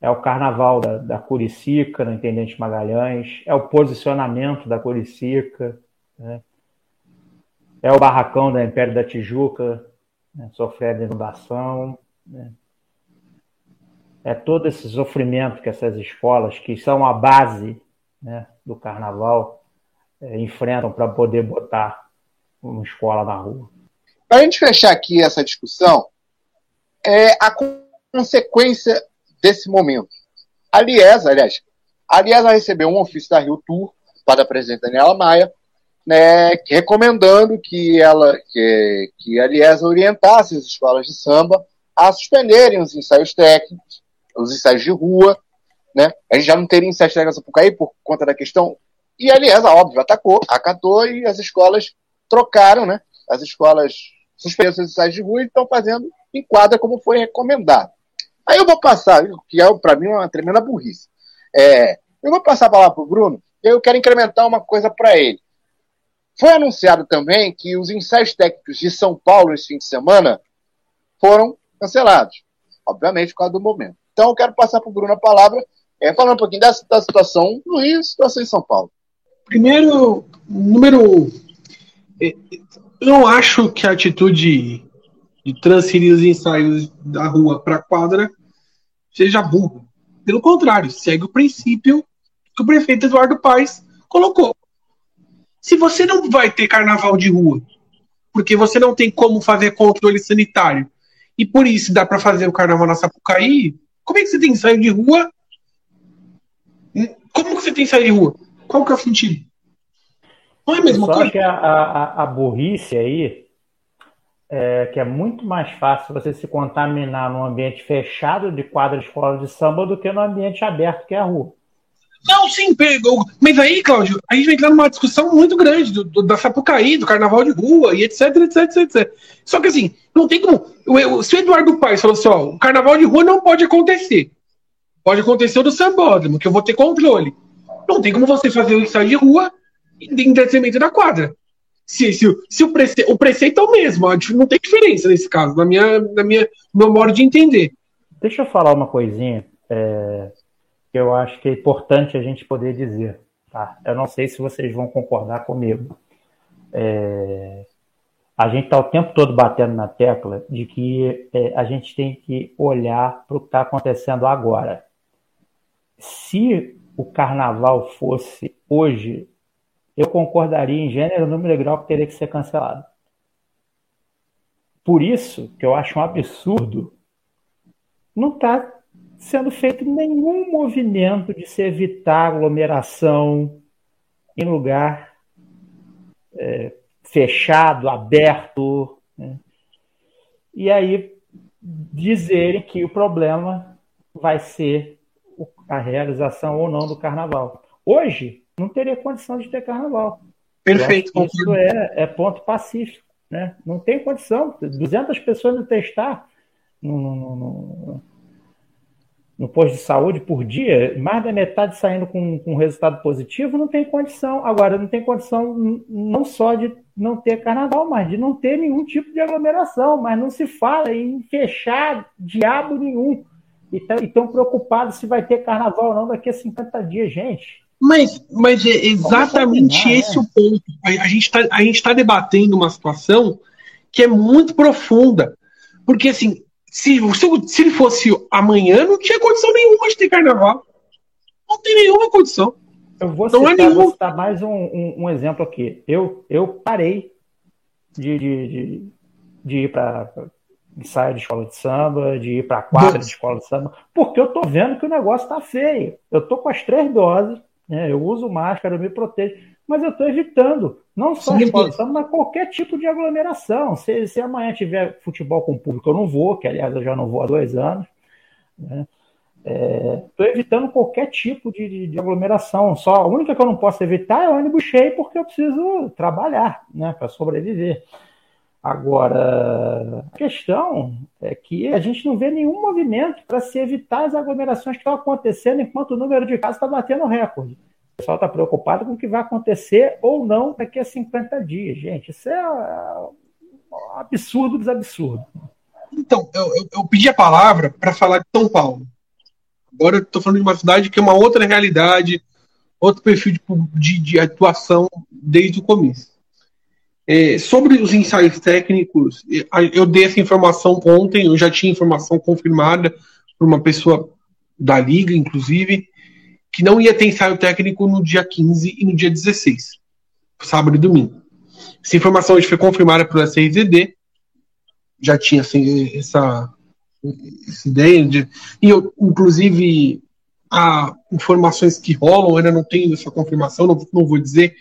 Speaker 5: é o carnaval da, da Curicica, no Intendente Magalhães, é o posicionamento da Curicica, né? é o barracão da Império da Tijuca, né? sofrendo inundação, né? é todo esse sofrimento que essas escolas, que são a base né, do carnaval, enfrentam para poder botar uma escola na rua.
Speaker 4: Para a gente fechar aqui essa discussão, é a consequência desse momento. Aliás, aliás, aliás, recebeu um ofício da Rio Tour para a presidente Daniela Maia, né, recomendando que ela, que, que aliás, orientasse as escolas de samba a suspenderem os ensaios técnicos, os ensaios de rua, né? A gente já não teria ensaios técnicos por cair por conta da questão. E, aliás, óbvio, atacou, acatou e as escolas trocaram, né? As escolas suspenderam os ensaios de rua e estão fazendo em quadra como foi recomendado. Aí eu vou passar, que é para mim uma tremenda burrice. É, eu vou passar a palavra para o Bruno, eu quero incrementar uma coisa para ele. Foi anunciado também que os ensaios técnicos de São Paulo esse fim de semana foram cancelados, obviamente por causa do momento. Então eu quero passar para o Bruno a palavra, é, falando um pouquinho da situação no Rio e situação em São Paulo.
Speaker 3: Primeiro, número. É, eu acho que a atitude de transferir os ensaios da rua para a quadra seja burro. Pelo contrário, segue o princípio que o prefeito Eduardo Paes colocou. Se você não vai ter carnaval de rua, porque você não tem como fazer controle sanitário, e por isso dá para fazer o carnaval na Sapucaí, como é que você tem ensaio de rua? Como que você tem ensaio de rua? Qual que é o sentido?
Speaker 5: Não é a mesma Só coisa? que a, a, a burrice aí é, que é muito mais fácil você se contaminar num ambiente fechado de quadra de escola de samba do que no ambiente aberto que é a rua.
Speaker 3: Não, sim, pegou. Mas aí, Cláudio, a gente vai entrar numa discussão muito grande do, do, da Sapucaí, do carnaval de rua e etc, etc, etc, etc. Só que assim, não tem como. O, se o Eduardo Paes falou assim, ó, o carnaval de rua não pode acontecer. Pode acontecer o do sambódromo, que eu vou ter controle. Não tem como você fazer o ensaio de rua em detrimento da quadra se, se, se o, preceito, o preceito é o mesmo, não tem diferença nesse caso, na minha, na minha, meu modo de entender.
Speaker 5: Deixa eu falar uma coisinha é, que eu acho que é importante a gente poder dizer. Tá? Eu não sei se vocês vão concordar comigo. É, a gente está o tempo todo batendo na tecla de que é, a gente tem que olhar para o que está acontecendo agora. Se o carnaval fosse hoje eu concordaria em gênero, número e grau que teria que ser cancelado. Por isso que eu acho um absurdo não está sendo feito nenhum movimento de se evitar aglomeração em lugar é, fechado, aberto. Né? E aí dizerem que o problema vai ser a realização ou não do carnaval. Hoje, não teria condição de ter carnaval.
Speaker 3: Perfeito.
Speaker 5: Isso é, é, ponto pacífico. Né? Não tem condição. 200 pessoas no testar no, no, no, no, posto de saúde por dia, mais da metade saindo com, com resultado positivo, não tem condição. Agora, não tem condição não só de não ter carnaval, mas de não ter nenhum tipo de aglomeração. Mas não se fala em fechar diabo nenhum. E estão preocupados se vai ter carnaval ou não daqui a 50 dias, gente.
Speaker 3: Mas, mas é exatamente combinar, esse né? o ponto. A, a gente está tá debatendo uma situação que é muito profunda. Porque, assim, se, se, se ele fosse amanhã, não tinha condição nenhuma de ter carnaval. Não tem nenhuma condição.
Speaker 5: Eu vou citar, é nenhum... vou citar mais um, um, um, exemplo aqui. Eu, eu parei de, de, de, de ir para ensaio de escola de samba, de ir para quadra de escola de samba, porque eu tô vendo que o negócio tá feio. Eu tô com as três doses, né? eu uso máscara, eu me protejo, mas eu estou evitando, não só Sim, escola de samba, mas qualquer tipo de aglomeração. Se, se amanhã tiver futebol com público, eu não vou, que aliás eu já não vou há dois anos. Né? Estou é, evitando qualquer tipo de, de, de, aglomeração. Só a única que eu não posso evitar é o ônibus cheio, porque eu preciso trabalhar né, para sobreviver. Agora, a questão é que a gente não vê nenhum movimento para se evitar as aglomerações que estão acontecendo enquanto o número de casos está batendo recorde. O pessoal está preocupado com o que vai acontecer ou não daqui a 50 dias, gente. Isso é um absurdo dos absurdos.
Speaker 3: Então, eu, eu, eu pedi a palavra para falar de São Paulo. Agora eu estou falando de uma cidade que é uma outra realidade, outro perfil de, de, de atuação desde o começo. É, sobre os ensaios técnicos, eu dei essa informação ontem, eu já tinha informação confirmada por uma pessoa da Liga, inclusive, que não ia ter ensaio técnico no dia 15 e no dia 16, sábado e domingo. Essa informação hoje foi confirmada pelo SRZD, já tinha assim, essa, essa ideia, de, e eu, inclusive, há informações que rolam, ainda não tenho essa confirmação, não, não vou dizer,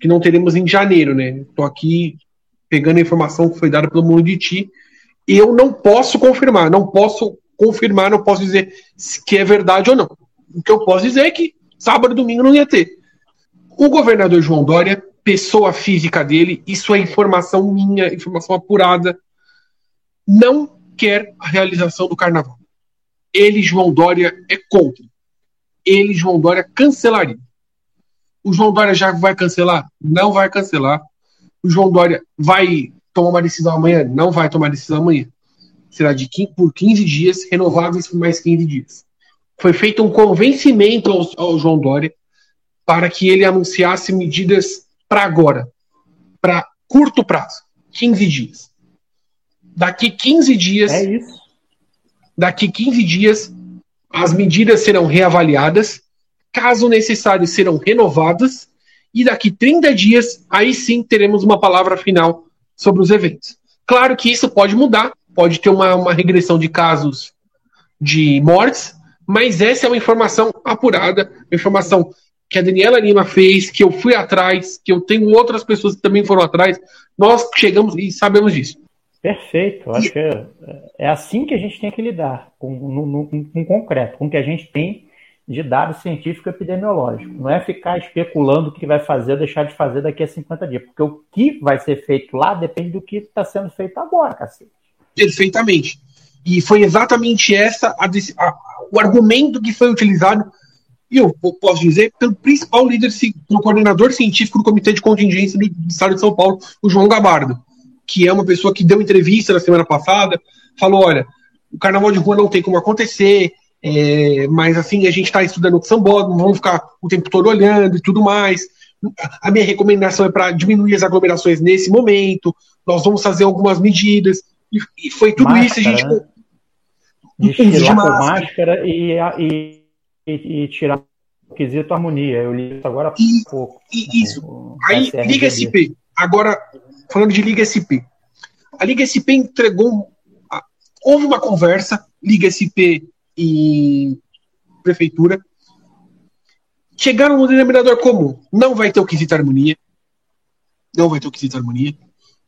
Speaker 3: que não teremos em janeiro, né? Estou aqui pegando a informação que foi dada pelo mundo de ti. Eu não posso confirmar, não posso confirmar, não posso dizer que é verdade ou não. O que eu posso dizer é que sábado e domingo não ia ter. O governador João Dória, pessoa física dele, isso é informação minha, informação apurada, não quer a realização do carnaval. Ele, João Dória, é contra. Ele, João Dória, cancelaria. O João Dória já vai cancelar? Não vai cancelar. O João Dória vai tomar uma decisão amanhã? Não vai tomar decisão amanhã. Será de 15, por 15 dias, renováveis por mais 15 dias. Foi feito um convencimento ao, ao João Dória para que ele anunciasse medidas para agora, para curto prazo, 15 dias. Daqui 15 dias.
Speaker 5: É isso.
Speaker 3: Daqui 15 dias, as medidas serão reavaliadas caso necessário, serão renovadas, e daqui 30 dias, aí sim teremos uma palavra final sobre os eventos. Claro que isso pode mudar, pode ter uma, uma regressão de casos de mortes, mas essa é uma informação apurada, uma informação que a Daniela Lima fez, que eu fui atrás, que eu tenho outras pessoas que também foram atrás. Nós chegamos e sabemos disso.
Speaker 5: Perfeito. Acho que é, é assim que a gente tem que lidar com, no, no, com concreto, com o que a gente tem de dado científico epidemiológico. Não é ficar especulando o que vai fazer ou deixar de fazer daqui a 50 dias. Porque o que vai ser feito lá depende do que está sendo feito agora, cacete.
Speaker 3: Perfeitamente. E foi exatamente essa a, a, o argumento que foi utilizado, e eu posso dizer, pelo principal líder, pelo coordenador científico do Comitê de Contingência do Estado de São Paulo, o João Gabardo, que é uma pessoa que deu entrevista na semana passada, falou: olha, o carnaval de rua não tem como acontecer, é, mas assim, a gente está estudando o sambódromo, vamos ficar o tempo todo olhando e tudo mais. A minha recomendação é para diminuir as aglomerações nesse momento. Nós vamos fazer algumas medidas. E, e foi tudo máscara, isso. A gente. Né?
Speaker 5: Desfilar com máscara e, e, e, e tirar o quesito harmonia. Eu li isso agora há pouco.
Speaker 3: Isso. No, Aí, Liga SP. Agora, falando de Liga SP. A Liga SP entregou. Houve uma conversa, Liga SP e prefeitura chegaram no denominador comum. Não vai ter o quesito harmonia. Não vai ter o quesito harmonia.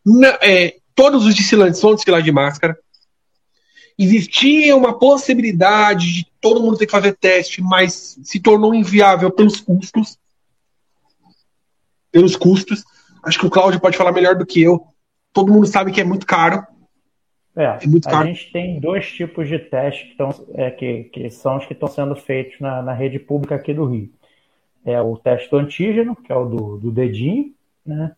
Speaker 3: Não, é, todos os desfilantes vão desfilar de máscara. existia uma possibilidade de todo mundo ter que fazer teste, mas se tornou inviável pelos custos. Pelos custos. Acho que o Cláudio pode falar melhor do que eu. Todo mundo sabe que é muito caro.
Speaker 5: É, é muito caro. a gente tem dois tipos de testes que, tão, é, que, que são os que estão sendo feitos na, na rede pública aqui do Rio. É o teste do antígeno, que é o do, do dedinho, né?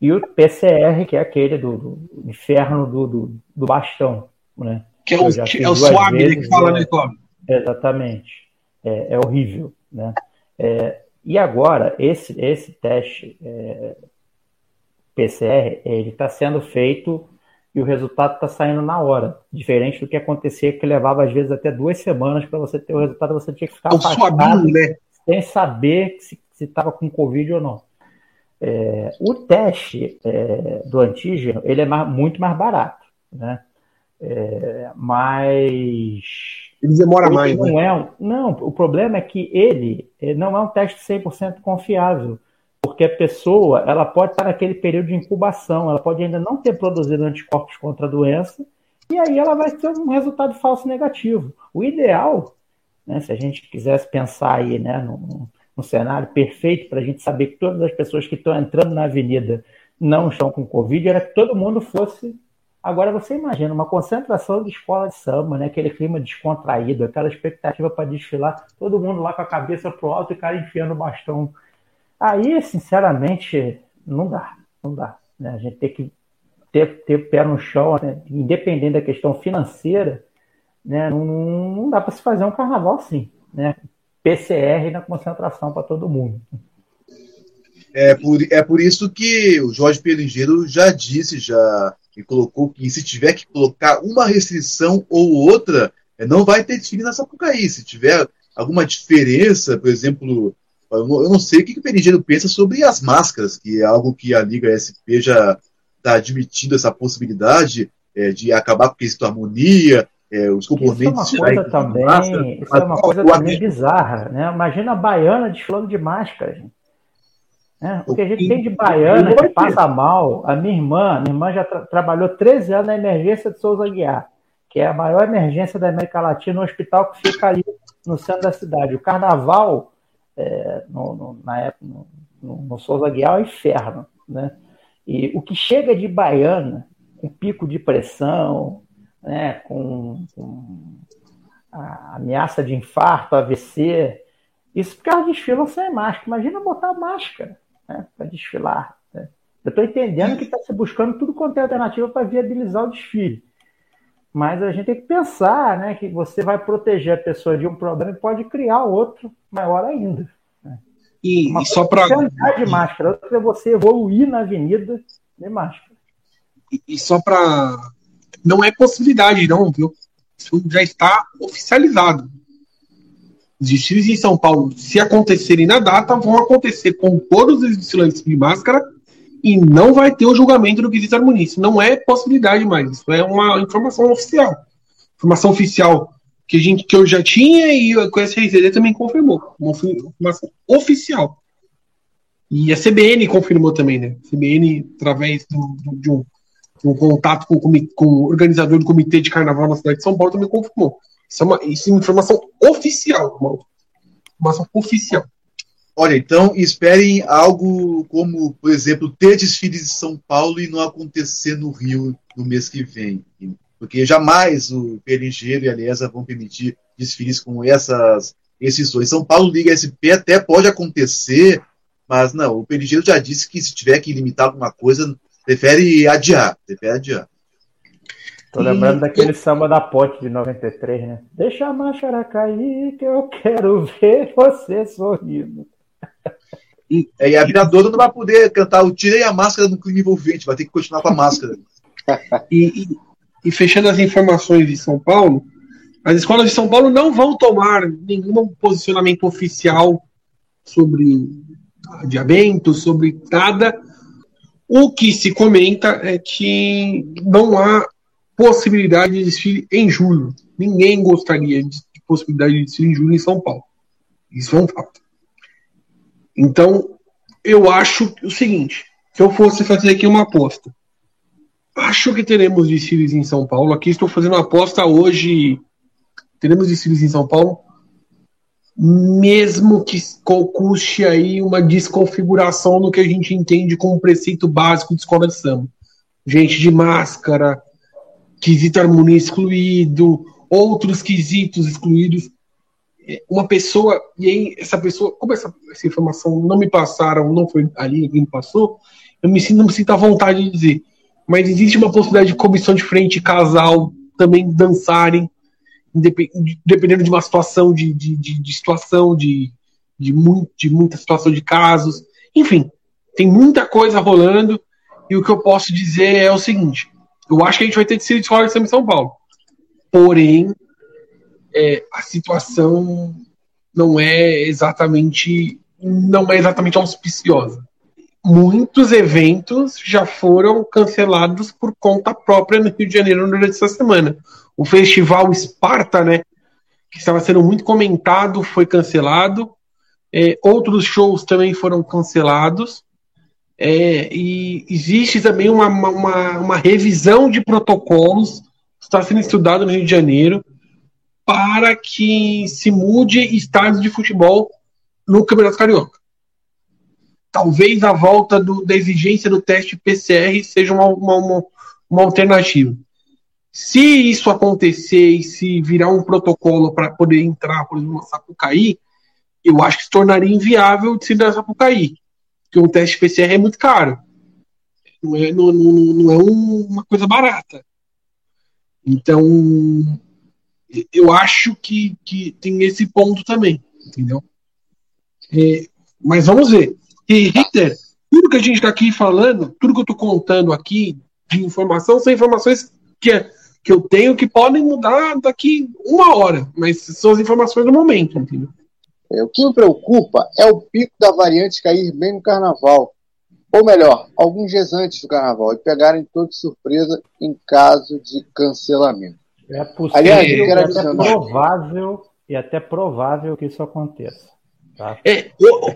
Speaker 5: E o PCR, que é aquele do, do inferno do, do, do, bastão, né?
Speaker 3: Que é o, que é o suave né, que fala, né, Cláudio?
Speaker 5: Exatamente. É, é horrível, né? É, e agora, esse, esse teste é, PCR, ele está sendo feito e o resultado está saindo na hora. Diferente do que acontecia, que levava às vezes até duas semanas para você ter o resultado, você tinha que ficar
Speaker 3: afastado, né?
Speaker 5: sem saber se estava com Covid ou não. É, o teste é, do antígeno ele é mais, muito mais barato, né? É, mas
Speaker 3: ele demora ele mais.
Speaker 5: Não, né? é, não, o problema é que ele, ele não é um teste 100% confiável porque a pessoa ela pode estar naquele período de incubação, ela pode ainda não ter produzido anticorpos contra a doença, e aí ela vai ter um resultado falso negativo. O ideal, né, se a gente quisesse pensar aí né, num, num cenário perfeito para a gente saber que todas as pessoas que estão entrando na avenida não estão com Covid, era que todo mundo fosse. Agora você imagina uma concentração de escola de samba, né, aquele clima descontraído, aquela expectativa para desfilar, todo mundo lá com a cabeça pro alto e o cara enfiando o bastão Aí, sinceramente, não dá, não dá. Né? A gente tem que ter, ter pé no chão, né? independente da questão financeira, né? não, não dá para se fazer um carnaval assim. Né? PCR na concentração para todo mundo.
Speaker 2: É por, é por isso que o Jorge Pelingeiro já disse, já e colocou que se tiver que colocar uma restrição ou outra, é, não vai ter desfile na Sapucaí. Se tiver alguma diferença, por exemplo, eu não, eu não sei o que, que o Perigeiro pensa sobre as máscaras, que é algo que a Liga SP já está admitindo essa possibilidade é, de acabar com o quesito harmonia, é, os componentes.
Speaker 5: Isso é uma coisa também, máscara, isso é uma coisa também bizarra, né? Imagina a baiana desfilando de máscara, gente. É, o que a gente tem de baiana que passa mal, a minha irmã, minha irmã já tra trabalhou 13 anos na emergência de Souza Guiar, que é a maior emergência da América Latina, no hospital que fica ali no centro da cidade. O carnaval é, no, no, na época, no, no, no Souza Guiar, é o inferno. Né? E o que chega de baiana, com pico de pressão, né, com, com a ameaça de infarto, AVC, isso porque elas desfilam sem máscara. Imagina botar máscara né, para desfilar. Né? Eu estou entendendo que está se buscando tudo quanto é alternativa para viabilizar o desfile. Mas a gente tem que pensar né, que você vai proteger a pessoa de um problema e pode criar outro maior ainda. Né?
Speaker 3: E, Uma e só para.
Speaker 5: É de máscara, outra é você evoluir na avenida de máscara.
Speaker 3: E, e só para. Não é possibilidade, não, viu? Isso já está oficializado. Os desfiles em São Paulo, se acontecerem na data, vão acontecer com todos os desfilantes de máscara e não vai ter o julgamento do quesito harmonia. Isso não é possibilidade mais, isso é uma informação oficial. Informação oficial que, a gente, que eu já tinha e com esse RZD também confirmou. Uma informação oficial. E a CBN confirmou também, né? A CBN, através do, do, de, um, um, contato com, com, o organizador do Comitê de Carnaval na cidade de São Paulo, também confirmou. Isso é uma, isso é uma informação oficial. Uma informação oficial.
Speaker 2: Olha, então esperem algo como, por exemplo, ter desfiles de São Paulo e não acontecer no Rio no mês que vem. Porque jamais o Pelingeiro e a Liesa vão permitir desfiles com essas exceções. São Paulo Liga SP até pode acontecer, mas não, o Pelingeiro já disse que se tiver que limitar alguma coisa, prefere adiar. Prefere adiar.
Speaker 5: Tô lembrando daquele samba da Ponte de 93, né? Deixa a máscara cair que eu quero ver você sorrindo.
Speaker 2: E, e a viradora não vai poder cantar o Tirei a Máscara no clima envolvente, vai ter que continuar com a máscara.
Speaker 3: e, e, e, fechando as informações de São Paulo, as escolas de São Paulo não vão tomar nenhum posicionamento oficial sobre adiamento, sobre nada. O que se comenta é que não há possibilidade de desfile em julho. Ninguém gostaria de possibilidade de desfile em julho em São Paulo. Isso é um fato. Então, eu acho o seguinte: se eu fosse fazer aqui uma aposta, acho que teremos desfiles em São Paulo. Aqui estou fazendo uma aposta hoje. Teremos desfiles em São Paulo. Mesmo que custe aí uma desconfiguração no que a gente entende como preceito básico de escola de samba. Gente de máscara, quesito harmonia excluído, outros quesitos excluídos. Uma pessoa, e aí essa pessoa, como essa, essa informação não me passaram, não foi ali quem me passou, eu me sinto, não me sinto à vontade de dizer mas existe uma possibilidade de comissão de frente casal também dançarem, dependendo de uma situação de, de, de, de situação, de, de, muito, de muita situação de casos. Enfim, tem muita coisa rolando. E o que eu posso dizer é o seguinte: eu acho que a gente vai ter de ser de escola de em São Paulo. Porém, é, a situação não é exatamente não é exatamente auspiciosa muitos eventos já foram cancelados por conta própria no Rio de Janeiro durante essa semana. O festival Esparta, né, que estava sendo muito comentado, foi cancelado. É, outros shows também foram cancelados. É, e existe também uma, uma, uma revisão de protocolos que está sendo estudado no Rio de Janeiro para que se mude estádios de futebol no Campeonato Carioca talvez a volta do, da exigência do teste PCR seja uma, uma, uma alternativa. Se isso acontecer e se virar um protocolo para poder entrar, por exemplo, na Sapucaí, eu acho que se tornaria inviável de se dar Sapucaí, porque um teste PCR é muito caro. Não é, não, não, não é um, uma coisa barata. Então, eu acho que, que tem esse ponto também, entendeu? É, mas vamos ver. E, Ritter, tudo que a gente está aqui falando, tudo que eu estou contando aqui de informação, são informações que, que eu tenho que podem mudar daqui uma hora, mas são as informações do momento, entendeu?
Speaker 4: É, o que me preocupa é o pico da variante cair bem no carnaval. Ou melhor, alguns dias antes do carnaval e pegarem de surpresa em caso de cancelamento.
Speaker 5: É possível, Aliás, eu quero é até provável e até provável que isso aconteça.
Speaker 3: Tá. É,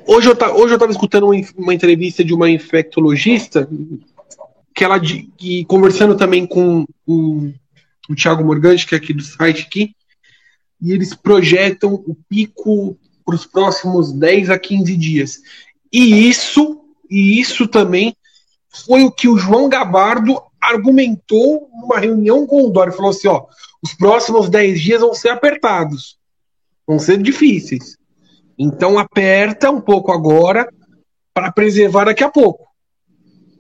Speaker 3: hoje eu estava escutando uma entrevista de uma infectologista que ela que, conversando também com o, o Thiago Morgante, que é aqui do site aqui, e eles projetam o pico para os próximos 10 a 15 dias. E isso, e isso também foi o que o João Gabardo argumentou numa reunião com o Dória. Falou assim: ó, os próximos 10 dias vão ser apertados, vão ser difíceis. Então aperta um pouco agora para preservar daqui a pouco.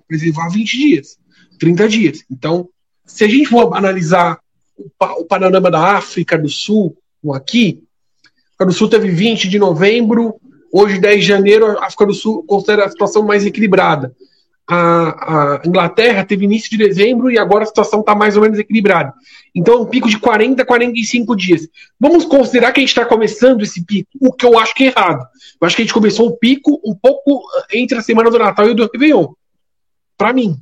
Speaker 3: Preservar 20 dias, 30 dias. Então, se a gente for analisar o, panorama da África do Sul, aqui, a África do Sul teve 20 de novembro, hoje 10 de janeiro, a África do Sul considera a situação mais equilibrada a, a, Inglaterra teve início de dezembro e agora a situação está mais ou menos equilibrada. Então é um pico de 40 a 45 dias. Vamos considerar que a gente está começando esse pico, o que eu acho que é errado. Eu acho que a gente começou o pico um pouco entre a semana do Natal e do Réveillon. Para mim,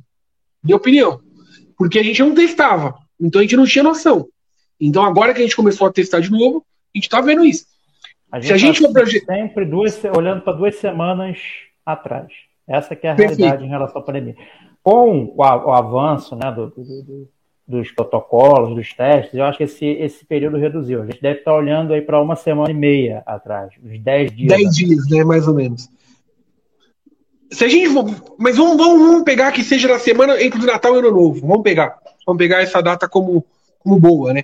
Speaker 3: minha opinião. Porque a gente não testava, então a gente não tinha noção. Então agora que a gente começou a testar de novo, a gente está vendo isso.
Speaker 5: A gente, Se a gente tá sempre duas, olhando para duas semanas atrás. Essa que é a Perfeito. realidade em relação à pandemia. Com o, avanço né, do, do, do, dos protocolos, dos testes, eu acho que esse, esse período reduziu. A gente deve estar olhando aí para uma semana e meia atrás, uns 10 dias.
Speaker 3: 10 dias, né, mais ou menos. Se a gente mas vamos, vamos, vamos, pegar que seja na semana entre o Natal e o Ano Novo. Vamos pegar. Vamos pegar essa data como, como boa, né?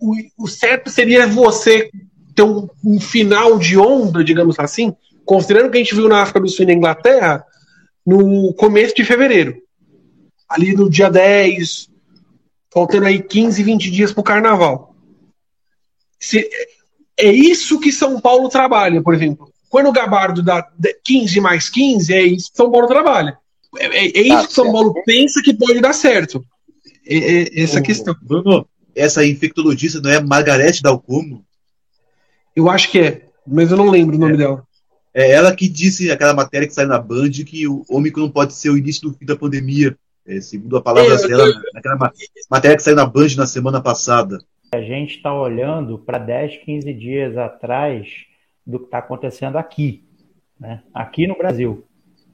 Speaker 3: O, o certo seria você ter um, um final de onda, digamos assim, considerando que a gente viu na África do Sul e na Inglaterra no começo de fevereiro. Ali no dia 10, faltando aí 15, 20 dias para o carnaval. Se, é isso que São Paulo trabalha, por exemplo. Quando o Gabardo dá 15 mais 15, é isso que São Paulo trabalha. É, é, é isso tá que São Paulo pensa que pode dar certo. É, é essa Ô, questão.
Speaker 2: Bruno, essa infectologista não é Margarete Dalcomo?
Speaker 3: Eu acho que é, mas eu não lembro o nome é. dela.
Speaker 2: É ela que disse, aquela matéria que saiu na Band, que o Ômicron pode ser o início do fim da pandemia. É, segundo a palavra é, dela, naquela matéria que saiu na Band na semana passada.
Speaker 5: A gente está olhando para 10, 15 dias atrás do que está acontecendo aqui, né? aqui no Brasil.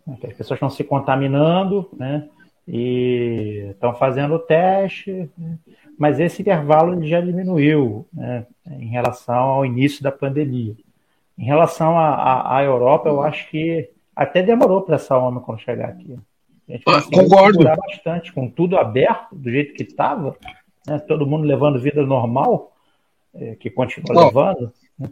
Speaker 5: As pessoas estão se contaminando, né? e estão fazendo o teste, né? mas esse intervalo já diminuiu né, em relação ao início da pandemia. Em relação à Europa, eu acho que até demorou para essa Omicron chegar aqui.
Speaker 3: A gente ah, Concordo.
Speaker 5: bastante, com tudo aberto, do jeito que estava, né, todo mundo levando vida normal, é, que continua levando. Né?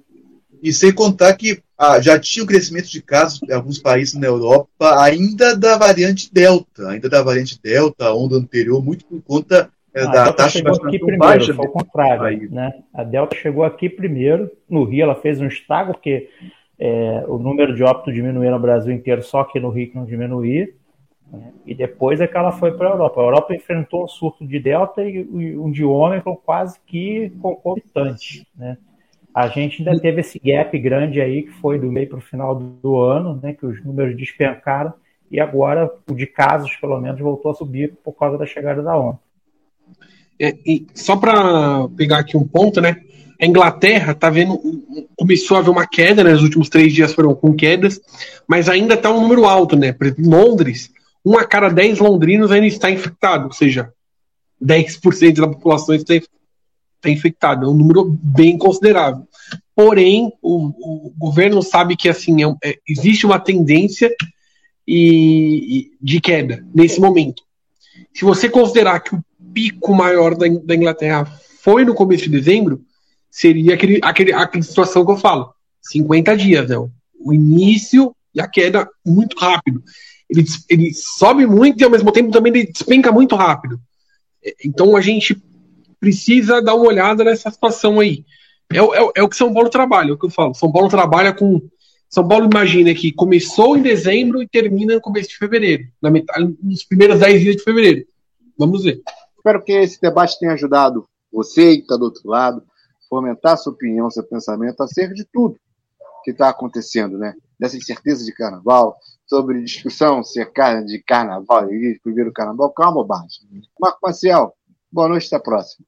Speaker 2: E sem contar que ah, já tinha o crescimento de casos em alguns países na Europa, ainda da variante Delta, ainda da variante Delta, a onda anterior, muito por conta é,
Speaker 5: ah, da taxa de vacinação primeiro. Foi o contrário. Né? A Delta chegou aqui primeiro, no Rio ela fez um estrago, porque é, o número de óbitos diminuiu no Brasil inteiro, só que no Rio que não diminuía. Né? E depois é que ela foi para a Europa. A Europa enfrentou um surto de Delta e um de Ômicron quase que concomitante. Né? A gente ainda teve esse gap grande aí, que foi do meio para o final do, do ano, né, que os números despencaram, e agora o de casos, pelo menos, voltou a subir por causa da chegada da onda.
Speaker 3: É, só para pegar aqui um ponto, né? A Inglaterra tá vendo, começou a haver uma queda, né? Nos últimos três dias foram com quedas, mas ainda está um número alto, né? Por exemplo, em Londres, um a cada dez londrinos ainda está infectado, ou seja, 10% da população está, está infectada. É um número bem considerável. Porém, o, o governo sabe que assim é, é, existe uma tendência e, e, de queda nesse momento. Se você considerar que o pico maior da, da Inglaterra foi no começo de dezembro, seria aquele, aquele, aquela situação que eu falo: 50 dias, né? O início e a queda muito rápido. Ele, ele sobe muito e ao mesmo tempo também ele despenca muito rápido. Então a gente precisa dar uma olhada nessa situação aí. É, é, é o que São Paulo trabalha, é o que eu falo. São Paulo trabalha com. São Paulo imagina que começou em dezembro e termina no começo de fevereiro, na metade, nos primeiros 10 dias de fevereiro. Vamos ver.
Speaker 4: Espero que esse debate tenha ajudado você que está do outro lado, fomentar sua opinião, seu pensamento acerca de tudo que está acontecendo, né? Dessa incerteza de carnaval, sobre discussão se é de carnaval, primeiro carnaval, que é bobagem. Marco Maciel, boa noite, até a próxima.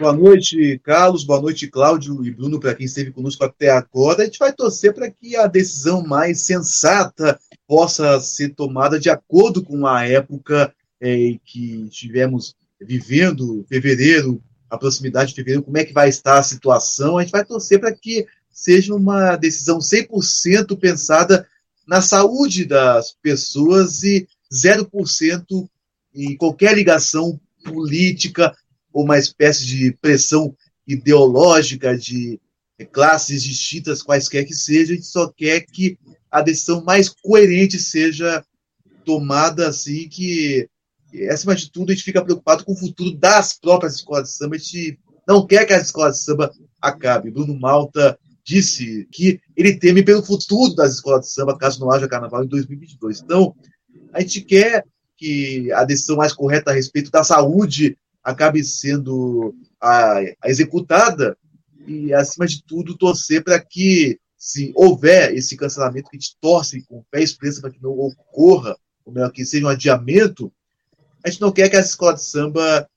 Speaker 2: Boa noite, Carlos. Boa noite, Cláudio e Bruno, para quem esteve conosco até agora. A gente vai torcer para que a decisão mais sensata possa ser tomada de acordo com a época é, que tivemos vivendo fevereiro, a proximidade de fevereiro, como é que vai estar a situação. A gente vai torcer para que seja uma decisão 100% pensada na saúde das pessoas e 0% em qualquer ligação política ou uma espécie de pressão ideológica de classes distintas, quaisquer que sejam, a gente só quer que a decisão mais coerente seja tomada assim, que acima de tudo, a gente fica preocupado com o futuro das próprias escolas de samba. A gente não quer que as escolas de samba acabem. Bruno Malta disse que ele teme pelo futuro das escolas de samba caso não haja carnaval em 2022. Então, a gente quer que a decisão mais correta a respeito da saúde acabe sendo a, a executada e, acima de tudo, torcer para que, se houver esse cancelamento, que a gente torce com fé expressa para que não ocorra, ou melhor, que seja um adiamento, a gente não quer que as escolas de samba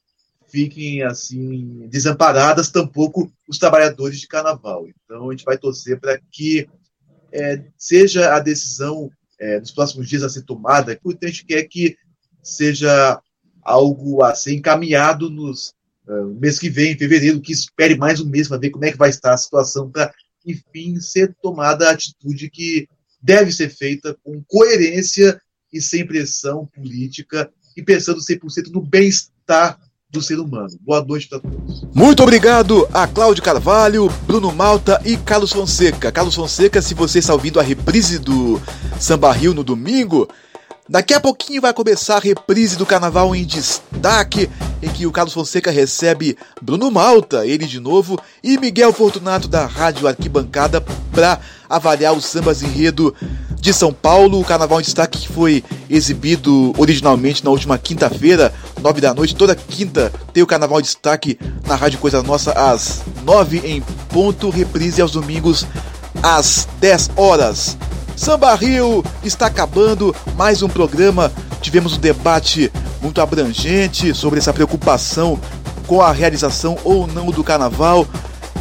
Speaker 2: fiquem assim desamparadas, tampouco os trabalhadores de carnaval. Então a gente vai torcer para que é, seja a decisão é, nos próximos dias a ser tomada, porque a gente quer que seja algo assim encaminhado nos uh, mês que vem, em fevereiro, que espere mais um mês para ver como é que vai estar a situação para, enfim, ser tomada a atitude que deve ser feita com coerência e sem pressão política e pensando 100% no bem-estar do ser humano. Boa noite para todos.
Speaker 6: Muito obrigado a Cláudio Carvalho, Bruno Malta e Carlos Fonseca. Carlos Fonseca, se você está ouvindo a reprise do Samba Rio no domingo, Daqui a pouquinho vai começar a reprise do carnaval em destaque, em que o Carlos Fonseca recebe Bruno Malta, ele de novo, e Miguel Fortunato da Rádio Arquibancada para avaliar os sambas enredo de São Paulo. O carnaval em destaque que foi exibido originalmente na última quinta-feira, nove da noite. Toda quinta tem o carnaval em destaque na Rádio Coisa Nossa às nove em ponto, reprise aos domingos às dez horas. Samba Rio está acabando mais um programa. Tivemos um debate muito abrangente sobre essa preocupação com a realização ou não do carnaval.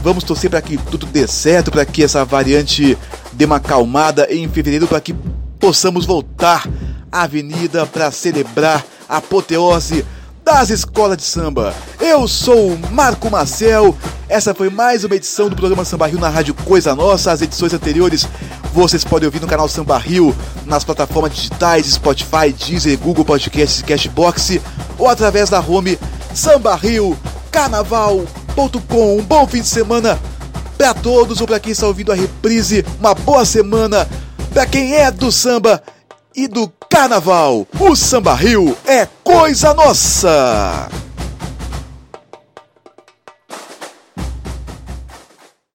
Speaker 6: Vamos torcer para que tudo dê certo, para que essa variante dê uma acalmada em fevereiro, para que possamos voltar à avenida para celebrar
Speaker 2: apoteose das escolas de samba. Eu sou o Marco Marcel. Essa foi mais uma edição do programa Samba Rio na Rádio Coisa Nossa. As edições anteriores vocês podem ouvir no canal Samba Rio, nas plataformas digitais Spotify, Deezer, Google Podcasts e Cashbox ou através da home sambarriocarnaval.com. Um bom fim de semana para todos ou para quem está ouvindo a reprise. Uma boa semana para quem é do samba e do carnaval. O Samba Rio é coisa nossa!